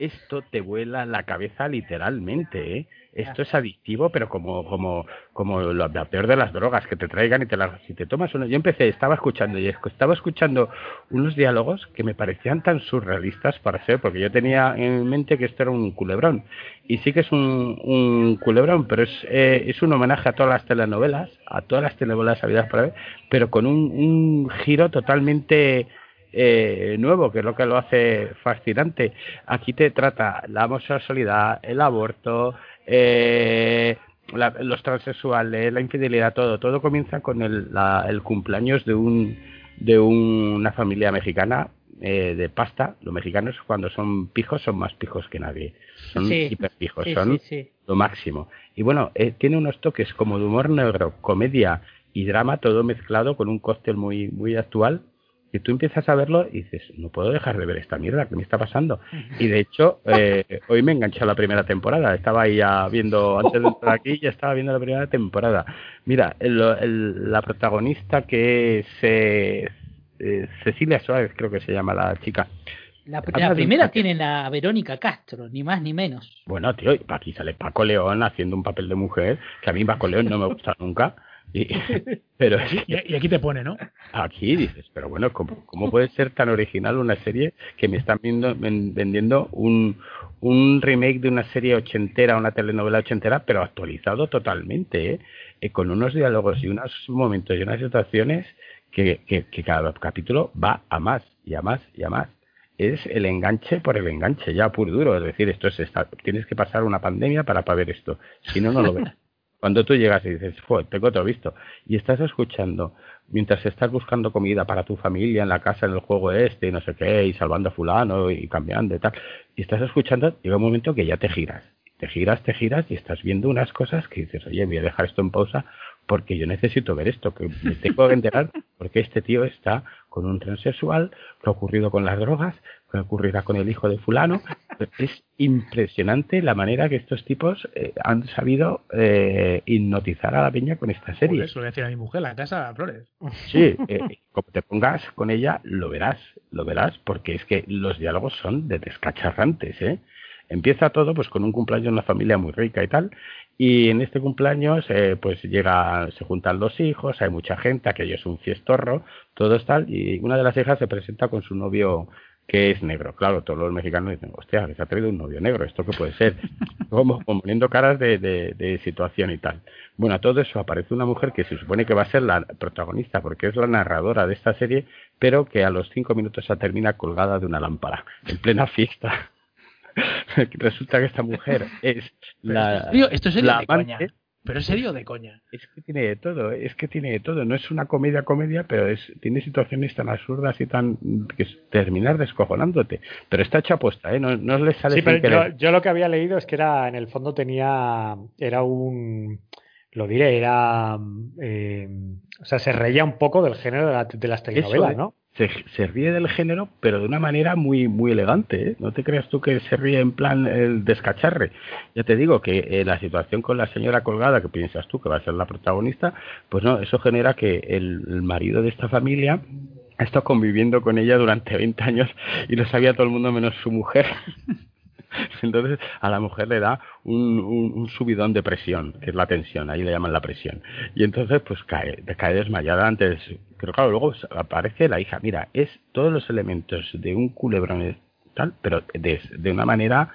[SPEAKER 1] Esto te vuela la cabeza literalmente, ¿eh? Esto es adictivo, pero como, como, como lo, peor de las drogas, que te traigan y te las, si te tomas uno. Yo empecé, estaba escuchando y estaba escuchando unos diálogos que me parecían tan surrealistas para ser, porque yo tenía en mente que esto era un culebrón. Y sí que es un, un culebrón, pero es, eh, es un homenaje a todas las telenovelas, a todas las telenovelas habidas por ver, pero con un, un giro totalmente eh, nuevo, que es lo que lo hace fascinante. Aquí te trata la homosexualidad, el aborto, eh, los transexuales, la infidelidad, todo. Todo comienza con el, el cumpleaños de, un, de una familia mexicana eh, de pasta. Los mexicanos cuando son pijos son más pijos que nadie. Son hiperpijos, son lo máximo. Y bueno, eh, tiene unos toques como de humor negro, comedia y drama, todo mezclado con un cóctel muy, muy actual y tú empiezas a verlo y dices, no puedo dejar de ver esta mierda que me está pasando. *laughs* Y de hecho, eh, hoy me enganché a la primera temporada. Estaba ahí ya viendo, antes de entrar aquí, ya estaba viendo la primera temporada. Mira, la protagonista que es eh, eh, Cecilia Suárez, creo que se llama la chica.
[SPEAKER 3] La, primera tiene la Verónica Castro, ni más ni menos.
[SPEAKER 1] Bueno, tío, aquí sale Paco León haciendo un papel de mujer, que a mí Paco León no me gusta nunca. Y, *laughs* pero,
[SPEAKER 2] y, aquí te pone, ¿no?
[SPEAKER 1] Aquí dices, pero bueno, ¿cómo, ¿cómo, puede ser tan original una serie que me están viendo, vendiendo un, un remake de una serie ochentera, una telenovela ochentera, pero actualizado totalmente, ¿eh? ¿eh? con unos diálogos y unos momentos y unas situaciones que, que, que cada capítulo va a más y a más y a más es el enganche por el enganche, ya puro duro. Es decir, esto es tienes que pasar una pandemia para, para ver esto. Si no, no lo ves. *laughs* Cuando tú llegas y dices, Fue, tengo otro visto, y estás escuchando, mientras estás buscando comida para tu familia en la casa, en el juego este, y no sé qué, y salvando a fulano, y cambiando y tal, y estás escuchando, llega un momento que ya te giras. Te giras, te giras, y estás viendo unas cosas que dices, oye, voy a dejar esto en pausa, porque yo necesito ver esto, que me tengo que enterar, porque este tío está con un transexual, qué ha ocurrido con las drogas, ocurrirá con el hijo de fulano. Es impresionante la manera que estos tipos eh, han sabido eh, hipnotizar a la peña con esta serie.
[SPEAKER 2] eso lo voy a decir a mi mujer, la casa Flores.
[SPEAKER 1] Sí, eh, como te pongas con ella, lo verás, lo verás, porque es que los diálogos son de descacharrantes, ¿eh? Empieza todo pues con un cumpleaños de una familia muy rica y tal, y en este cumpleaños, eh, pues llega, se juntan los hijos, hay mucha gente, aquello es un fiestorro, todo es tal, y una de las hijas se presenta con su novio que es negro. Claro, todos los mexicanos dicen, hostia, que se ha traído un novio negro, ¿esto qué puede ser? *laughs* Como, poniendo caras de, de, situación y tal. Bueno, a todo eso aparece una mujer que se supone que va a ser la protagonista, porque es la narradora de esta serie, pero que a los cinco minutos se termina colgada de una lámpara, en plena fiesta. *laughs* Resulta que esta mujer es la,
[SPEAKER 2] esto es la amante, pero en serio de coña.
[SPEAKER 1] Es que tiene de todo, es que tiene de todo. No es una comedia comedia, pero es tiene situaciones tan absurdas y tan que es terminar descojonándote. Pero está hecha apuesta, ¿eh? No, no le sale
[SPEAKER 4] Sí, pero yo, lo que había leído es que era en el fondo tenía era un lo diré, era eh, o sea, se reía un poco del género de, de las telenovelas, ¿no?
[SPEAKER 1] Se, ríe del género, pero de una manera muy muy elegante. ¿eh? No te creas tú que se ríe en plan el descacharre. Ya te digo que eh, la situación con la señora colgada, que piensas tú que va a ser la protagonista, pues no, eso genera que el, marido de esta familia ha estado conviviendo con ella durante 20 años y lo sabía todo el mundo menos su mujer. *laughs* *laughs* Entonces a la mujer le da un, subidón de presión, que es la tensión, ahí le llaman la presión. Y entonces pues cae, cae desmayada antes. Pero claro, luego aparece la hija. Mira, es todos los elementos de un culebrón tal, pero de, una manera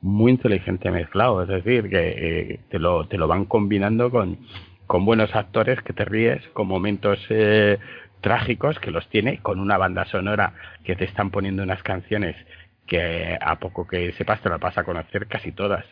[SPEAKER 1] muy inteligente mezclado. Es decir, que eh, te, lo, te lo van combinando con, con buenos actores que te ríes, con momentos eh, trágicos que los tiene, con una banda sonora que te están poniendo unas canciones que a poco que sepas te la vas a conocer casi todas.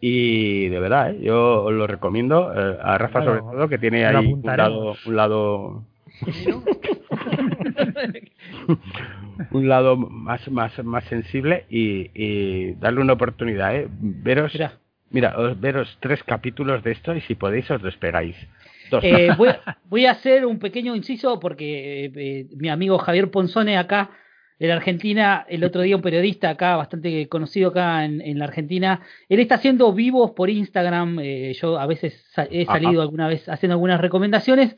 [SPEAKER 1] Y de verdad, ¿eh? yo os lo recomiendo eh, a Rafa sobre todo que tiene ahí un lado, un lado *laughs* un lado más más más sensible y, darle una oportunidad, ¿eh? Veros, mira. os veros tres capítulos de esto y si podéis os despegáis.
[SPEAKER 3] Eh, voy, *laughs* voy, a hacer un pequeño inciso porque mi amigo Javier Ponzone acá en Argentina, el otro día un periodista acá, bastante conocido acá en, la Argentina, él está haciendo vivos por Instagram, eh, yo a veces he salido alguna vez haciendo algunas recomendaciones,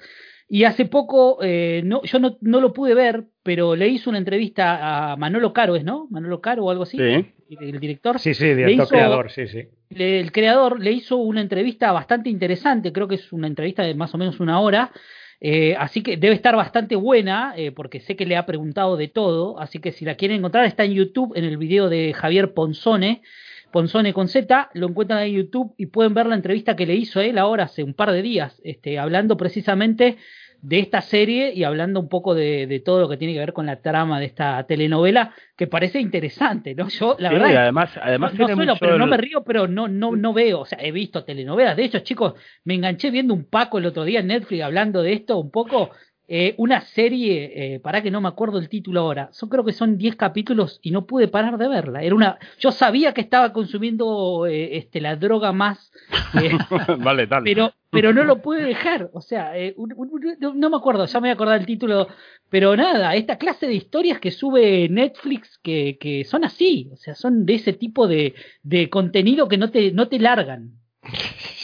[SPEAKER 3] y hace poco, eh, no, yo no, no, lo pude ver, pero le hizo una entrevista a Manolo Caro, ¿es no? Manolo Caro o algo así,
[SPEAKER 1] sí.
[SPEAKER 3] el director.
[SPEAKER 4] Sí, sí, director, creador, sí, sí.
[SPEAKER 3] el creador le hizo una entrevista bastante interesante, creo que es una entrevista de más o menos una hora, eh, así que debe estar bastante buena, eh, porque sé que le ha preguntado de todo. Así que si la quieren encontrar, está en YouTube, en el video de Javier Ponzone, Ponzone con Z, lo encuentran en YouTube y pueden ver la entrevista que le hizo él ahora hace un par de días, este, hablando precisamente de esta serie y hablando un poco de, todo lo que tiene que ver con la trama de esta telenovela, que parece interesante, ¿no? Yo, la verdad.
[SPEAKER 1] además, además
[SPEAKER 3] no, no pero no me río, pero no, no, no veo. O sea, he visto telenovelas. De hecho, chicos, me enganché viendo un Paco el otro día en Netflix hablando de esto un poco eh, una serie, eh, para que no me acuerdo el título ahora, yo creo que son 10 capítulos y no pude parar de verla. Era una, yo sabía que estaba consumiendo eh, este, la droga más,
[SPEAKER 1] eh, *laughs* vale, tal.
[SPEAKER 3] pero, pero no lo pude dejar. O sea, no me acuerdo, ya me voy a acordar el título, pero nada, esta clase de historias que sube Netflix que, que son así, o sea, son de ese tipo de, de contenido que no te, no te largan. *laughs*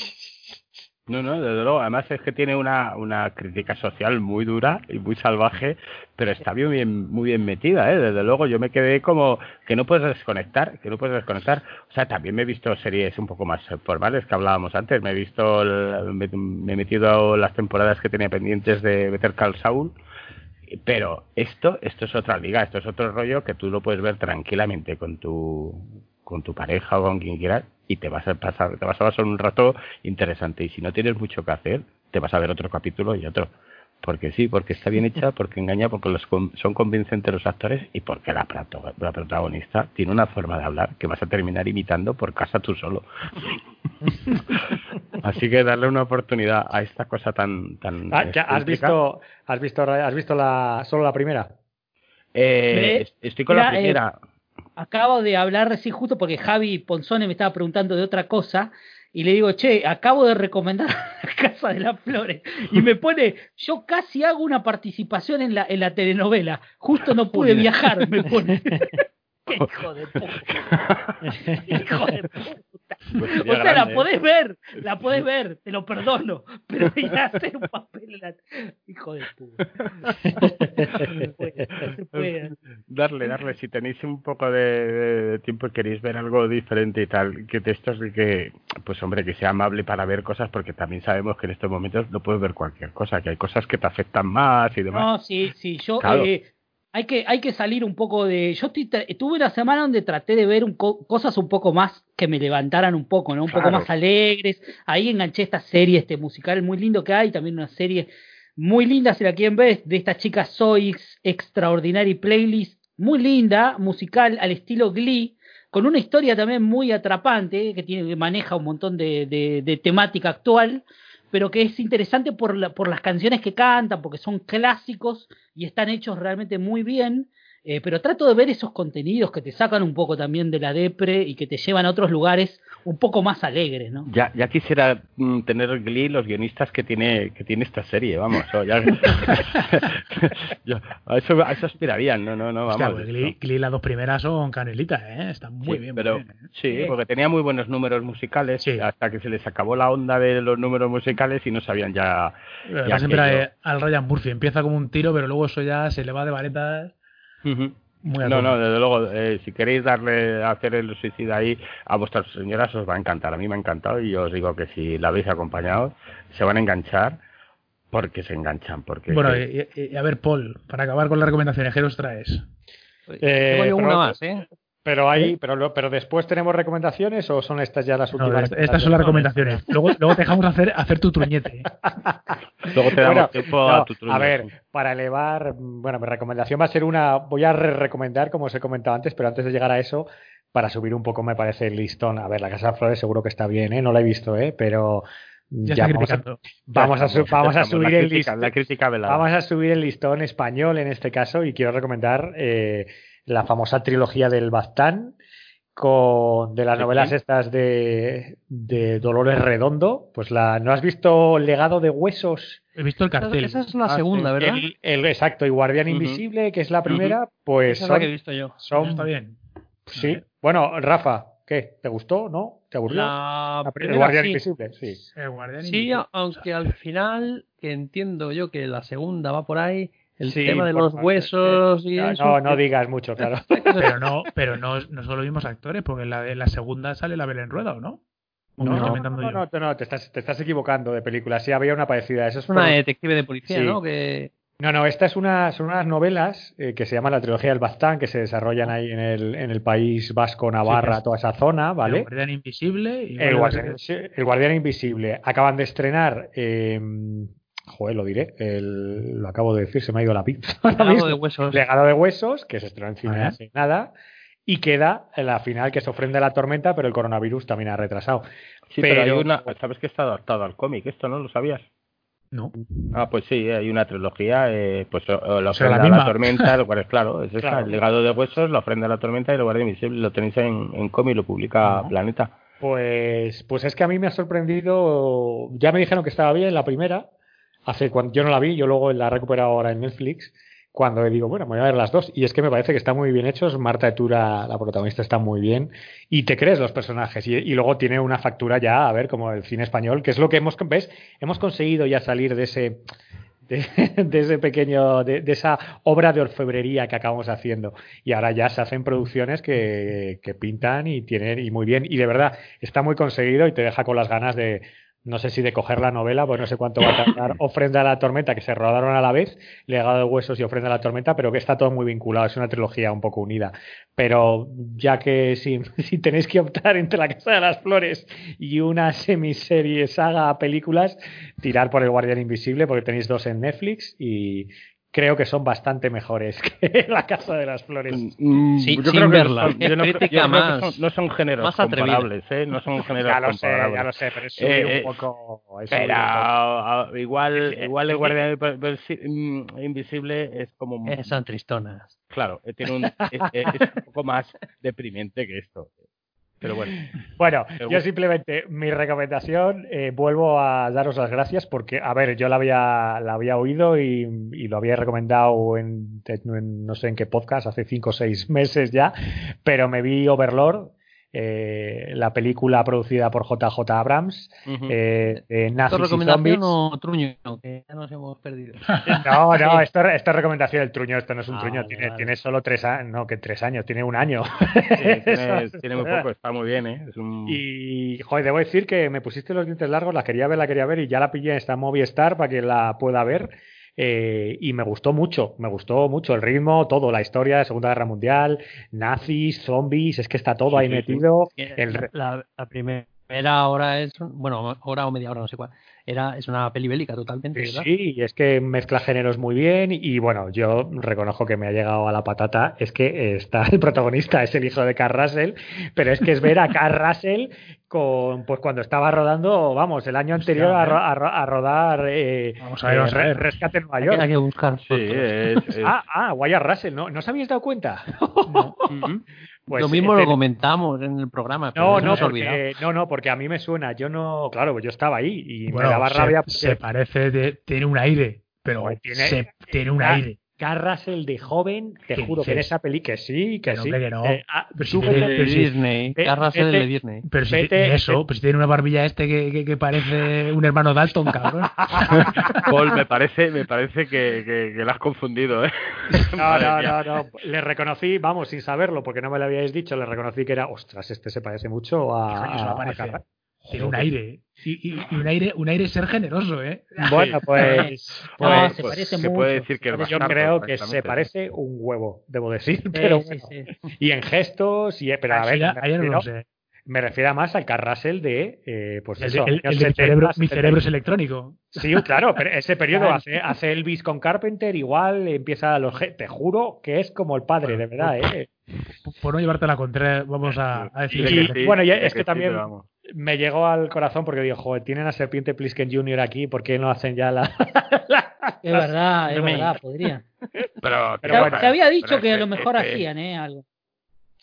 [SPEAKER 1] No, no, desde luego. Además es que tiene una, una crítica social muy dura y muy salvaje, pero está bien, bien, muy bien metida, ¿eh? Desde luego yo me quedé como que no puedes desconectar, que no puedes desconectar. O sea, también me he visto series un poco más formales que hablábamos antes. Me he visto, me, he metido las temporadas que tenía pendientes de Better Call Saul. Pero esto, esto es otra liga, esto es otro rollo que tú lo puedes ver tranquilamente con tu, con tu pareja o con quien quieras y te vas a pasar, te vas a pasar un rato interesante. Y si no tienes mucho que hacer, te vas a ver otro capítulo y otro. Porque sí, porque está bien hecha, *laughs* porque engaña, porque los, son convincentes los actores y porque la, la protagonista tiene una forma de hablar que vas a terminar imitando por casa tú solo. *laughs* Así que darle una oportunidad a esta cosa tan tan.
[SPEAKER 4] Ah, ¿Has visto, has visto, has visto la solo la primera?
[SPEAKER 1] Eh, estoy con la eh, primera
[SPEAKER 3] acabo de hablar recién justo porque Javi Ponzone me estaba preguntando de otra cosa y le digo, che, acabo de recomendar *laughs* la Casa de las Flores y me pone, yo casi hago una participación en la, en la telenovela, justo no pude viajar, me pone. *laughs* *laughs* hijo de puta. hijo de puta. Pues o sea, la podés ver, la podés *laughs* ver, te lo perdono, pero *laughs* ir a hacer un papel en la... Hijo de puta. *laughs*
[SPEAKER 1] darle, darle, si tenéis un poco de, tiempo y queréis ver algo diferente y tal, que de estos de que, pues hombre, que sea amable para ver cosas, porque también sabemos que en estos momentos no puedes ver cualquier cosa, que hay cosas que te afectan más y demás.
[SPEAKER 3] No, sí, sí, yo... Eh, hay que, hay que salir un poco de. Yo estoy, tuve una semana donde traté de ver un cosas un poco más que me levantaran un poco, ¿no? Un poco más alegres. Ahí enganché esta serie, este musical muy lindo que hay, también una serie muy linda, si la quieren ver, de esta chica Zoix, Extraordinary Playlist, muy linda, musical al estilo Glee, con una historia también muy atrapante, que, tiene, que maneja un montón de, de, de temática actual pero que es interesante por, por las canciones que cantan, porque son clásicos y están hechos realmente muy bien. Eh, pero trato de ver esos contenidos que te sacan un poco también de la depre y que te llevan a otros lugares un poco más alegres, ¿no?
[SPEAKER 1] Ya, ya quisiera mm, tener Glee los guionistas que tiene que tiene esta serie, vamos. *laughs* a, eso, aspirarían, no, no, no, vamos.
[SPEAKER 2] Pues Glee, las dos primeras son canelitas, ¿eh? Están muy bien.
[SPEAKER 1] Pero,
[SPEAKER 2] ¿eh?
[SPEAKER 1] Sí, porque tenía muy buenos números musicales hasta que se les acabó la onda de los números musicales y no sabían ya...
[SPEAKER 2] ya siempre al Ryan Murphy empieza como un tiro, pero luego eso ya se le va de varetas
[SPEAKER 1] no, no, desde luego, eh, si queréis darle a hacer el suicida ahí a vuestras señoras os va a encantar. A mí me ha encantado y os digo que si la habéis acompañado se van a enganchar porque se enganchan. Porque
[SPEAKER 2] bueno, y, a ver, Paul, para acabar con las recomendaciones, ¿qué nos traes?
[SPEAKER 5] Eh, una más, ¿eh?
[SPEAKER 4] Pero ahí, pero, pero después tenemos recomendaciones o son estas ya las últimas.
[SPEAKER 2] estas son las recomendaciones. Luego, luego te dejamos hacer, hacer tu truñete. *laughs*
[SPEAKER 1] luego te damos tiempo a tu truñete.
[SPEAKER 4] A ver, para elevar, bueno, mi recomendación va a ser una, voy a re recomendar como os he comentado antes, pero antes de llegar a eso, para subir un poco me parece el listón. A ver, la Casa de Flores seguro que está bien, ¿eh? No la he visto, ¿eh? Pero
[SPEAKER 2] ya, vamos a,
[SPEAKER 4] vamos a, vamos a subir el
[SPEAKER 1] listón. La crítica
[SPEAKER 4] vamos a subir el listón español en este caso y quiero recomendar eh, la famosa trilogía del Bastán, con de las novelas estas de, de, Dolores Redondo. Pues la, ¿no has visto Legado de Huesos?
[SPEAKER 2] He visto el cartel.
[SPEAKER 5] Esa es la ah, segunda, ¿verdad?
[SPEAKER 4] El, exacto, y Guardián Invisible, que es la primera, pues.
[SPEAKER 5] Esa es la que he visto yo.
[SPEAKER 2] Son, Está bien.
[SPEAKER 4] Sí. Bueno, Rafa, ¿qué? ¿Te gustó? ¿No? ¿Te aburrió?
[SPEAKER 5] La
[SPEAKER 4] el Guardián Invisible, sí.
[SPEAKER 2] El Guardián
[SPEAKER 5] sí, aunque al final, que entiendo yo que la segunda va por ahí el tema de los huesos y
[SPEAKER 4] no,
[SPEAKER 5] eso.
[SPEAKER 4] No, no digas mucho, claro. *laughs*
[SPEAKER 2] pero no, pero no, no son los mismos actores, porque en la, la segunda sale la Belén Rueda, ¿o no?
[SPEAKER 4] No, no, no, no, te estás, te estás equivocando de película. Sí, había una parecida. Eso es
[SPEAKER 5] una detective de policía, ¿no? Que...
[SPEAKER 4] No, no, esta es una, son unas novelas eh, que se llaman la trilogía del Baztán, que se desarrollan ahí en el, en el país vasco, Navarra, toda esa zona, ¿vale? El
[SPEAKER 2] Guardián Invisible.
[SPEAKER 4] Y el, guardián, el, Guardián, Invisible. Acaban de estrenar eh, Joder, lo diré. lo acabo de decir, se me ha ido la pinza. *laughs*
[SPEAKER 5] Legado de huesos.
[SPEAKER 4] Legado de huesos, que se estrenó en cine hace nada. Y queda en la final que se ofrende la tormenta, pero el coronavirus también ha retrasado.
[SPEAKER 1] Sí, pero, hay una. ¿Sabes que está adaptado al cómic? ¿Esto no lo sabías?
[SPEAKER 2] No.
[SPEAKER 1] Ah, pues sí, hay una trilogía, eh, pues la ofrenda a la tormenta, lo cual es claro, es el legado de huesos, la ofrenda a la tormenta y el guardia invisible, lo tenéis en, en cómic, lo publica Planeta.
[SPEAKER 4] Pues, pues es que a mí me ha sorprendido, ya me dijeron que estaba bien la primera, hace cuando yo no la vi, yo luego la he recuperado ahora en Netflix, cuando digo, bueno, voy a ver las dos. Y es que me parece que están muy bien hechos. Marta Etura, la protagonista, está muy bien. Y te crees los personajes. Y, luego tiene una factura ya, a ver, como el cine español, que es lo que hemos, ¿ves? Hemos conseguido ya salir de ese, de, *laughs* ese pequeño, de, esa obra de orfebrería que acabamos haciendo. Y ahora ya se hacen producciones que, que pintan y tienen, y muy bien. Y de verdad, está muy conseguido y te deja con las ganas de, no sé si de coger la novela, pues no sé cuánto va a tardar *laughs* Ofrenda a la Tormenta, que se rodaron a la vez, Legado de Huesos y Ofrenda a la Tormenta, pero que está todo muy vinculado, es una trilogía un poco unida. Pero ya que si, *laughs* si tenéis que optar entre La Casa de las Flores y una semiserie, saga, películas, tirar por El Guardián Invisible, porque tenéis dos en Netflix y, creo que son bastante mejores *laughs* que La Casa de las Flores.
[SPEAKER 5] Mm, sí, yo creo verla. Que yo no,
[SPEAKER 1] más, no son géneros más comparables, ¿eh? No son *laughs* géneros
[SPEAKER 4] ya lo
[SPEAKER 1] comparables.
[SPEAKER 4] Sé, ya lo sé, pero es eh, un eh, poco...
[SPEAKER 1] Pero igual, igual el Guardián Invisible es como...
[SPEAKER 5] Son tristonas.
[SPEAKER 1] Claro, tiene un, es un poco más deprimente que esto. Pero bueno. *laughs*
[SPEAKER 4] Bueno, yo simplemente mi recomendación, eh, vuelvo a daros las gracias porque, a ver, yo la había, la había oído y, lo había recomendado en, no sé en qué podcast, hace cinco o seis meses ya, pero me vi Overlord eh, la película producida por JJ Abrams, eh, Nazis y Zombies.
[SPEAKER 5] o Truño? Que ya nos hemos perdido. *laughs*
[SPEAKER 4] No, no, *laughs* esto, esto, es recomendación del Truño, esto no es un ah, Truño, tiene, tiene solo tres años, no, que tres años, tiene un año. *laughs*
[SPEAKER 1] tiene, muy poco, está muy bien, ¿eh?
[SPEAKER 4] Y, joder, debo decir que me pusiste los dientes largos, la quería ver, la quería ver y ya la pillé en esta Movistar para que la pueda ver. Eh, y me gustó mucho, me gustó mucho el ritmo, todo, la historia de Segunda Guerra Mundial, nazis, zombies, es que está todo ahí metido.
[SPEAKER 5] La, la, primera hora es, bueno, hora o media hora, no sé cuál, era, es una peli bélica totalmente. ¿verdad?
[SPEAKER 4] Sí, es que mezcla géneros muy bien y bueno, yo reconozco que me ha llegado a la patata, es que está el protagonista, es el hijo de Carl Russell, pero es que es ver a Carl Russell con, pues cuando estaba rodando, vamos, el año anterior a, a, rodar eh,
[SPEAKER 2] vamos a ver,
[SPEAKER 4] eh, Rescate en Nueva York.
[SPEAKER 5] Hay que buscar.
[SPEAKER 1] Sí, es, *laughs* es...
[SPEAKER 4] Ah, ah, Wyatt Russell, ¿no? ¿No os habíais dado cuenta? *laughs*
[SPEAKER 5] No. *laughs* Pues lo mismo lo comentamos en el programa.
[SPEAKER 4] No, no, porque, no, no, porque a mí me suena. Yo no, claro, yo estaba ahí y
[SPEAKER 2] bueno,
[SPEAKER 4] me daba
[SPEAKER 2] se,
[SPEAKER 4] rabia.
[SPEAKER 2] Se parece, de, tiene un aire, pero tiene, se, tiene un aire.
[SPEAKER 4] Carras el de joven, te juro
[SPEAKER 2] dices?
[SPEAKER 4] que en esa peli que sí, que
[SPEAKER 2] Pero
[SPEAKER 4] sí.
[SPEAKER 2] hombre, que no.
[SPEAKER 4] Eh, ah,
[SPEAKER 2] Pero si
[SPEAKER 4] tú
[SPEAKER 2] tiene-
[SPEAKER 4] vete-
[SPEAKER 5] de Disney. de Disney.
[SPEAKER 2] Pero si
[SPEAKER 4] Vete-
[SPEAKER 2] eso, pero si tiene una barbilla este que, que, que parece un hermano Dalton, cabrón. *laughs*
[SPEAKER 1] Paul, me parece, me parece que, que, que lo has confundido, ¿eh? *laughs*
[SPEAKER 4] No, no, no, no. Le reconocí, vamos, sin saberlo, porque no me lo habíais dicho, le reconocí que era, ostras, este se parece mucho a,
[SPEAKER 2] no. Tiene un aire. Y, y- y un aire, un aire ser generoso, ¿eh? *laughs*
[SPEAKER 4] Bueno, pues, *laughs*
[SPEAKER 3] No,
[SPEAKER 4] pues,
[SPEAKER 3] se
[SPEAKER 1] pues,
[SPEAKER 3] parece
[SPEAKER 1] se
[SPEAKER 3] mucho.
[SPEAKER 1] puede decir que
[SPEAKER 4] yo creo que se parece un huevo, debo decir, *laughs*
[SPEAKER 3] Sí,
[SPEAKER 4] pero
[SPEAKER 3] sí,
[SPEAKER 4] bueno.
[SPEAKER 3] sí.
[SPEAKER 4] Y en gestos, y, pero a
[SPEAKER 2] Así
[SPEAKER 4] ver,
[SPEAKER 2] ya-
[SPEAKER 4] me
[SPEAKER 2] ayer no
[SPEAKER 4] refiero,
[SPEAKER 2] lo sé.
[SPEAKER 4] Me refiero más al Carrasel de, eh, pues
[SPEAKER 2] El,
[SPEAKER 4] eso,
[SPEAKER 2] el- el
[SPEAKER 4] años
[SPEAKER 2] de mi
[SPEAKER 4] 70,
[SPEAKER 2] cerebro, mi
[SPEAKER 4] 70.
[SPEAKER 2] cerebro es electrónico.
[SPEAKER 4] Sí, claro, pero ese periodo hace, hace Elvis con Carpenter, igual empieza a los... Te juro que es como el padre, de verdad, ¿eh?
[SPEAKER 2] Por no llevarte la contra, vamos a, a decir
[SPEAKER 1] sí,
[SPEAKER 4] bueno, ya- es que también-
[SPEAKER 1] vamos.
[SPEAKER 4] Me llegó al corazón porque digo, joder, tienen a Serpiente Plisken Jr. aquí, ¿por qué no hacen ya la... *laughs*
[SPEAKER 3] Es verdad, es verdad, podría.
[SPEAKER 1] Pero,
[SPEAKER 4] Pero
[SPEAKER 3] Te,
[SPEAKER 4] bueno,
[SPEAKER 3] te había dicho
[SPEAKER 1] pero
[SPEAKER 3] que a lo mejor
[SPEAKER 1] este-
[SPEAKER 3] hacían, ¿eh? Algo.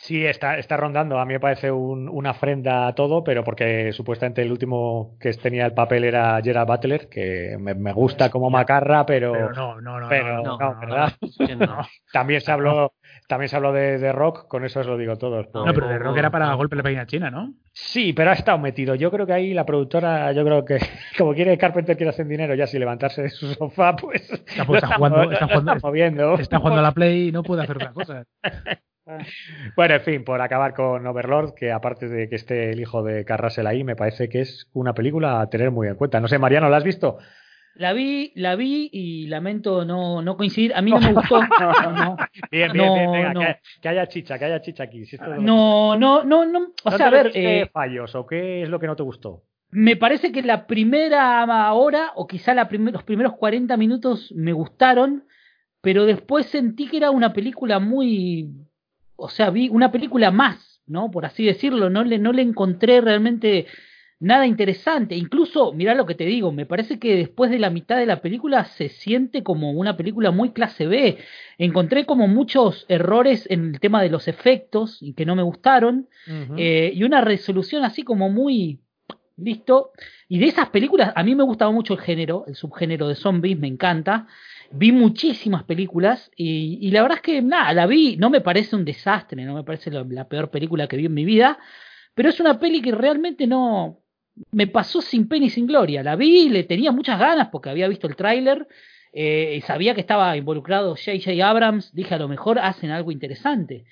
[SPEAKER 4] Sí, está, está rondando. A mí me parece un- una ofrenda a todo, pero porque supuestamente el último que tenía el papel era Gerard Butler, que me, me gusta como macarra, pero,
[SPEAKER 2] Pero no, no, no.
[SPEAKER 4] pero
[SPEAKER 2] no,
[SPEAKER 4] no, ¿verdad?
[SPEAKER 5] no. *laughs*
[SPEAKER 4] también se habló, también se habló de, de Rock, con eso os lo digo todo.
[SPEAKER 2] No, pero de rock era para golpe de la pequeña china, ¿no?
[SPEAKER 4] Sí, pero ha estado metido. Yo creo que ahí la productora, yo creo que *laughs* como quiere Carpenter quiere hacer dinero ya si levantarse de su sofá, pues
[SPEAKER 2] Está, está *laughs* jugando, está jugando,
[SPEAKER 4] moviendo.
[SPEAKER 2] está jugando a la Play y no puede hacer otra cosa.
[SPEAKER 4] Bueno, en fin, por acabar con Overlord, que aparte de que esté el hijo de Carrasel ahí, me parece que es una película a tener muy en cuenta. No sé, Mariano, ¿la has visto?
[SPEAKER 3] La vi, la vi y lamento no, no coincidir. A mí no me *laughs* gustó. No, no,
[SPEAKER 4] Bien, bien,
[SPEAKER 3] No,
[SPEAKER 4] bien, venga,
[SPEAKER 3] no.
[SPEAKER 4] que, que haya chicha, que haya chicha aquí. Si esto-
[SPEAKER 3] no, no, no, no. O
[SPEAKER 4] ¿No
[SPEAKER 3] sea, a ver, eh,
[SPEAKER 4] fallos o qué es lo que no te gustó?
[SPEAKER 3] me parece que la primera hora, o quizá la primer- los primeros 40 minutos me gustaron, pero después sentí que era una película muy. O sea, vi una película más, ¿no? Por así decirlo. No le, no le encontré realmente nada interesante. Incluso, mirá lo que te digo, me parece que después de la mitad de la película se siente como una película muy clase B. Encontré como muchos errores en el tema de los efectos y que no me gustaron. Eh, y una resolución así como muy listo. Y de esas películas, a mí me gustaba mucho el género, el subgénero de zombies, me encanta. Vi muchísimas películas y, y la verdad es que nada, la vi, no me parece un desastre, no me parece la, la peor película que vi en mi vida, pero es una peli que realmente no me pasó sin pena y sin gloria. La vi, le tenía muchas ganas porque había visto el tráiler eh, y sabía que estaba involucrado J.J. Abrams, dije a lo mejor hacen algo interesante.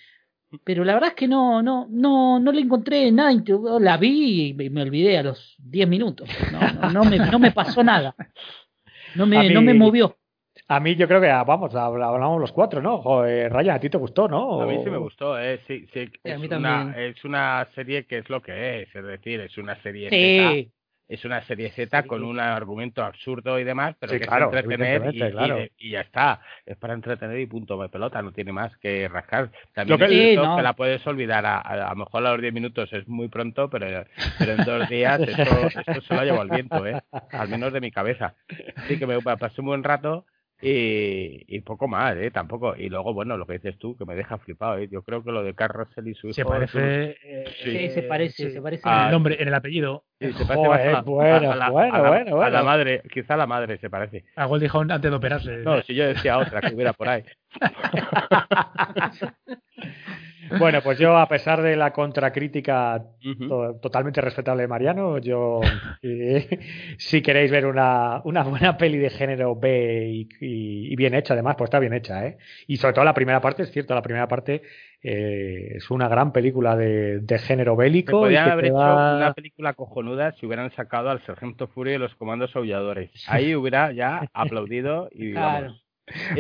[SPEAKER 3] Pero la verdad es que no, no, no, no le encontré nada. La vi y me, olvidé a los 10 minutos. No, no, no me, no me pasó nada. No me, *laughs*
[SPEAKER 4] mí-
[SPEAKER 3] no me movió.
[SPEAKER 4] A mí yo creo que, ah, vamos, habl- hablamos los cuatro, ¿no? Joder, Ryan, a ti te gustó, ¿no?
[SPEAKER 1] A mí sí me gustó, ¿eh? Sí, sí,
[SPEAKER 3] Sí, a
[SPEAKER 1] es,
[SPEAKER 3] mí
[SPEAKER 1] una, es una serie que es lo que es, es decir, es una serie Z,
[SPEAKER 3] Sí,
[SPEAKER 1] es una serie Z
[SPEAKER 3] Sí.
[SPEAKER 1] con un argumento absurdo y demás, pero
[SPEAKER 4] Sí,
[SPEAKER 1] que
[SPEAKER 4] claro,
[SPEAKER 1] es entretener y,
[SPEAKER 4] claro.
[SPEAKER 1] y- y ya está, es para entretener y punto de pelota, no tiene más que rascar. También es
[SPEAKER 4] que-
[SPEAKER 3] Sí,
[SPEAKER 1] cierto
[SPEAKER 3] no.
[SPEAKER 1] que la puedes olvidar, a, a, a lo mejor a los 10 minutos es muy pronto, pero, pero en dos días esto, esto se lo ha llevado el viento, ¿eh? al menos de mi cabeza. Así que me pasé un buen rato y, y poco más, ¿eh? Tampoco. Y luego, bueno, lo que dices tú, que me deja flipado, ¿eh? Yo creo que lo de Carl Russell y su hijo...
[SPEAKER 2] Se parece. eh,
[SPEAKER 3] sí, se parece,
[SPEAKER 2] sí.
[SPEAKER 3] se parece.
[SPEAKER 1] Ah,
[SPEAKER 2] en el nombre, en el apellido.
[SPEAKER 1] Sí, se parece
[SPEAKER 4] Joder,
[SPEAKER 1] más a la,
[SPEAKER 4] bueno,
[SPEAKER 1] a la-
[SPEAKER 4] bueno,
[SPEAKER 1] a la-
[SPEAKER 4] bueno,
[SPEAKER 1] a la madre, quizá a la madre se parece.
[SPEAKER 2] A Goldie Hawn antes de operarse.
[SPEAKER 1] No, si yo decía otra que hubiera por ahí. *laughs*
[SPEAKER 4] Bueno, *laughs* pues yo, a pesar de la contracrítica totalmente respetable de Mariano, yo, *laughs* si queréis ver una, una, buena peli de género B y, bien hecha, además, pues está bien hecha, ¿eh? Y sobre todo la primera parte, es cierto, la primera parte eh, es una gran película de, género bélico.
[SPEAKER 1] Podrían haber hecho una película cojonuda si hubieran sacado al Sargento Fury de los comandos aulladores. *laughs* Ahí hubiera ya aplaudido y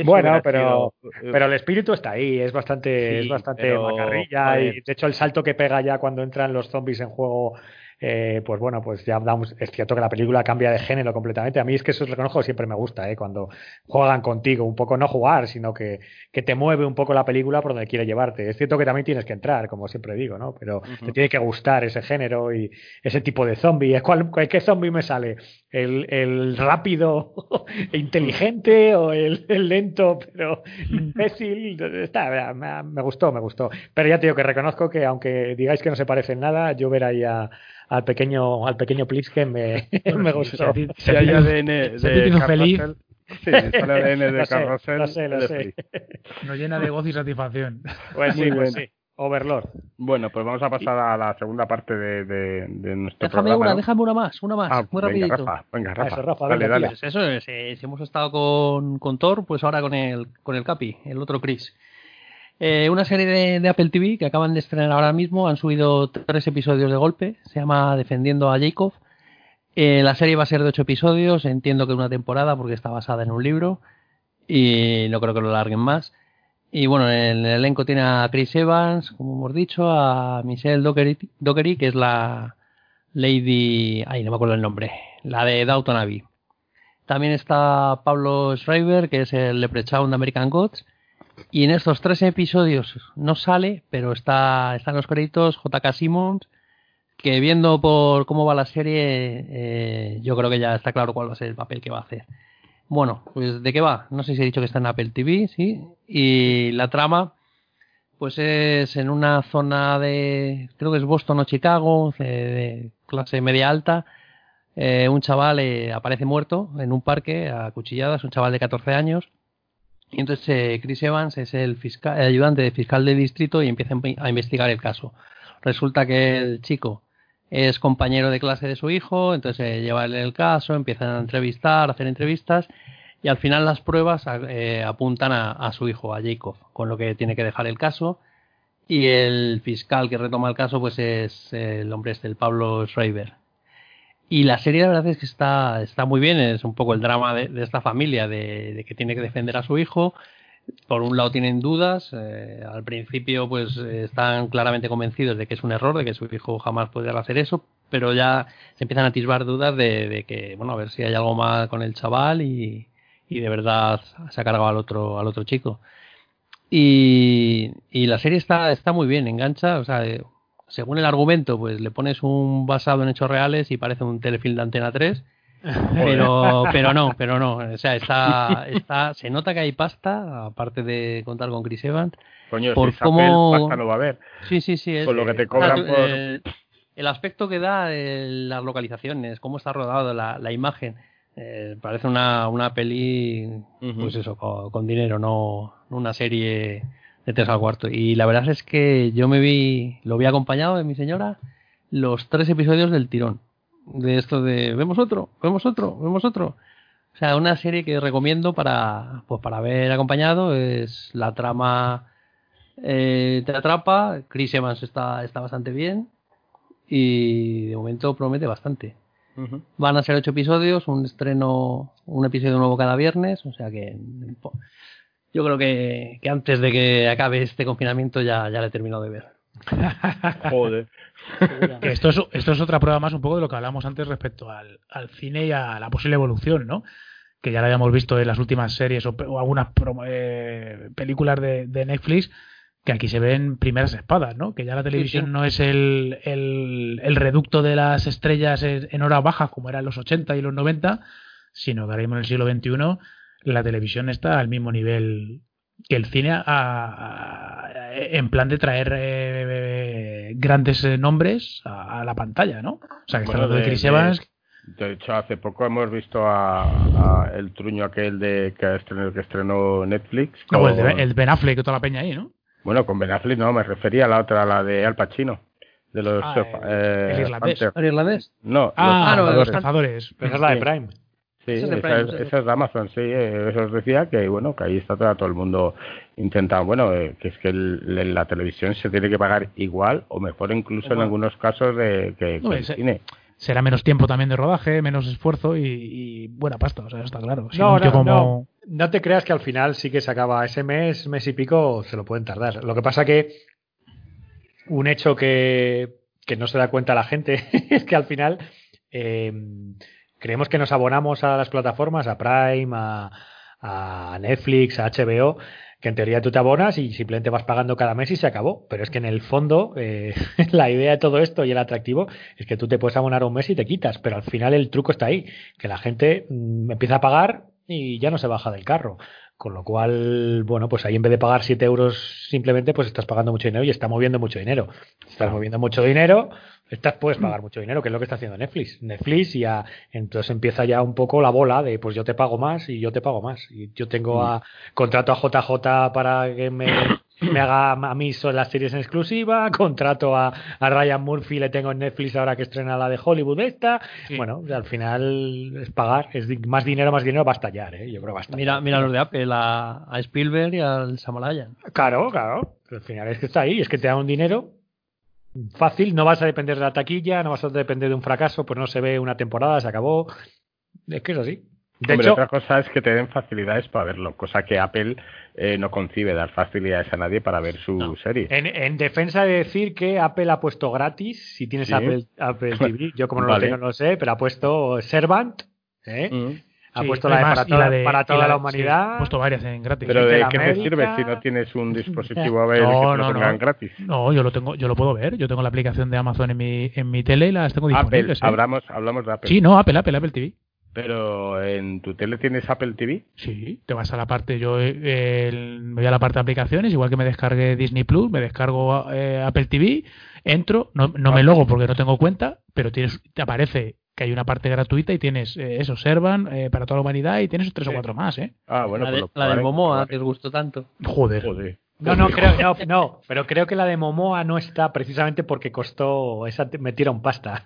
[SPEAKER 4] bueno, pero, eh, pero el espíritu está ahí, es bastante, es bastante macarrilla y de hecho el salto que pega ya cuando entran los zombies en juego eh, pues bueno, pues ya damos, es cierto que la película cambia de género completamente. A mí es que eso es reconozco siempre me gusta, ¿eh? cuando juegan contigo, un poco no jugar, sino que, que te mueve un poco la película por donde quiere llevarte. Es cierto que también tienes que entrar, como siempre digo, ¿no? Pero te tiene que gustar ese género y ese tipo de zombie. ¿Cuál, ¿Qué zombie me sale? ¿El, el rápido *laughs* e inteligente o el, lento pero *laughs* imbécil? Está, me, me, gustó, me gustó. Pero ya te digo que reconozco que aunque digáis que no se parecen nada, yo ver ahí a al pequeño al pequeño Plisken me, *laughs* me gustó.
[SPEAKER 1] Si, *laughs* hay ADN de
[SPEAKER 2] feliz.
[SPEAKER 1] Sí, ADN de Carrosel. *laughs*
[SPEAKER 4] Lo sé.
[SPEAKER 2] Nos llena de gozo y satisfacción.
[SPEAKER 4] Pues sí, pues sí. Overlord.
[SPEAKER 1] Bueno, pues vamos a pasar a la segunda parte de, de, de nuestro
[SPEAKER 5] déjame
[SPEAKER 1] programa.
[SPEAKER 5] Una, Déjame una más, una más, ah, muy
[SPEAKER 1] venga,
[SPEAKER 5] rapidito.
[SPEAKER 1] Rafa, venga, Rafa,
[SPEAKER 4] eso, Rafa
[SPEAKER 1] dale, dale.
[SPEAKER 5] Eso es, eh, si hemos estado con, con Thor, pues ahora con el, con el Capi, el otro Chris. Eh, una serie de, Apple TV que acaban de estrenar ahora mismo. Han subido tres episodios de golpe. Se llama Defendiendo a Jacob. Eh, la serie va a ser de ocho episodios. Entiendo que una temporada porque está basada en un libro. Y no creo que lo larguen más. Y bueno, en el elenco tiene a Chris Evans, como hemos dicho, a Michelle Dockery, que es la Lady. Ay, no me acuerdo el nombre. La de Downton Abbey. También está Pablo Schreiber, que es el Leprechaun de American Gods y en estos tres episodios no sale, pero está, están los créditos JK Simmons, que viendo por cómo va la serie, eh, yo creo que ya está claro cuál va a ser el papel que va a hacer. Bueno, pues ¿de qué va? No sé si he dicho que está en Apple TV, sí. Y la trama, pues es en una zona de, creo que es Boston o Chicago, de, clase media alta. Eh, un chaval eh, aparece muerto en un parque a cuchilladas, un chaval de 14 años y entonces eh, Chris Evans es el, fiscal, ayudante de fiscal de distrito y empieza a investigar el caso. Resulta que el chico es compañero de clase de su hijo, entonces eh, lleva el caso, empiezan a entrevistar, a hacer entrevistas y al final las pruebas eh, apuntan a, su hijo, a Jacob, con lo que tiene que dejar el caso. Y el fiscal que retoma el caso pues es el hombre este, el Pablo Schreiber. Y la serie la verdad es que está, está muy bien, es un poco el drama de, esta familia, de, que tiene que defender a su hijo. Por un lado tienen dudas, eh, al principio pues están claramente convencidos de que es un error, de que su hijo jamás podría hacer eso, pero ya se empiezan a atisbar dudas de, que, bueno, a ver si hay algo mal con el chaval y, y de verdad se ha cargado al otro, al otro chico. Y, y la serie está, está muy bien, engancha, o sea, según el argumento, pues le pones un basado en hechos reales y parece un telefilm de Antena 3. *laughs* Pero, pero no, pero no. O sea, está, está, se nota que hay pasta, aparte de contar con Chris Evans.
[SPEAKER 1] Coño, por si cómo... pasta no va a haber.
[SPEAKER 5] Sí, sí, sí.
[SPEAKER 1] con lo que te cobran por...
[SPEAKER 5] El, aspecto que da las localizaciones, cómo está rodado la, la imagen. Eh, parece una, una peli, pues eso, con, con, dinero, no una serie de tres al cuarto. Y la verdad es que yo me vi, lo vi acompañado de mi señora, los tres episodios del tirón. De esto de, vemos otro, vemos otro, vemos otro. O sea, una serie que recomiendo para, pues para ver acompañado. Es la trama eh, te atrapa. Chris Evans está, está bastante bien. Y de momento promete bastante. Van a ser ocho episodios, un estreno, un episodio nuevo cada viernes. O sea que yo creo que, antes de que acabe este confinamiento ya, ya le he terminado de ver. *laughs*
[SPEAKER 1] Joder.
[SPEAKER 2] esto, es, esto es otra prueba más un poco de lo que hablamos antes respecto al, cine y a la posible evolución, ¿no? Que ya lo habíamos visto en las últimas series o, algunas eh, películas de, Netflix, que aquí se ven primeras espadas, ¿no? Que ya la televisión no es el, el, reducto de las estrellas en, horas bajas como era en los 80 y los 90, sino que ahora mismo en el siglo XXI la televisión está al mismo nivel que el cine en plan de traer eh, grandes eh, nombres a, la pantalla, ¿no? O sea, que está de, de Chris Evans.
[SPEAKER 1] De, hecho, hace poco hemos visto a, el truño aquel de que estrenó, que estrenó Netflix.
[SPEAKER 2] No, el, de, el Ben Affleck toda la peña ahí, ¿no?
[SPEAKER 1] Bueno, con Ben Affleck no, me refería a la otra, la de Al Pacino. De los.
[SPEAKER 2] Ah,
[SPEAKER 1] eh,
[SPEAKER 2] el irlandés.
[SPEAKER 5] ¿El irlandés?
[SPEAKER 1] No,
[SPEAKER 2] Ah,
[SPEAKER 1] los
[SPEAKER 2] los
[SPEAKER 1] cazadores.
[SPEAKER 4] esa es la de. Prime.
[SPEAKER 1] Sí,
[SPEAKER 5] Eso es de
[SPEAKER 1] esa,
[SPEAKER 5] Prime,
[SPEAKER 1] es,
[SPEAKER 5] eso es.
[SPEAKER 1] esa es de Amazon, sí. eh, Eso os decía que, bueno, que ahí está todo, el mundo intentando, bueno, eh, que es que el- el- la televisión se tiene que pagar igual o mejor incluso en algunos casos de, que,
[SPEAKER 2] No,
[SPEAKER 1] que el cine.
[SPEAKER 2] Será menos tiempo también de rodaje, menos esfuerzo y, y buena pasta, o sea, está claro. Si
[SPEAKER 4] No, no,
[SPEAKER 2] como...
[SPEAKER 4] no. No te creas que al final sí que se acaba ese mes, mes y pico, se lo pueden tardar. Lo que pasa que un hecho que, que no se da cuenta la gente *laughs* es que al final eh, creemos que nos abonamos a las plataformas, a Prime, a, Netflix, a HBO, que en teoría tú te abonas y simplemente vas pagando cada mes y se acabó. Pero es que en el fondo eh, *laughs* la idea de todo esto y el atractivo es que tú te puedes abonar un mes y te quitas, pero al final el truco está ahí, que la gente mm, empieza a pagar y ya no se baja del carro. Con lo cual, bueno, pues ahí en vez de pagar 7 euros simplemente, pues estás pagando mucho dinero y está moviendo mucho dinero. Estás moviendo mucho dinero, estás, puedes pagar mucho dinero, que es lo que está haciendo Netflix. Netflix y ya, entonces empieza ya un poco la bola de, pues yo te pago más y yo te pago más. Y yo tengo a, contrato a JJ para que me, me haga a mí son las series en exclusiva, *laughs* contrato a, a Ryan Murphy, le tengo en Netflix ahora que estrena la de Hollywood esta.
[SPEAKER 2] Sí.
[SPEAKER 4] Bueno, al final es pagar, es más dinero, más dinero va a estallar, ¿eh? yo creo que va a estallar.
[SPEAKER 5] Mira, mira los de Apple, a, a Spielberg y al Samalayan.
[SPEAKER 4] Claro, claro. Al final es que está ahí, es que te da un dinero fácil, no vas a depender de la taquilla, no vas a depender de un fracaso, pues no se ve una temporada, se acabó. Es que es así. De
[SPEAKER 1] Hombre,
[SPEAKER 4] hecho,
[SPEAKER 1] otra cosa es que te den facilidades para verlo, cosa que Apple eh, no concibe dar facilidades a nadie para ver su
[SPEAKER 5] No.
[SPEAKER 1] serie.
[SPEAKER 4] en, en defensa de decir que Apple ha puesto gratis, si tienes
[SPEAKER 1] Sí.
[SPEAKER 4] Apple, Apple TV, *laughs* yo como no
[SPEAKER 1] Vale.
[SPEAKER 4] lo tengo no lo sé, pero ha puesto Servant, ¿eh?
[SPEAKER 1] Mm.
[SPEAKER 4] ha
[SPEAKER 2] Sí,
[SPEAKER 4] puesto la de para toda,
[SPEAKER 2] la de-
[SPEAKER 4] para
[SPEAKER 2] y
[SPEAKER 4] toda
[SPEAKER 2] la
[SPEAKER 4] la,
[SPEAKER 2] de- sí,
[SPEAKER 4] humanidad.
[SPEAKER 2] he puesto varias en gratis.
[SPEAKER 1] Pero ¿de qué te sirve si no tienes un *laughs* dispositivo a ver
[SPEAKER 2] No,
[SPEAKER 1] que te
[SPEAKER 2] no,
[SPEAKER 1] lo
[SPEAKER 2] no.
[SPEAKER 1] pongan gratis?
[SPEAKER 2] No, yo lo tengo, yo lo puedo ver. Yo tengo la aplicación de Amazon en mi, en mi tele y las tengo
[SPEAKER 1] Apple,
[SPEAKER 2] disponibles. ¿eh?
[SPEAKER 1] hablamos, hablamos de Apple.
[SPEAKER 2] Sí, no, Apple, Apple, Apple TV.
[SPEAKER 1] Pero en tu tele tienes Apple TV.
[SPEAKER 2] Sí, te vas a la parte, yo eh, me voy a la parte de aplicaciones, igual que me descargué Disney Plus, me descargo eh, Apple TV, entro, no, no me logo porque no tengo cuenta, pero tienes, te aparece que hay una parte gratuita y tienes eh, eso, Servan eh, para toda la humanidad y tienes tres o cuatro más, ¿eh?
[SPEAKER 1] Ah, bueno,
[SPEAKER 5] la,
[SPEAKER 1] pues
[SPEAKER 5] de,
[SPEAKER 1] lo
[SPEAKER 5] la del Momoa, que os gustó tanto.
[SPEAKER 2] Joder.
[SPEAKER 1] Joder.
[SPEAKER 4] No, no, creo, no, no, pero creo que la de Momoa no está precisamente porque costó, esa metieron pasta.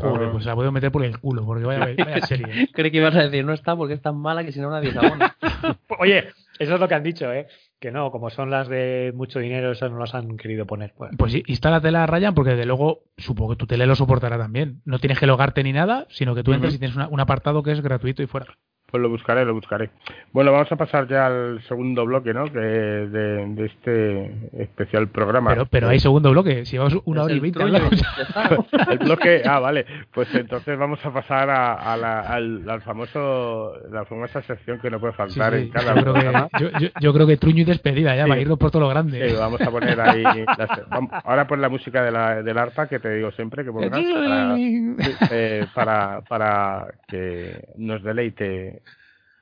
[SPEAKER 2] Joder, pues la puedo meter por el culo, porque vaya, vaya *laughs* serie. ¿eh?
[SPEAKER 5] Creí que ibas a decir, no está porque es tan mala que si no nadie se abona. *laughs*
[SPEAKER 4] Oye, eso es lo que han dicho, ¿eh? Que no, como son las de mucho dinero, esas no las han querido poner. Bueno,
[SPEAKER 2] Pues sí, instálatela, Ryan, porque desde luego supongo que tu tele lo soportará también. No tienes que logarte ni nada, sino que tú entras y tienes una- un apartado que es gratuito y fuera.
[SPEAKER 1] Pues lo buscaré, lo buscaré. Bueno, vamos a pasar ya al segundo bloque, ¿no? Que de, de este especial programa.
[SPEAKER 2] Pero, pero hay segundo bloque, si vamos una
[SPEAKER 5] Es
[SPEAKER 2] hora y veinte. *laughs*
[SPEAKER 1] El bloque, ah, vale. Pues entonces vamos a pasar a, a la, al, al famoso, la famosa sección que no puede faltar
[SPEAKER 2] sí,
[SPEAKER 1] en cada
[SPEAKER 2] yo, creo
[SPEAKER 1] programa.
[SPEAKER 2] que, yo, yo- yo creo que truño y despedida ya,
[SPEAKER 1] Sí.
[SPEAKER 2] para irnos por todo lo grande.
[SPEAKER 1] Sí, vamos a poner ahí. las- vamos- ahora pon la música de la, del arpa que te digo siempre que pongas para, eh, para, para que nos deleite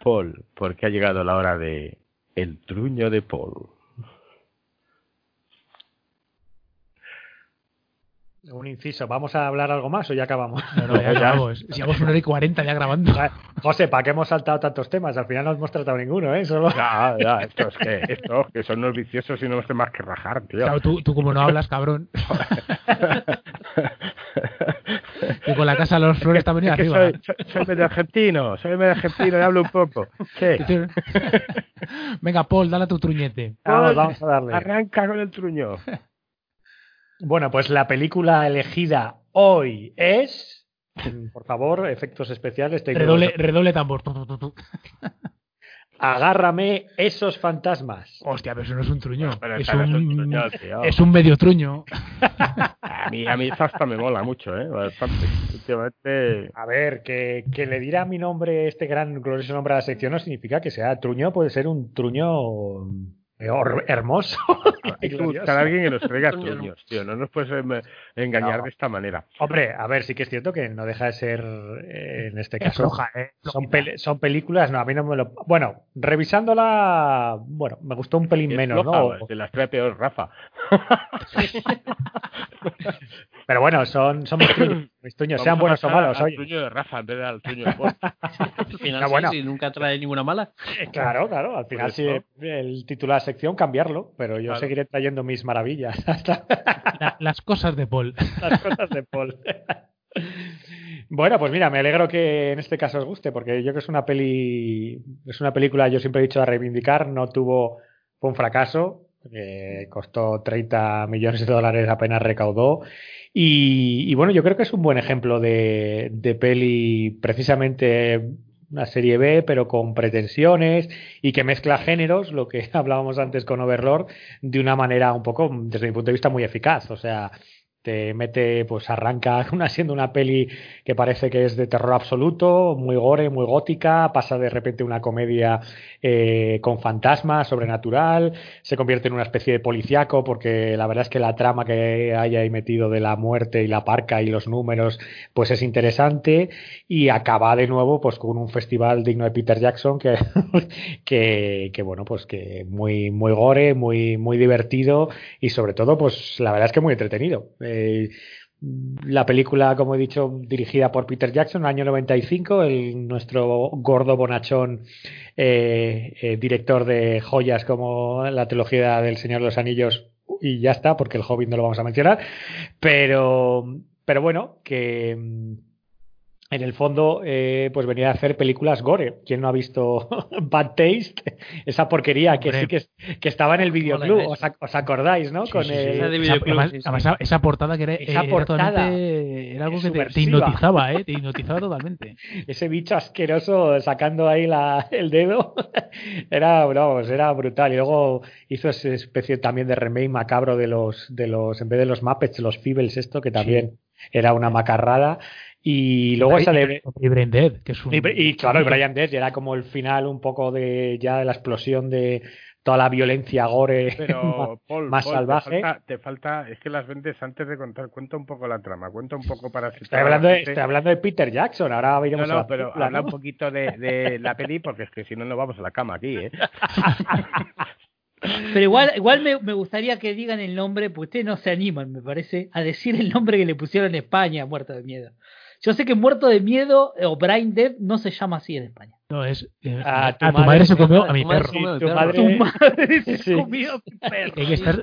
[SPEAKER 1] Paul, porque ha llegado la hora de El truño de Paul.
[SPEAKER 4] un inciso, ¿vamos a hablar algo más o ya acabamos?
[SPEAKER 2] No, no, ya acabamos. *laughs* Si vamos una hora y cuarenta ya grabando.
[SPEAKER 4] José, ¿para qué hemos saltado tantos temas? Al final no hemos tratado ninguno, ¿eh? Solo...
[SPEAKER 1] Ya, ya, estos que, estos que son unos viciosos y no hacen más que rajar, tío.
[SPEAKER 2] Claro, tú, tú como no hablas, cabrón. *laughs* Tú con la casa de los flores está venido
[SPEAKER 1] Es que
[SPEAKER 2] arriba.
[SPEAKER 1] soy, soy, soy medio argentino, soy medio argentino y hablo un poco. Sí. *laughs* *laughs*
[SPEAKER 2] Venga, Paul, dale a tu truñete.
[SPEAKER 4] Vamos, vamos a darle.
[SPEAKER 1] Arranca con el truño. *laughs*
[SPEAKER 4] Bueno, pues la película elegida hoy es... Por favor, efectos especiales.
[SPEAKER 2] Redoble, redoble tambor.
[SPEAKER 4] Agárrame esos fantasmas.
[SPEAKER 2] Hostia, pero eso no es un truño.
[SPEAKER 1] Pero
[SPEAKER 2] Es
[SPEAKER 1] esta no es un truño, tío.
[SPEAKER 2] es un medio truño. *laughs*
[SPEAKER 1] A mí, a mí esa hasta me mola mucho, ¿eh? Bastante. Últimamente...
[SPEAKER 4] A ver, que, que le dirá mi nombre, este gran glorioso nombre a la sección, no significa que sea truño, puede ser un truño hermoso. y
[SPEAKER 1] Hay que buscar a alguien que nos traiga
[SPEAKER 5] Truño,
[SPEAKER 1] truños, tío. No nos puedes em, engañar
[SPEAKER 4] No.
[SPEAKER 1] de esta manera.
[SPEAKER 4] Hombre, a ver, sí que es cierto que no deja de ser, eh, en este
[SPEAKER 2] Es
[SPEAKER 4] caso,
[SPEAKER 2] floja, ¿eh?
[SPEAKER 4] son, pel- son películas, no, a mí no me lo... Bueno, revisándola, bueno, me gustó un pelín
[SPEAKER 1] Es
[SPEAKER 4] menos,
[SPEAKER 1] floja,
[SPEAKER 4] ¿no?
[SPEAKER 1] Se las trae peor Rafa. *laughs*
[SPEAKER 4] Pero bueno, son, son mis truños, mis truños, sean buenos o malos,
[SPEAKER 1] al
[SPEAKER 4] oye.
[SPEAKER 1] truño de Rafa en vez del truño de Paul. *laughs*
[SPEAKER 5] Al final, sí,
[SPEAKER 4] bueno.
[SPEAKER 5] si nunca trae ninguna mala.
[SPEAKER 4] Claro, claro, al final si el titular sección cambiarlo, pero yo seguiré trayendo mis maravillas. *laughs*
[SPEAKER 2] las cosas de Paul.
[SPEAKER 4] Las cosas de Paul. Bueno, pues mira, me alegro que en este caso os guste, porque yo creo que es una peli, es una película, yo siempre he dicho a reivindicar, no tuvo, fue un fracaso, costó 30 millones de dólares, apenas recaudó. Y, bueno, yo creo que es un buen ejemplo de, de peli precisamente una serie B, pero con pretensiones y que mezcla géneros, lo que *laughs* hablábamos antes con Overlord, de una manera un poco, desde mi punto de vista, muy eficaz. O sea, te mete, pues arranca *laughs* una, siendo una peli que parece que es de terror absoluto, muy gore, muy gótica, pasa de repente una comedia eh, con fantasmas, sobrenatural, se convierte en una especie de policiaco, porque la verdad es que la trama que hay ahí metido de la muerte y la parca y los números, pues es interesante, y acaba de nuevo pues con un festival digno de Peter Jackson, que, *laughs* que, que bueno, pues que muy, muy gore, muy, muy divertido, y sobre todo, pues la verdad es que muy entretenido. Eh, la película, como he dicho, dirigida por Peter Jackson, año 95, el, nuestro gordo bonachón eh, eh, director de joyas como la trilogía del Señor de los Anillos y ya está, porque el Hobbit no lo vamos a mencionar, pero, pero bueno, que en el fondo, eh, pues venía a hacer películas gore. ¿Quién no ha visto *laughs* Bad Taste? Esa porquería que sí que, que, estaba en el videoclub. ¿Os, os acordáis, no?
[SPEAKER 2] Con esa, portada que era, esa portada era algo que te, hipnotizaba, ¿eh? Te *laughs* hipnotizaba totalmente.
[SPEAKER 4] Ese bicho asqueroso sacando ahí la, el dedo *laughs* era, vamos, era brutal. Y luego hizo esa especie también de remake macabro de los, de los, en vez de los Muppets, los Feebles, esto que también era una macarrada. Y luego sale.
[SPEAKER 2] Y Brian Dead, que es un...
[SPEAKER 4] y, claro, Brian Dead era como el final un poco de ya de la explosión de toda la violencia gore *laughs*
[SPEAKER 1] Pero, más salvaje. Te falta, es que las vendes antes de contar, cuenta un poco la trama, cuenta un poco para
[SPEAKER 4] estoy hablando, de, estoy hablando de Peter Jackson, ahora iremos
[SPEAKER 1] no, no, pero habla un poquito de, de, la peli porque es que si no nos vamos a la cama aquí, ¿eh? *laughs*
[SPEAKER 3] Pero igual, igual me, me, gustaría que digan el nombre, porque ustedes no se animan, me parece, a decir el nombre que le pusieron en España, Muerto de Miedo. Yo sé que Muerto de Miedo o Brain Dead no se llama así en España.
[SPEAKER 2] No, es. Eh, a, tu, madre, se *laughs* comió a mi perro.
[SPEAKER 3] tu, madre, se comió a mi perro.
[SPEAKER 2] Hay que estar,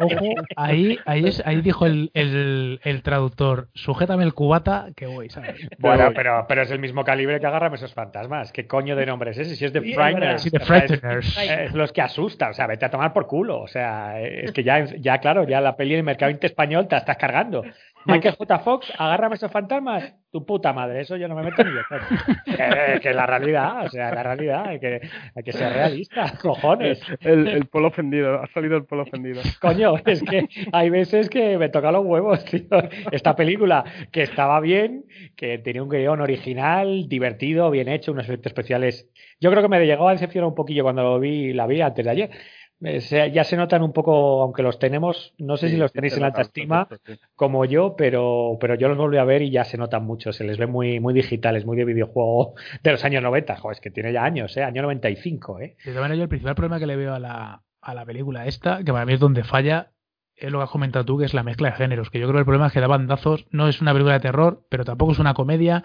[SPEAKER 2] ojo, ahí, ahí, es, ahí dijo el, el, el, traductor: sujétame el cubata que voy, ¿sabes?
[SPEAKER 4] Bueno, pero, pero es el mismo calibre que agarra esos fantasmas. ¿Qué coño de nombre es ese? Si es de Frighteners.
[SPEAKER 2] Sí, de Frighteners.
[SPEAKER 4] Es, los que asustan. O sea, vete a tomar por culo. O sea, es que ya, ya claro, ya la peli en el mercado español te estás cargando. Michael J. Fox, agárrame esos fantasmas. Tu puta madre, eso yo no me meto ni de *laughs* que, que la realidad, o sea, la realidad, hay que, hay que ser realista, *laughs* cojones.
[SPEAKER 1] El, el polo ofendido, ha salido el polo ofendido.
[SPEAKER 4] Coño, es que hay veces que me toca los huevos, tío. Esta película que estaba bien, que tenía un guion original, divertido, bien hecho, unos efectos especiales. Yo creo que me llegó a decepcionar un poquillo cuando lo vi, la vi antes de ayer ya se notan un poco, aunque los tenemos, no sé si los tenéis en alta estima como yo, pero, pero yo los volví a ver y ya se notan mucho, se les ve muy, muy digitales, muy de videojuego *laughs* de los años 90, joder, es que tiene ya años, ¿eh? año 95. ¿eh?
[SPEAKER 2] De yo el principal problema que le veo a la, a la película esta, que para mí es donde falla, es lo que has comentado tú, que es la mezcla de géneros, que yo creo que el problema es que da bandazos, no es una película de terror, pero tampoco es una comedia,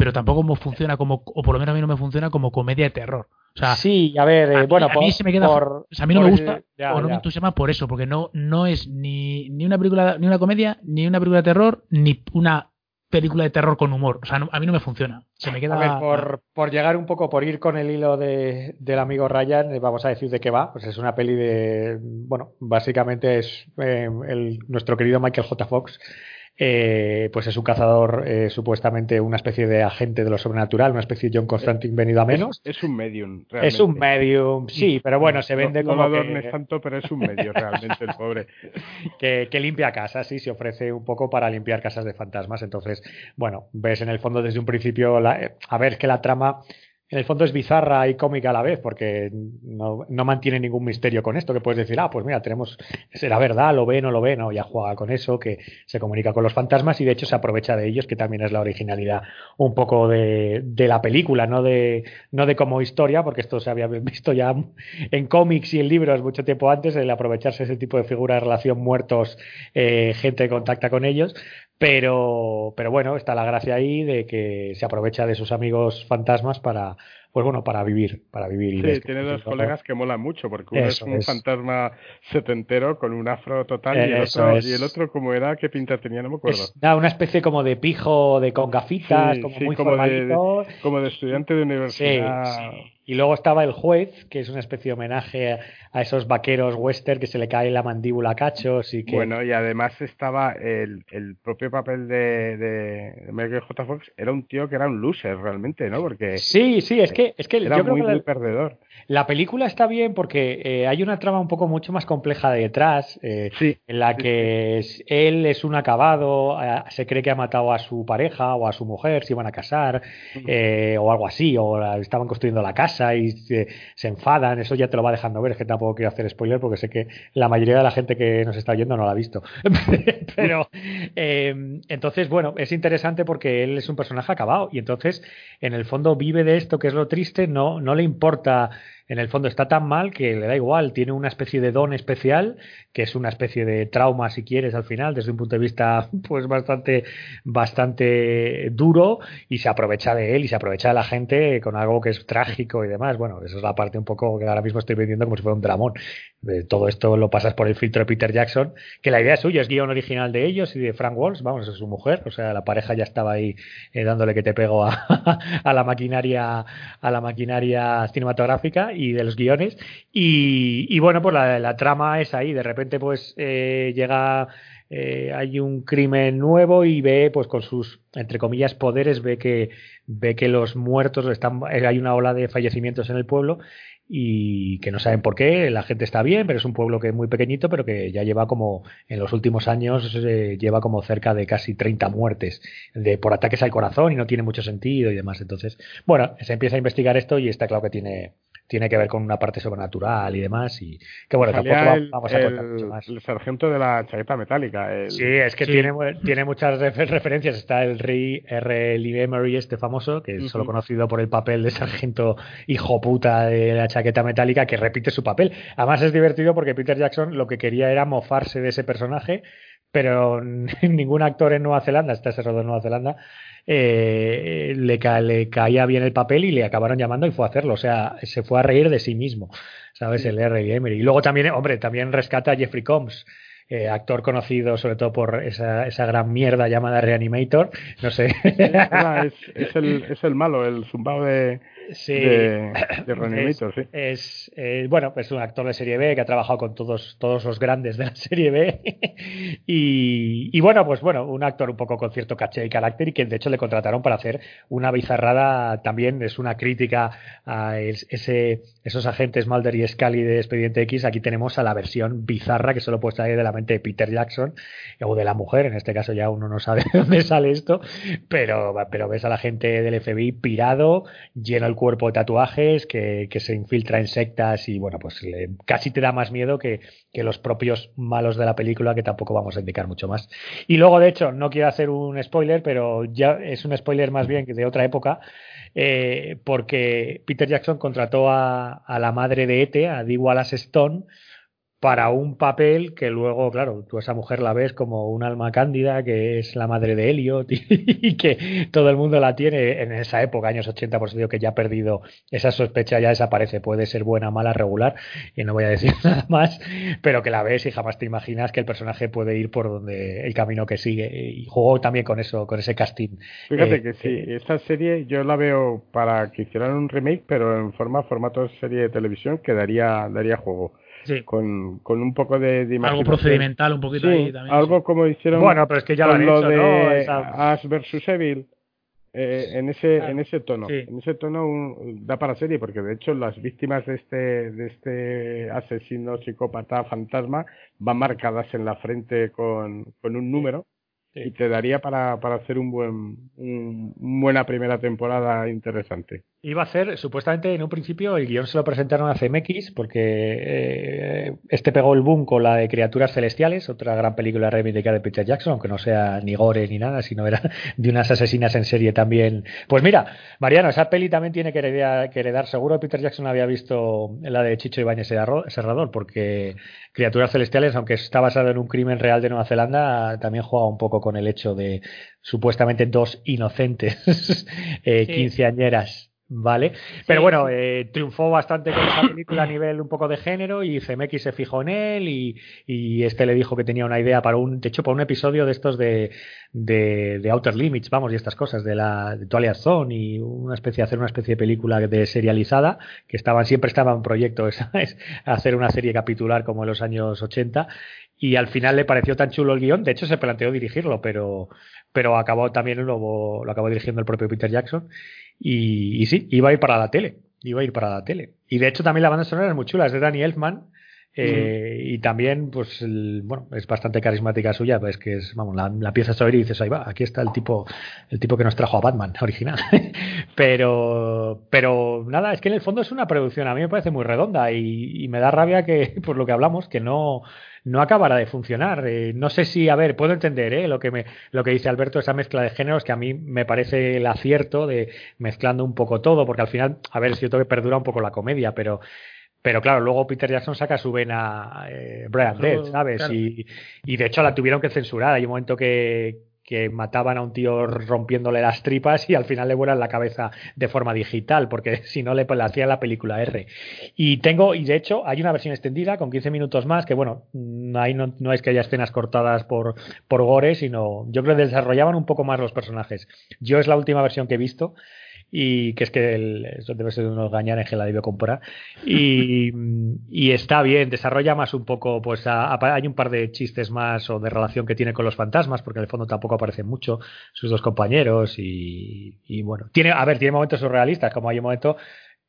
[SPEAKER 2] pero tampoco funciona como, o por lo menos a mí no me funciona como comedia de terror. O sea,
[SPEAKER 4] sí, a ver, eh, bueno,
[SPEAKER 2] a mí se me queda, o sea, a mí no me gusta o no me entusiasma por eso, porque no no es ni, ni una película ni una comedia, ni una película de terror, ni una película de terror con humor. O sea, a mí no me funciona. Se me queda.
[SPEAKER 4] A ver, por, por llegar un poco, por ir con el hilo de, del amigo Ryan, eh, vamos a decir de qué va. Pues es una peli de. Bueno, básicamente es eh, el, nuestro querido Michael J. Fox eh, pues es un cazador eh, supuestamente una especie de agente de lo sobrenatural, una especie de John Constantine venido a menos.
[SPEAKER 1] Es, un medium,
[SPEAKER 4] realmente. Es un medium, sí, pero bueno, se vende como.
[SPEAKER 1] No que... tanto, pero es un medium *laughs* realmente, el pobre.
[SPEAKER 4] que, que, limpia casas, sí, se ofrece un poco para limpiar casas de fantasmas. Entonces, bueno, ves en el fondo desde un principio, la, a ver, que la trama en el fondo es bizarra y cómica a la vez, porque no, no, mantiene ningún misterio con esto, que puedes decir, ah, pues mira, tenemos, será verdad, lo ve, no lo ve, no, ya juega con eso, que se comunica con los fantasmas y de hecho se aprovecha de ellos, que también es la originalidad un poco de, de la película, no de, no de como historia, porque esto se había visto ya en cómics y en libros mucho tiempo antes, el aprovecharse ese tipo de figuras relación muertos, eh, gente que contacta con ellos, pero, pero bueno, está la gracia ahí de que se aprovecha de sus amigos fantasmas para, pues bueno, para vivir, para vivir.
[SPEAKER 1] Y sí, tiene dos colegas que molan mucho, porque uno es un fantasma setentero con un afro total y el, otro, y el otro, como era, qué pinta tenía, no me acuerdo.
[SPEAKER 4] una especie como de pijo, de con gafitas, como muy como
[SPEAKER 1] de, como de estudiante de universidad.
[SPEAKER 4] Y luego estaba el juez, que es una especie de homenaje a esos vaqueros western que se le cae la mandíbula a cachos y que...
[SPEAKER 1] Bueno, y además estaba el, el propio papel de, de Michael J. Fox, era un tío que era un loser realmente, ¿no? Porque...
[SPEAKER 4] Sí, sí, es que, es que
[SPEAKER 1] era
[SPEAKER 4] yo
[SPEAKER 1] muy,
[SPEAKER 4] creo que
[SPEAKER 1] muy perdedor.
[SPEAKER 4] La película está bien porque eh, hay una trama un poco mucho más compleja detrás, eh, en la que él es un acabado, eh, se cree que ha matado a su pareja o a su mujer, se iban a casar o algo así, o estaban construyendo la casa y se, enfadan, eso ya te lo va dejando ver, es que tampoco quiero hacer spoiler porque sé que la mayoría de la gente que nos está oyendo no la ha visto. *laughs* Pero entonces, bueno, es interesante porque él es un personaje acabado y entonces en el fondo vive de esto, que es lo triste, no, no le importa en el fondo está tan mal que le da igual, tiene una especie de don especial, que es una especie de trauma, si quieres, al final, desde un punto de vista *laughs* pues bastante, bastante duro, y se aprovecha de él y se aprovecha de la gente con algo que es trágico y demás. Bueno, esa es la parte un poco que ahora mismo estoy vendiendo como si fuera un dramón. Todo esto lo pasas por el filtro de Peter Jackson, que la idea es suya, es guion original de ellos y de Frank Walsh, vamos, es su mujer, o sea, la pareja ya estaba ahí eh, dándole que te pego a, *laughs* a la maquinaria, a la maquinaria cinematográfica y de los guiones. Y, bueno, pues la, trama es ahí. De repente, pues eh, llega. Eh, hay un crimen nuevo y ve, pues con sus, entre comillas, poderes, ve que, ve que los muertos están, hay una ola de fallecimientos en el pueblo y que no saben por qué, la gente está bien, pero es un pueblo que es muy pequeñito, pero que ya lleva como, en los últimos años, eh, lleva como cerca de casi 30 muertes de, por ataques al corazón y no tiene mucho sentido y demás. Entonces, bueno, se empieza a investigar esto y está claro que tiene, tiene que ver con una parte sobrenatural y demás. Y que bueno, tampoco vamos a contar mucho más.
[SPEAKER 1] El sargento de la chaqueta metálica.
[SPEAKER 4] Sí, es que Tiene, tiene muchas referencias. Está el Rey R. Lee Emery, este famoso, que es solo conocido por el papel de sargento hijo puta de la chaqueta metálica, que repite su papel. Además, es divertido porque Peter Jackson lo que quería era mofarse de ese personaje, pero *laughs* ningún actor en Nueva Zelanda, está ese rodo en Nueva Zelanda, eh, le, le, caía bien el papel y le acabaron llamando y fue a hacerlo. O sea, se fue a reír de sí mismo, ¿sabes? El R. Emery. Y luego también, hombre, también rescata a Jeffrey Combs. Eh, actor conocido sobre todo por esa, esa gran mierda llamada Reanimator, no sé.
[SPEAKER 1] es, es, el, es el malo, el zumbao de,
[SPEAKER 4] sí,
[SPEAKER 1] de, *coughs* de
[SPEAKER 4] es,
[SPEAKER 1] sí.
[SPEAKER 4] Es, eh, bueno, es un actor de serie B que ha trabajado con todos, todos los grandes de la serie B. *laughs* y, y, bueno, pues bueno, un actor un poco con cierto caché y carácter y que de hecho le contrataron para hacer una bizarrada también, es una crítica a ese, esos agentes Mulder y Scully de Expediente X. Aquí tenemos a la versión bizarra que solo puede salir de la de Peter Jackson o de la mujer, en este caso ya uno no sabe *laughs* de dónde sale esto, pero, pero ves a la gente del FBI pirado, lleno el cuerpo de tatuajes, que, se infiltra en sectas y bueno, pues casi te da más miedo que, los propios malos de la película, que tampoco vamos a indicar mucho más. Y luego, de hecho, no quiero hacer un spoiler, pero ya es un spoiler más bien que de otra época, eh, porque Peter Jackson contrató a, a la madre de Ete, a Dee Wallace Stone, para un papel que luego, claro, tú esa mujer la ves como un alma cándida, que es la madre de Elliot *laughs* y, que todo el mundo la tiene en esa época, años 80, por digo que ya ha perdido esa sospecha, ya desaparece, puede ser buena, mala, regular, y no voy a decir *laughs* nada más, pero que la ves y jamás te imaginas que el personaje puede ir por donde el camino que sigue. Y juego también con eso, con ese casting.
[SPEAKER 1] Fíjate eh, que sí, eh, esta serie yo la veo para que hicieran un remake, pero en forma, formato serie de televisión que daría, daría juego con, con un poco de, de
[SPEAKER 2] Algo procedimental, un poquito ahí también.
[SPEAKER 1] Algo como hicieron
[SPEAKER 4] bueno, pero es que ya lo, han hecho,
[SPEAKER 1] de Ash vs Evil. Eh, en ese en ese tono. En ese tono da para serie porque de hecho las víctimas de este de este asesino psicópata fantasma van marcadas en la frente con, con un número y te daría para, para hacer un buen un, buena primera temporada interesante.
[SPEAKER 4] Iba a ser, supuestamente en un principio, el guion se lo presentaron a CMX porque eh, este pegó el boom con la de Criaturas Celestiales, otra gran película reivindicada de Peter Jackson, aunque no sea ni gore ni nada, sino era de unas asesinas en serie también. Pues mira, Mariano, esa peli también tiene que heredar, que heredar. Seguro Peter Jackson había visto la de Chicho Ibáñez Serrador, porque Criaturas Celestiales, aunque está basado en un crimen real de Nueva Zelanda, también juega un poco con el hecho de supuestamente dos inocentes *laughs* eh, quinceañeras ¿vale? Pero bueno, eh, triunfó bastante con esa película a nivel un poco de género y CMX se fijó en él y, y, este le dijo que tenía una idea para un, de hecho, para un episodio de estos de, de, de Outer Limits, vamos, y estas cosas, de la de Twilight Zone y una especie, hacer una especie de película de serializada, que estaban, siempre estaba en proyecto, *laughs* ¿sabes? hacer una serie capitular como en los años 80 y al final le pareció tan chulo el guion, de hecho se planteó dirigirlo, pero, pero acabó también lo, lo acabó dirigiendo el propio Peter Jackson y, y, sí, iba a ir para la tele, iba a ir para la tele. Y de hecho también la banda sonora es muy chula, es de Danny Elfman, eh, Y también, pues, bueno, es bastante carismática suya, pues que es, vamos, la, la pieza a oír y dices, ahí va, aquí está el tipo, el tipo que nos trajo a Batman *laughs* original. pero, pero nada, es que en el fondo es una producción, a mí me parece muy redonda y, y me da rabia que, *laughs* por lo que hablamos, que no, no acabará de funcionar. Eh, no sé si, a ver, puedo entender ¿eh? lo, que me, lo que dice Alberto, esa mezcla de géneros, que a mí me parece el acierto de mezclando un poco todo, porque al final, a ver, es cierto que perdura un poco la comedia, pero pero claro, luego Peter Jackson saca su vena eh, Brian Dead, ¿sabes?
[SPEAKER 2] claro.
[SPEAKER 4] Y, y de hecho la tuvieron que censurar. Hay un momento que, que mataban a un tío rompiéndole las tripas y al final le vuelan la cabeza de forma digital, porque *laughs* si no le, le hacía la película R. Y tengo, y de hecho, hay una versión extendida con 15 minutos más, que bueno, ahí no, no es que haya escenas cortadas por, por gore, sino yo creo que desarrollaban un poco más los personajes. Yo es la última versión que he visto y que es que el, eso debe ser de unos gañanes que la debió comprar. Y, *laughs* y, está bien, desarrolla más un poco, pues a, a, hay un par de chistes más o de relación que tiene con los fantasmas, porque en el fondo tampoco aparecen mucho sus dos compañeros y, y bueno, tiene, a ver, tiene momentos surrealistas, como hay un momento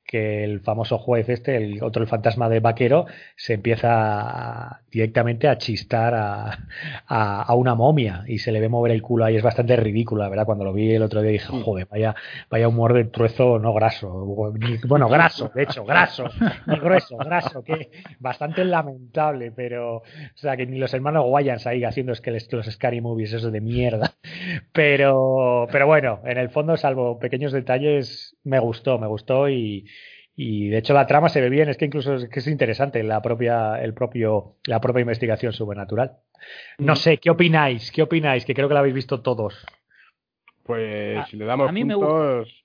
[SPEAKER 4] que el famoso juez este, el otro el fantasma de vaquero, se empieza directamente a chistar a, a, a, una momia y se le ve mover el culo ahí, es bastante ridículo, la verdad, cuando lo vi el otro día dije, joder, vaya, vaya humor de truezo no graso, bueno, graso, de hecho, graso, no grueso, graso, que bastante lamentable, pero, o sea, que ni los hermanos Wayans ahí haciendo es que los Scary Movies, eso de mierda, pero, pero bueno, en el fondo, salvo pequeños detalles, me gustó, me gustó y, y de hecho la trama se ve bien, es que incluso es, que es interesante la propia, el propio, la propia investigación sobrenatural. No sé, ¿qué opináis? ¿Qué opináis? Que creo que la habéis visto todos.
[SPEAKER 1] Pues a, si le damos
[SPEAKER 3] a mí
[SPEAKER 1] puntos...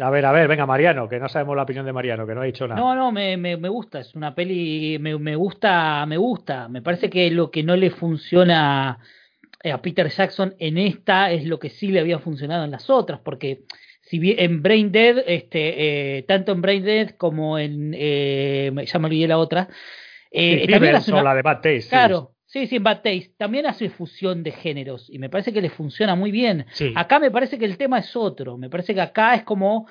[SPEAKER 4] A ver, a ver, venga, Mariano, que no sabemos la opinión de Mariano, que no ha dicho nada.
[SPEAKER 3] No, no, me, me, me gusta, es una peli, me, me, gusta, me gusta. Me parece que lo que no le funciona a Peter Jackson en esta es lo que sí le había funcionado en las otras, porque si bien en Brain Dead, este, eh, tanto en Brain Dead como en, eh, ya me olvidé la otra,
[SPEAKER 4] eh, también hace una, la de Bad Taste.
[SPEAKER 3] Claro, sí, sí, en Bad Taste también hace fusión de géneros y me parece que le funciona muy bien.
[SPEAKER 4] Sí.
[SPEAKER 3] Acá me parece que el tema es otro, me parece que acá es como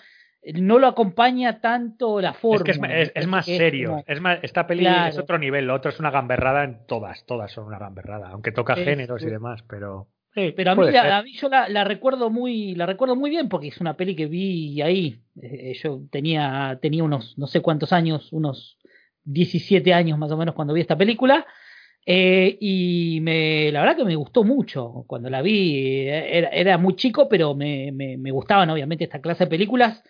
[SPEAKER 3] no lo acompaña tanto la forma.
[SPEAKER 4] Es que es, es, es más serio. Es, como, es, más, esta peli claro. es otro nivel. Lo otro es una gamberrada en todas. Todas son una gamberrada. Aunque toca géneros y demás, pero.
[SPEAKER 3] Sí, pero a mí, la, a mí, yo la, la, recuerdo muy la recuerdo muy bien porque es una peli que vi ahí. Eh, yo tenía tenía unos no sé cuántos años unos 17 años más o menos cuando vi esta película. Eh, y me la verdad que me gustó mucho cuando la vi. Era, era muy chico pero me, me, me, gustaban obviamente esta clase de películas.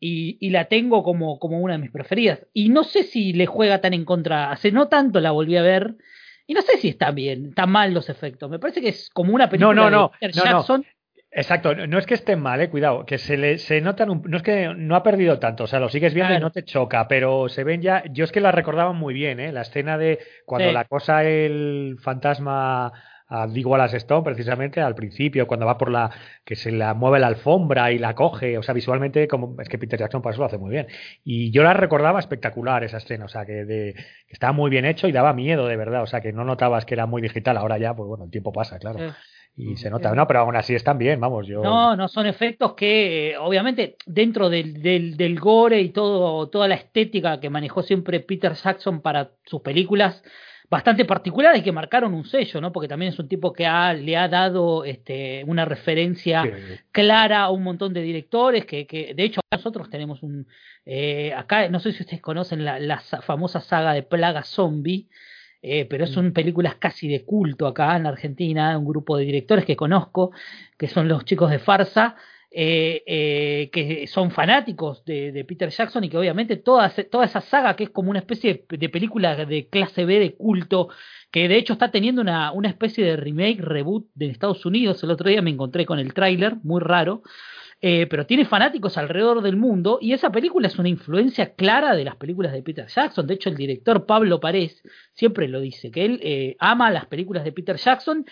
[SPEAKER 3] Y, y, la tengo como, como una de mis preferidas. Y no sé si le juega tan en contra. Hace no tanto la volví a ver y no sé si está bien, están mal los efectos. Me parece que es como una película
[SPEAKER 4] no, no, no,
[SPEAKER 3] de Peter Jackson.
[SPEAKER 4] No. Exacto, no es que estén mal, eh, cuidado, que se le se notan un, no es que no ha perdido tanto, o sea, lo sigues viendo claro. y no te choca, pero se ven ya, yo es que la recordaba muy bien, eh, la escena de cuando sí. la cosa el fantasma a Wallace Stone precisamente al principio cuando va por la que se la mueve la alfombra y la coge. O sea visualmente como es que Peter Jackson para eso lo hace muy bien. Y yo la recordaba espectacular esa escena o sea que, de, que estaba muy bien hecho y daba miedo de verdad. O sea que no notabas que era muy digital. Ahora ya pues bueno el tiempo pasa claro. Sí. Y se nota, no, pero aún así están bien, vamos, yo...
[SPEAKER 3] No, no, son efectos que, eh, obviamente, dentro del, del, del, gore y todo, toda la estética que manejó siempre Peter Jackson para sus películas, bastante particulares que marcaron un sello, ¿no? Porque también es un tipo que ha, le ha dado este, una referencia sí. clara a un montón de directores, que, que de hecho nosotros tenemos un... Eh, acá, no sé si ustedes conocen la, la famosa saga de Plaga Zombie, eh, pero son películas casi de culto acá en Argentina, un grupo de directores que conozco, que son los chicos de Farsa, eh, eh, que son fanáticos de, de, Peter Jackson y que obviamente toda, toda esa saga, que es como una especie de, película de clase B de culto, que de hecho está teniendo una, una especie de remake, reboot de Estados Unidos, el otro día me encontré con el tráiler, muy raro, eh, pero tiene fanáticos alrededor del mundo y esa película es una influencia clara de las películas de Peter Jackson. De hecho, el director Pablo Parés siempre lo dice, que él ama las películas de Peter Jackson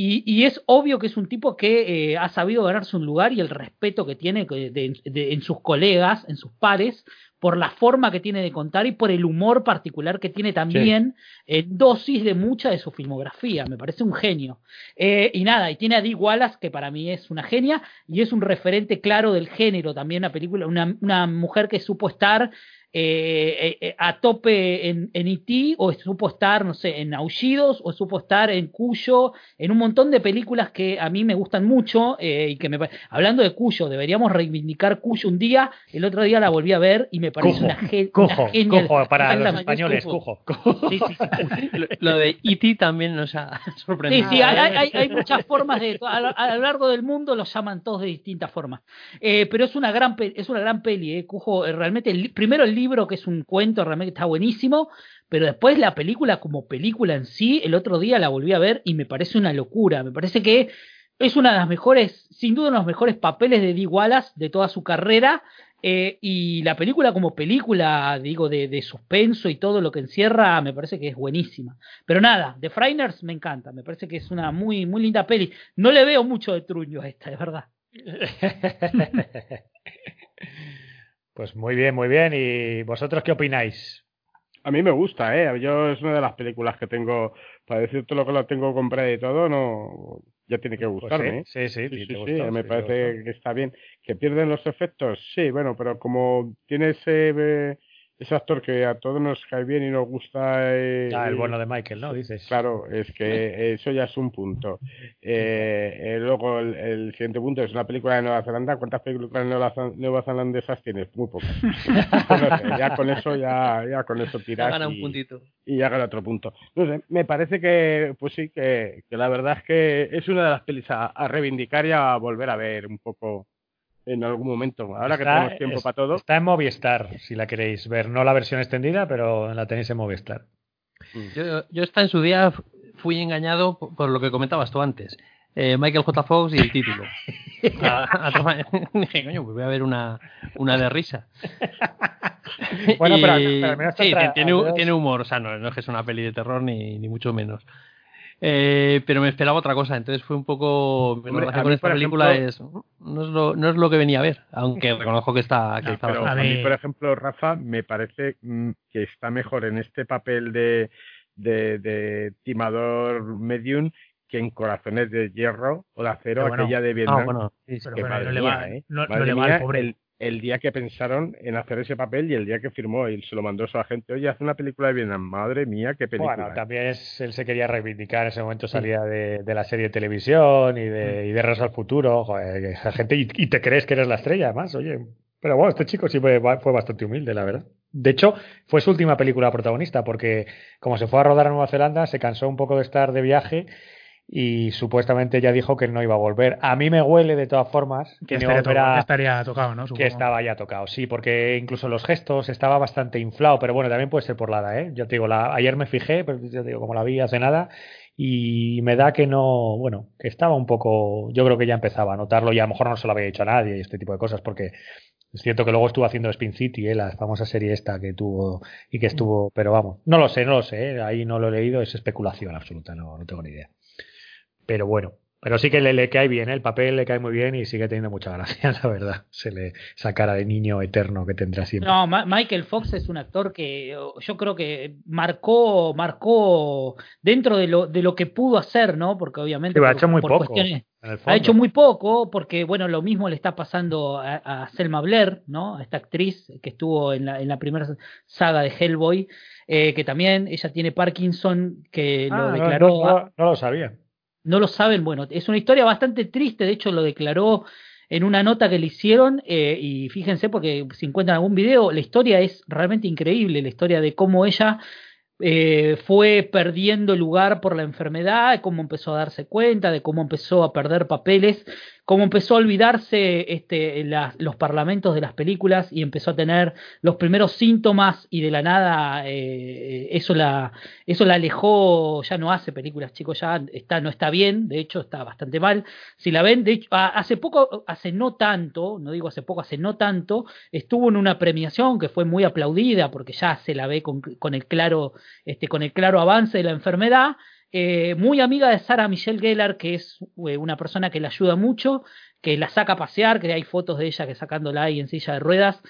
[SPEAKER 3] y, es obvio que es un tipo que eh, ha sabido ganarse un lugar y el respeto que tiene en sus colegas, en sus pares, por la forma que tiene de contar y por el humor particular que tiene también, en dosis de mucha de su filmografía. Me parece un genio. Eh, y nada, y tiene a Dee Wallace, que para mí es una genia, y es un referente claro del género también, una película, una, una mujer que supo estar eh, eh, a tope en, en E.T. o supo estar, no sé, en Aullidos o supo estar en Cuyo, en un montón de películas que a mí me gustan mucho eh, y que me hablando de Cuyo, deberíamos reivindicar Cuyo un día, el otro día la volví a ver y me parece una, ge
[SPEAKER 4] cujo, para los *laughs* españoles, cujo.
[SPEAKER 5] lo, de E.T. también nos ha *laughs* sorprendido.
[SPEAKER 3] Sí, sí, hay, hay, muchas formas de, a, lo largo del mundo los llaman todos de distintas formas, pero es una gran, es una gran peli, Cujo, realmente, primero el libro, que es un cuento, realmente está buenísimo, pero después la película como película en sí, el otro día la volví a ver y me parece una locura, me parece que es una de las mejores, sin duda uno de los mejores papeles de Dee Wallace de toda su carrera, eh, y la película como película, digo, de, suspenso y todo lo que encierra, me parece que es buenísima. Pero nada, The Frighteners me encanta, me parece que es una muy, muy linda peli. No le veo mucho de truño a esta, de verdad. *laughs*
[SPEAKER 4] Pues muy bien, muy bien. ¿Y vosotros qué opináis?
[SPEAKER 1] A mí me gusta, ¿eh? Yo es una de las películas que tengo, para decirte lo que lo tengo comprado y todo, no, ya tiene que pues gustarme.
[SPEAKER 4] sí, sí,
[SPEAKER 1] sí, me parece que está bien. ¿Que pierden los efectos? Sí, bueno, pero como tiene ese ese actor que a todos nos cae bien y nos gusta.
[SPEAKER 4] Eh, ah, el bueno de Michael, ¿no? Dices.
[SPEAKER 1] Claro, es que eso ya es un punto. Eh, eh, luego el, siguiente punto es una película de Nueva Zelanda. ¿Cuántas películas nueva zelandesas tienes? Muy pocas. *laughs* ya con eso ya, ya con eso tiras.
[SPEAKER 5] Ya gana un puntito.
[SPEAKER 1] Y ya gana otro punto. No sé, me parece que, pues sí, que, que la verdad es que es una de las pelis a reivindicar y a volver a ver un poco en algún momento. Ahora que tenemos tiempo para todo.
[SPEAKER 4] Está en Movistar, si la queréis ver. No la versión extendida, pero la tenéis en Movistar.
[SPEAKER 5] Mm. Yo, yo esta en su día fui engañado por lo que comentabas tú antes. Eh, Michael J. Fox y el título. *laughs* *laughs* dije, coño, pues voy a ver una, una de risa.
[SPEAKER 4] bueno, pero, al menos
[SPEAKER 5] sí, tiene, tiene, humor, o sea, no, no, es que es una peli de terror ni, ni mucho menos. Eh, pero me esperaba otra cosa, entonces fue un poco. con esta película es, no, es lo, no es lo que venía a ver, aunque reconozco que está. Que
[SPEAKER 1] pero a mí, por ejemplo, Rafa, me parece mm, que está mejor en este papel de, de, de timador medium que en Corazones de Hierro o de Acero, aquella de Vietnam.
[SPEAKER 2] bueno, sí, pero no le va, ¿eh? no, le va al pobre
[SPEAKER 1] el día que pensaron en hacer ese papel y el día que firmó y se lo mandó a su agente, oye, hace una película de Vietnam, madre mía, qué película.
[SPEAKER 4] Bueno, también él se quería reivindicar, en ese momento salía de, la serie de televisión y de, y de al Futuro, joder, gente, y, te crees que eres la estrella, además, oye. Pero bueno, este chico sí fue, fue bastante humilde, la verdad. De hecho, fue su última película protagonista, porque como se fue a rodar a Nueva Zelanda, se cansó un poco de estar de viaje y supuestamente ya dijo que no iba a volver. A mí me huele de todas formas que,
[SPEAKER 2] no estaría tocado, ¿no?
[SPEAKER 4] Que estaba ya tocado, sí, porque incluso los gestos estaba bastante inflado, pero bueno, también puede ser por la ¿eh? Yo te digo, la, ayer me fijé, pero yo te digo, como la vi hace nada, y me da que no, bueno, que estaba un poco, yo creo que ya empezaba a notarlo y a lo mejor no se lo había dicho a nadie y este tipo de cosas, porque es cierto que luego estuvo haciendo Spin City, ¿eh? la famosa serie esta que tuvo y que estuvo, pero vamos, no lo sé, no lo sé, ¿eh? ahí no lo he leído, es especulación absoluta, no, no tengo ni idea. Pero bueno, pero sí que le, le, cae bien, ¿eh? el papel le cae muy bien y sigue teniendo mucha gracia, *laughs* la verdad. Se le, esa cara de niño eterno que tendrá siempre.
[SPEAKER 3] No, Michael Fox es un actor que yo creo que marcó, marcó dentro de lo, de lo que pudo hacer, ¿no? Porque obviamente.
[SPEAKER 4] ha hecho muy poco.
[SPEAKER 3] Ha hecho muy poco, porque bueno, lo mismo le está pasando a, Selma Blair, ¿no? A esta actriz que estuvo en la, en la primera saga de Hellboy, eh, que también ella tiene Parkinson, que lo ah, declaró.
[SPEAKER 4] no lo sabía
[SPEAKER 3] no lo saben, bueno, es una historia bastante triste, de hecho lo declaró en una nota que le hicieron eh, y fíjense porque si encuentran algún video, la historia es realmente increíble, la historia de cómo ella eh, fue perdiendo lugar por la enfermedad, de cómo empezó a darse cuenta, de cómo empezó a perder papeles como empezó a olvidarse este, los parlamentos de las películas y empezó a tener los primeros síntomas y de la nada eh, eso, la, eso la alejó, ya no hace películas, chicos, ya está, no está bien, de hecho está bastante mal. Si la ven, de hecho, hace poco, hace no tanto, no digo hace poco, hace no tanto, estuvo en una premiación que fue muy aplaudida porque ya se la ve con, con el claro, este, con el claro avance de la enfermedad eh, muy amiga de Sara Michelle Gellar, que es eh, una persona que le ayuda mucho, que la saca a pasear, que hay fotos de ella que sacándola ahí en silla de ruedas.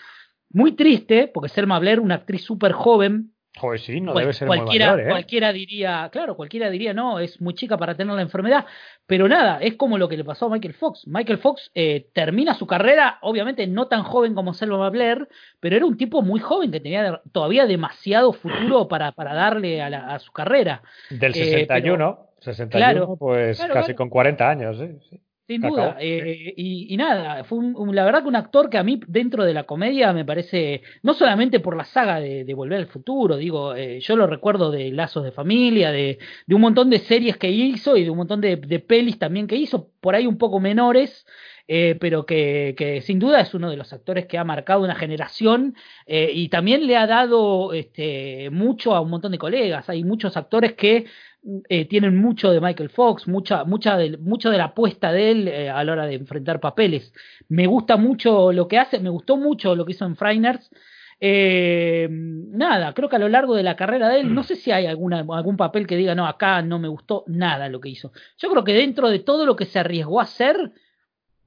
[SPEAKER 3] Muy triste, porque Selma Blair, una actriz súper joven,
[SPEAKER 4] Joder, sí, no debe ser
[SPEAKER 3] cualquiera,
[SPEAKER 4] muy ¿eh?
[SPEAKER 3] Cualquiera diría, claro, cualquiera diría, no, es muy chica para tener la enfermedad. Pero nada, es como lo que le pasó a Michael Fox. Michael Fox eh, termina su carrera, obviamente no tan joven como Selma Blair, pero era un tipo muy joven que tenía todavía demasiado futuro *clears throat* para, para darle a, su carrera.
[SPEAKER 4] Del 61, eh, 61 pues casi con 40 años. ¿eh? Sí.
[SPEAKER 3] Sin duda. Eh, y, nada, fue un, la verdad que un actor que a mí dentro de la comedia me parece, no solamente por la saga de, Volver al Futuro, digo, eh, yo lo recuerdo de Lazos de Familia, de, de, un montón de series que hizo y de un montón de, pelis también que hizo, por ahí un poco menores. Eh, pero que, sin duda es uno de los actores que ha marcado una generación y también le ha dado este, mucho a un montón de colegas. Hay muchos actores que eh, tienen mucho de Michael Fox, mucha, mucha de, de la apuesta de él eh, a la hora de enfrentar papeles. Me gusta mucho lo que hace, me gustó mucho lo que hizo en Frainers. Eh, nada, creo que a lo largo de la carrera de él, no sé si hay alguna, algún papel que diga, no, acá no me gustó nada lo que hizo. Yo creo que dentro de todo lo que se arriesgó a hacer,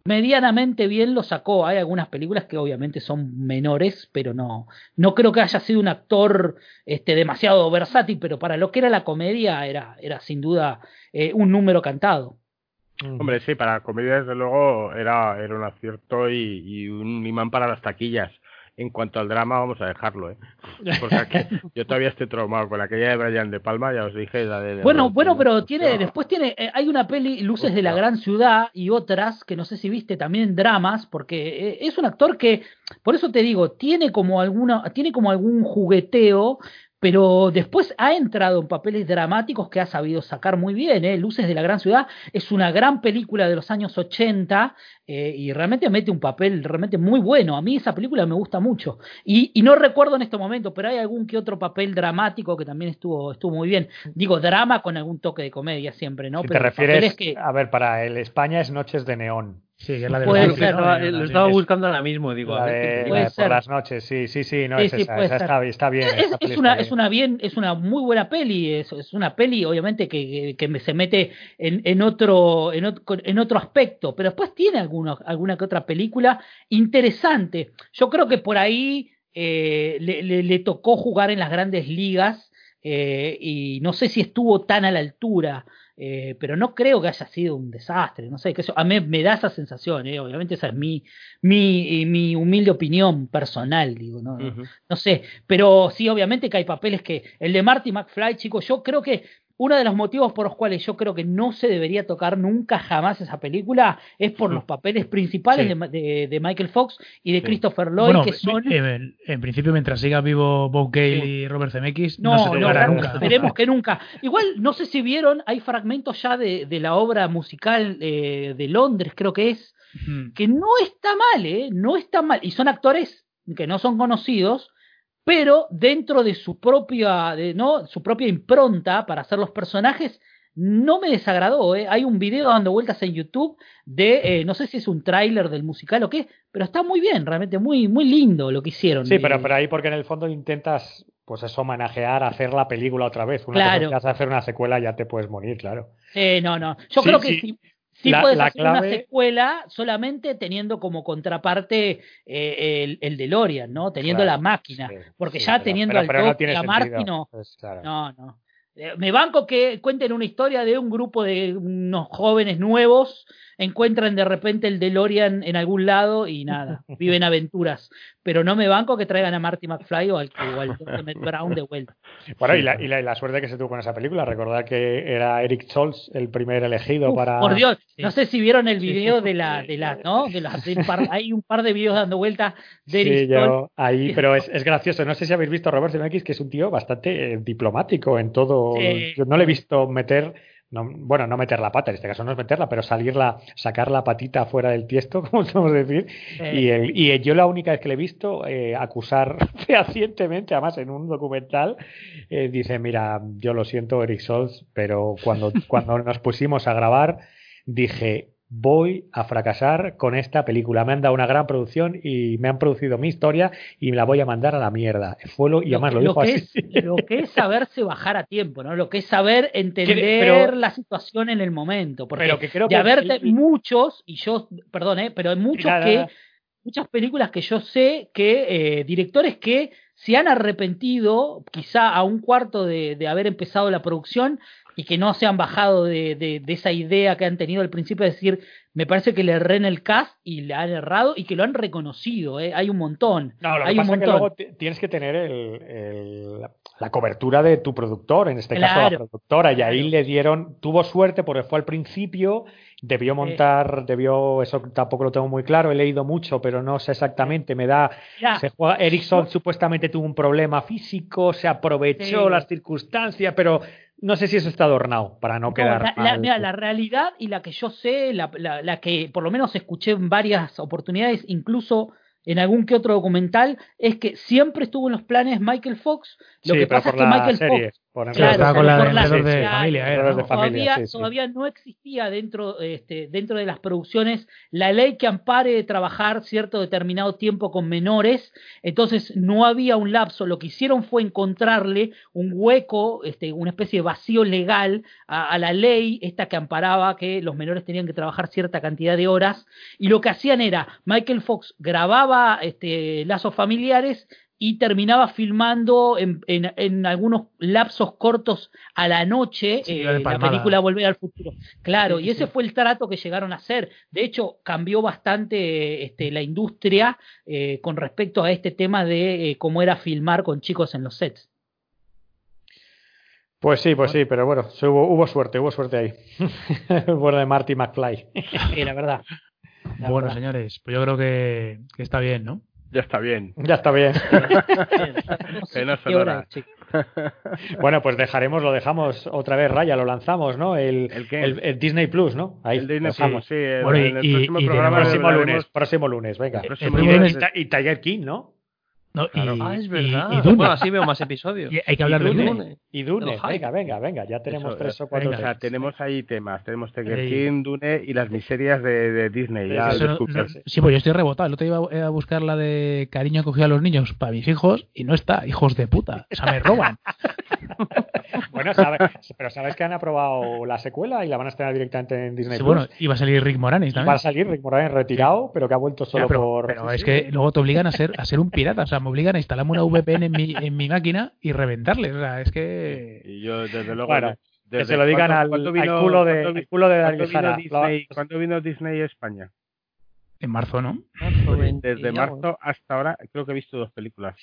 [SPEAKER 3] medianamente bien lo sacó. Hay algunas películas que obviamente son menores, pero no, no creo que haya sido un actor este, demasiado versátil, pero para lo que era la comedia era, era sin duda eh, un número cantado.
[SPEAKER 1] Hombre, sí, para la comedia desde luego era, era un acierto y, y un imán para las taquillas en cuanto al drama vamos a dejarlo, ¿eh? *laughs* Porque yo todavía estoy traumado con aquella de Brian de Palma, ya os dije. La de,
[SPEAKER 3] bueno, bueno, pero tiene, después tiene, eh, hay una peli, Luces de la Gran Ciudad y otras que no sé si viste también dramas, porque eh, es un actor que, por eso te digo, tiene como alguna, tiene como algún jugueteo, pero después ha entrado en papeles dramáticos que ha sabido sacar muy bien. ¿eh? Luces de la Gran Ciudad es una gran película de los años 80 eh, y realmente mete un papel realmente muy bueno. A mí esa película me gusta mucho. Y, y, no recuerdo en este momento, pero hay algún que otro papel dramático que también estuvo, estuvo muy bien. Digo, drama con algún toque de comedia siempre, ¿no?
[SPEAKER 4] Si te refieres, que... a ver, para el España es Noches de Neón.
[SPEAKER 5] Sí, que es la de puede ser, lo estaba buscando ahora mismo, digo.
[SPEAKER 4] La de, por las noches, sí, sí, sí, no es esa, esa está, está, bien.
[SPEAKER 3] Es, una, es una bien, es una muy buena peli, es, es una peli, obviamente, que, que, se mete en, en otro, en, en otro aspecto, pero después tiene alguna, alguna que otra película interesante. Yo creo que por ahí eh, le, le, le, tocó jugar en las grandes ligas eh, y no sé si estuvo tan a la altura eh, pero no creo que haya sido un desastre, no sé, que eso, a mí me da esa sensación, eh, obviamente esa es mi, mi, mi humilde opinión personal, digo, no, no sé, pero sí, obviamente que hay papeles que, el de Marty McFly, chicos, yo creo que uno de los motivos por los cuales yo creo que no se debería tocar nunca jamás esa película es por los papeles principales de, Michael Fox y de Christopher Lloyd, que son...
[SPEAKER 2] En, principio, mientras siga vivo Bob Gale y Robert Zemeckis, no, se tocará nunca.
[SPEAKER 3] Esperemos que nunca. *laughs* Igual, no sé si vieron, hay fragmentos ya de, la obra musical eh, de Londres, creo que es, que no está mal, ¿eh? No está mal. Y son actores que no son conocidos, pero dentro de su propia, de, ¿no? su propia impronta para hacer los personajes, no me desagradó. ¿eh? Hay un video dando vueltas en YouTube de, eh, no sé si es un tráiler del musical o qué, pero está muy bien, realmente muy, muy lindo lo que hicieron.
[SPEAKER 4] Sí, pero, pero ahí porque en el fondo intentas, pues eso, homenajear, hacer la película otra vez. Una claro. cosa que hacer una secuela ya te puedes morir, claro.
[SPEAKER 3] Eh, no, no. Yo creo que sí. Sí puedes hacer una secuela solamente teniendo como contraparte eh, el, el DeLorean, ¿no? Teniendo la máquina. porque ya teniendo al pero a Marty no. Pues, no, no. Eh, me banco que cuenten una historia de un grupo de unos jóvenes nuevos encuentran de repente el DeLorean en algún lado y nada, *laughs* viven aventuras. Pero no me banco que traigan a Marty McFly o al, o al Brown de vuelta.
[SPEAKER 4] Bueno, y, la, y, la, suerte que se tuvo con esa película. Recordar que era Eric Scholz el primer elegido para.
[SPEAKER 3] Por Dios, no sé si vieron el video de la. De la ¿no? De la, hay un par de videos dando vueltas de Eric sí,
[SPEAKER 4] ahí, pero es, es, gracioso. No sé si habéis visto a Robert Zemeckis, que es un tío bastante eh, diplomático en todo. Yo no le he visto meter no, bueno, no meter la pata, en este caso no es meterla, pero salirla, sacar la patita fuera del tiesto, *laughs* como podemos decir. Y, el, y yo la única vez que le he visto eh, acusar *laughs* fehacientemente, además en un documental, eh, dice, mira, yo lo siento, Eric Solz, pero cuando, cuando nos pusimos a grabar, dije, voy a fracasar con esta película. Me han dado una gran producción y me han producido mi historia y me la voy a mandar a la mierda. Fue lo, y además lo, dijo
[SPEAKER 3] que
[SPEAKER 4] así.
[SPEAKER 3] Es, lo que es saberse bajar a tiempo, ¿no? Lo que es saber entender la situación en el momento. Porque
[SPEAKER 4] pero que creo
[SPEAKER 3] de haberte muchos, y yo, perdón, ¿eh? pero hay muchos que, muchas películas que yo sé que eh, directores que se han arrepentido, quizá a un cuarto de, de haber empezado la producción, y que no se han bajado de, de, esa idea que han tenido al principio de decir, me parece que le erré en el cast y le han errado y que lo han reconocido, ¿eh? hay un montón.
[SPEAKER 4] No, lo
[SPEAKER 3] hay
[SPEAKER 4] que
[SPEAKER 3] un
[SPEAKER 4] pasa
[SPEAKER 3] montón.
[SPEAKER 4] que luego tienes que tener el, el, la cobertura de tu productor, en este caso la productora, y ahí le dieron, tuvo suerte porque fue al principio, debió montar, debió, eso tampoco lo tengo muy claro, he leído mucho, pero no sé exactamente, me da,
[SPEAKER 3] Ya.
[SPEAKER 4] se juega, Ericsson supuestamente tuvo un problema físico, se aprovechó
[SPEAKER 3] Sí.
[SPEAKER 4] las circunstancias, pero no sé si eso está adornado para no
[SPEAKER 3] No,
[SPEAKER 4] quedar
[SPEAKER 3] la, mira, la realidad y la que yo sé, la, la- la que por lo menos escuché en varias oportunidades, incluso en algún que otro documental, es que siempre estuvo en los planes Michael Fox. Lo
[SPEAKER 4] Sí,
[SPEAKER 3] que pasa es que
[SPEAKER 4] la
[SPEAKER 3] Michael
[SPEAKER 4] serie,
[SPEAKER 3] Fox
[SPEAKER 4] por
[SPEAKER 2] Claro, estaba con la de de
[SPEAKER 3] claro,
[SPEAKER 2] familia, era,
[SPEAKER 4] Enredos
[SPEAKER 2] ¿no?
[SPEAKER 4] de familia,
[SPEAKER 3] todavía,
[SPEAKER 4] sí, sí.
[SPEAKER 3] todavía no existía dentro, este, dentro de las producciones la ley que ampare de trabajar cierto determinado tiempo con menores, entonces no había un lapso, lo que hicieron fue encontrarle un hueco, este, una especie de vacío legal a, a la ley, esta que amparaba que los menores tenían que trabajar cierta cantidad de horas, y lo que hacían era, Michael Fox grababa este, lazos familiares y terminaba filmando en, en, en algunos lapsos cortos a la noche
[SPEAKER 2] Sí,
[SPEAKER 3] eh, la película Volver al Futuro. Claro,
[SPEAKER 2] Sí,
[SPEAKER 3] y ese
[SPEAKER 2] sí.
[SPEAKER 3] fue el trato que llegaron a hacer. De hecho, cambió bastante este, la industria eh, con respecto a este tema de eh, cómo era filmar con chicos en los sets.
[SPEAKER 4] Pues sí, pues sí, pero bueno, hubo, hubo suerte, hubo suerte ahí. *laughs* bueno de Marty McFly.
[SPEAKER 3] Sí, la verdad. La
[SPEAKER 2] Bueno,
[SPEAKER 3] verdad.
[SPEAKER 2] señores, pues yo creo que, que está bien, ¿no?
[SPEAKER 1] Ya está bien.
[SPEAKER 4] Ya está bien.
[SPEAKER 3] No
[SPEAKER 1] Que son
[SPEAKER 3] hora
[SPEAKER 1] horas. *laughs*
[SPEAKER 4] Bueno, pues dejaremos, lo dejamos otra vez, Raya, lo lanzamos, ¿no? El,
[SPEAKER 1] ¿El qué?
[SPEAKER 4] el- el Disney Plus, ¿no? Ahí
[SPEAKER 1] el Disney. Plus, sí. el-
[SPEAKER 2] Bueno, y-
[SPEAKER 1] en el próximo
[SPEAKER 2] y
[SPEAKER 1] programa
[SPEAKER 2] tenemos-
[SPEAKER 4] Próximo
[SPEAKER 1] hablaremos-
[SPEAKER 4] lunes, próximo lunes, venga.
[SPEAKER 1] El próximo
[SPEAKER 2] lunes-
[SPEAKER 4] y Tiger King, ¿no?
[SPEAKER 2] No,
[SPEAKER 1] Claro.
[SPEAKER 2] y,
[SPEAKER 5] Ah, es verdad.
[SPEAKER 2] y Dune.
[SPEAKER 5] Bueno, así veo más episodios.
[SPEAKER 2] Y hay que hablar de
[SPEAKER 4] Dune.
[SPEAKER 2] Dune.
[SPEAKER 4] Y Dune, venga, venga, venga, ya tenemos
[SPEAKER 1] Eso,
[SPEAKER 4] tres o
[SPEAKER 1] eh,
[SPEAKER 4] cuatro.
[SPEAKER 2] venga.
[SPEAKER 1] O sea, tenemos ahí temas. Tenemos Tiger. King, Dune y las miserias de, de Disney. Ya
[SPEAKER 2] Eso no-
[SPEAKER 1] disculpas.
[SPEAKER 2] no- sí, pues yo estoy rebotado. El otro día iba a buscar la de cariño cogido a los niños para mis hijos y no está. Hijos de puta. O sea, me roban. *laughs*
[SPEAKER 4] Bueno, sabe- pero sabes que han aprobado la secuela y la van a estrenar directamente en Disney
[SPEAKER 2] Sí,
[SPEAKER 4] Plus.
[SPEAKER 2] bueno, iba a salir Rick Moranis
[SPEAKER 4] Va
[SPEAKER 2] también.
[SPEAKER 4] a salir Rick Moranis retirado, pero que ha vuelto solo
[SPEAKER 2] Ya, pero
[SPEAKER 4] por.
[SPEAKER 2] pero
[SPEAKER 4] sí,
[SPEAKER 2] es
[SPEAKER 4] sí.
[SPEAKER 2] que luego te obligan a ser, a ser un pirata. O sea, me obligan a instalarme una VPN en mi, en mi máquina y reventarle. O sea, es que.
[SPEAKER 1] Y yo, desde luego.
[SPEAKER 4] Bueno, que se lo digan al,
[SPEAKER 1] vino-
[SPEAKER 4] culo de, al culo de
[SPEAKER 1] cuándo
[SPEAKER 4] Daniel
[SPEAKER 1] vino
[SPEAKER 4] Jara.
[SPEAKER 1] Disney-
[SPEAKER 4] Lo-
[SPEAKER 1] ¿Cuándo vino Disney a España?
[SPEAKER 2] En marzo, ¿no?
[SPEAKER 1] Desde marzo hasta ahora creo que he visto dos películas.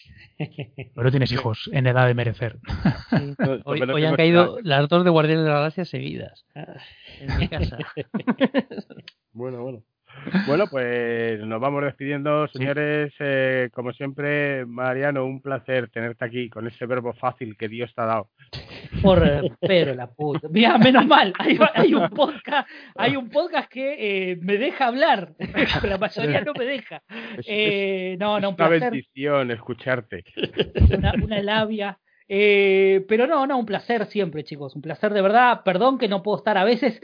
[SPEAKER 2] Pero tienes hijos en edad de merecer. *laughs*
[SPEAKER 5] Hoy, hoy han caído las dos de Guardianes de la Galaxia seguidas. *laughs* En mi casa.
[SPEAKER 1] Bueno, bueno. Bueno, pues nos vamos despidiendo, señores. Eh, como siempre, Mariano, un placer tenerte aquí con ese verbo fácil que Dios te ha dado.
[SPEAKER 3] Por pero la puta. Mira, menos mal, hay, hay un podcast, hay un podcast que eh, me deja hablar, *laughs* la mayoría no me deja. Eh, no, no, un
[SPEAKER 1] es una
[SPEAKER 3] placer,
[SPEAKER 1] bendición escucharte.
[SPEAKER 3] una, una labia. Eh, pero no, no, un placer siempre, chicos, un placer de verdad. Perdón que no puedo estar a veces.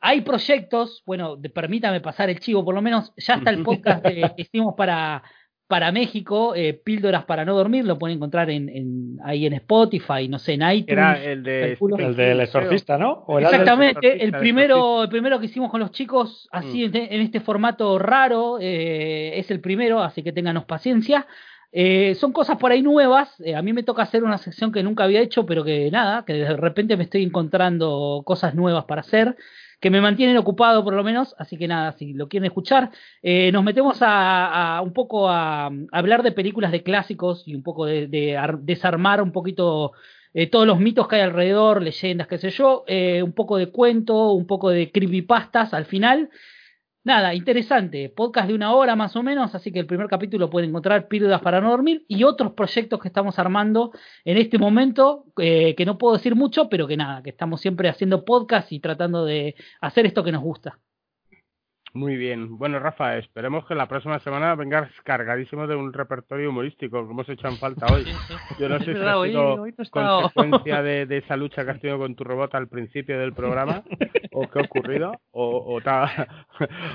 [SPEAKER 3] Hay proyectos, bueno, de- permítame pasar el chivo, por lo menos ya está el *laughs* podcast que hicimos para, para México, eh, Píldoras para no dormir, lo pueden encontrar en, en- ahí en Spotify, no sé, en iTunes.
[SPEAKER 1] Era el de
[SPEAKER 3] el
[SPEAKER 4] del exorcista, ¿no? ¿O era el del-
[SPEAKER 3] Exactamente, el primero, el primero que hicimos con los chicos, así
[SPEAKER 1] Mm.
[SPEAKER 3] en, en este formato raro, eh, es el primero, así que ténganos paciencia. Eh, son cosas por ahí nuevas, eh, a mí me toca hacer una sección que nunca había hecho, pero que nada, que de repente me estoy encontrando cosas nuevas para hacer, que me mantienen ocupado por lo menos, así que nada, si lo quieren escuchar, eh, nos metemos a, a un poco a, hablar de películas de clásicos y un poco de, de ar- desarmar un poquito eh, todos los mitos que hay alrededor, leyendas, qué sé yo, eh, un poco de cuento, un poco de creepypastas al final. Nada, interesante. Podcast de una hora más o menos, así que el primer capítulo pueden encontrar Píldoras para no dormir y otros proyectos que estamos armando en este momento, eh, que no puedo decir mucho, pero que nada, que estamos siempre haciendo podcast y tratando de hacer esto que nos gusta.
[SPEAKER 1] Muy bien. Bueno, Rafa, esperemos que la próxima semana vengas cargadísimo de un repertorio humorístico que hemos hecho en falta hoy. Yo no *laughs* sé si ha sido consecuencia de, de, esa *laughs* lucha que has tenido con tu robot al principio del programa o qué ha ocurrido o,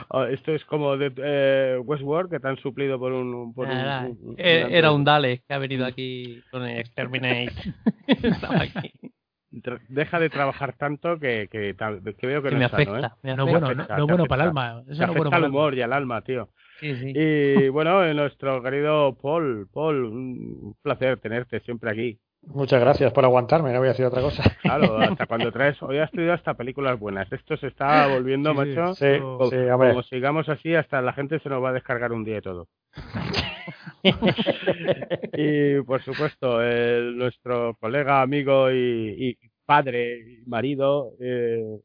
[SPEAKER 1] o, *laughs* esto es como de eh, Westworld que te han suplido por un... Por un,
[SPEAKER 5] eh, era un Dale que ha venido aquí con el Exterminate. Estaba
[SPEAKER 1] aquí deja de trabar tanto que, que, que veo que, no
[SPEAKER 2] me
[SPEAKER 1] está,
[SPEAKER 2] afecta, ¿no, no, bueno, no, bueno para el alma.
[SPEAKER 1] Eso no bueno para el humor y al alma, tío. Sí, sí. Y bueno, nuestro querido Paul, Paul, un placer tenerte siempre aquí.
[SPEAKER 4] Muchas gracias por aguantarme, no voy a decir otra cosa.
[SPEAKER 1] Claro, *laughs* hasta cuando traes, hoy has estudiado hasta películas buenas. Esto se está volviendo, macho.
[SPEAKER 4] Sí, sí, a ver.
[SPEAKER 1] Como sigamos así, hasta la gente se nos va a descargar un día y todo. *laughs* y por supuesto, el, nuestro colega, amigo y, y padre, marido, eh,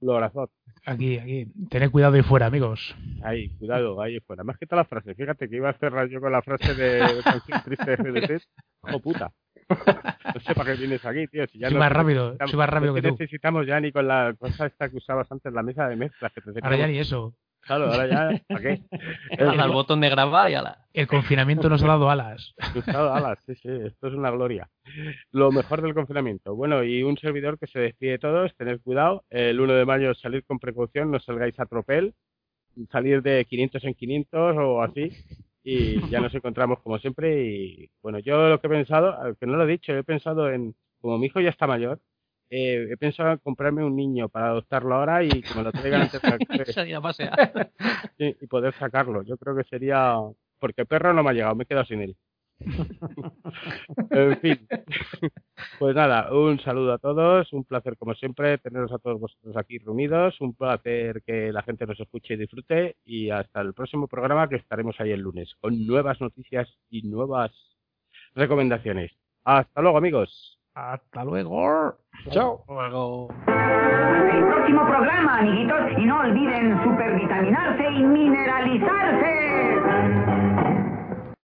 [SPEAKER 1] Lorazot.
[SPEAKER 2] Aquí, aquí. Tened cuidado ahí fuera, amigos.
[SPEAKER 1] Ahí, cuidado, ahí fuera. Más que toda la frase. Fíjate que iba a cerrar yo con la frase de *laughs* Canción Triste de ¡Oh, puta! No sé para qué vienes aquí, tío. Si ya
[SPEAKER 2] soy más rápido, soy más rápido que tú.
[SPEAKER 1] necesitamos ya ni con la cosa esta que usabas antes, la mesa de mezclas. Que te
[SPEAKER 2] Ahora ya ni eso.
[SPEAKER 1] Claro, ahora ya, ¿para qué? *laughs*
[SPEAKER 5] al botón de grabar y ala.
[SPEAKER 2] El confinamiento nos ha dado alas. *laughs*
[SPEAKER 1] Nos ha dado alas, sí, sí, esto es una gloria. Lo mejor del confinamiento. Bueno, y un servidor que se despide todos, tener cuidado. El 1 de mayo salir con precaución, no salgáis a tropel, salir de 500 en 500 o así. Y ya nos encontramos como siempre. Y bueno, yo lo que he pensado, que no lo he dicho, he pensado en, como mi hijo ya está mayor, eh, he pensado en comprarme un niño para adoptarlo ahora y que me lo traigan antes de y, *laughs* *laughs* y poder sacarlo. Yo creo que sería porque el perro no me ha llegado, me he quedado sin él. *laughs* en fin, pues nada, un saludo a todos, un placer como siempre teneros a todos vosotros aquí reunidos, un placer que la gente nos escuche y disfrute y hasta el próximo programa que estaremos ahí el lunes con nuevas noticias y nuevas recomendaciones. Hasta luego amigos.
[SPEAKER 2] Hasta luego.
[SPEAKER 1] Chao.
[SPEAKER 5] Hasta luego.
[SPEAKER 6] El próximo programa, amiguitos, y no olviden supervitaminarse y mineralizarse.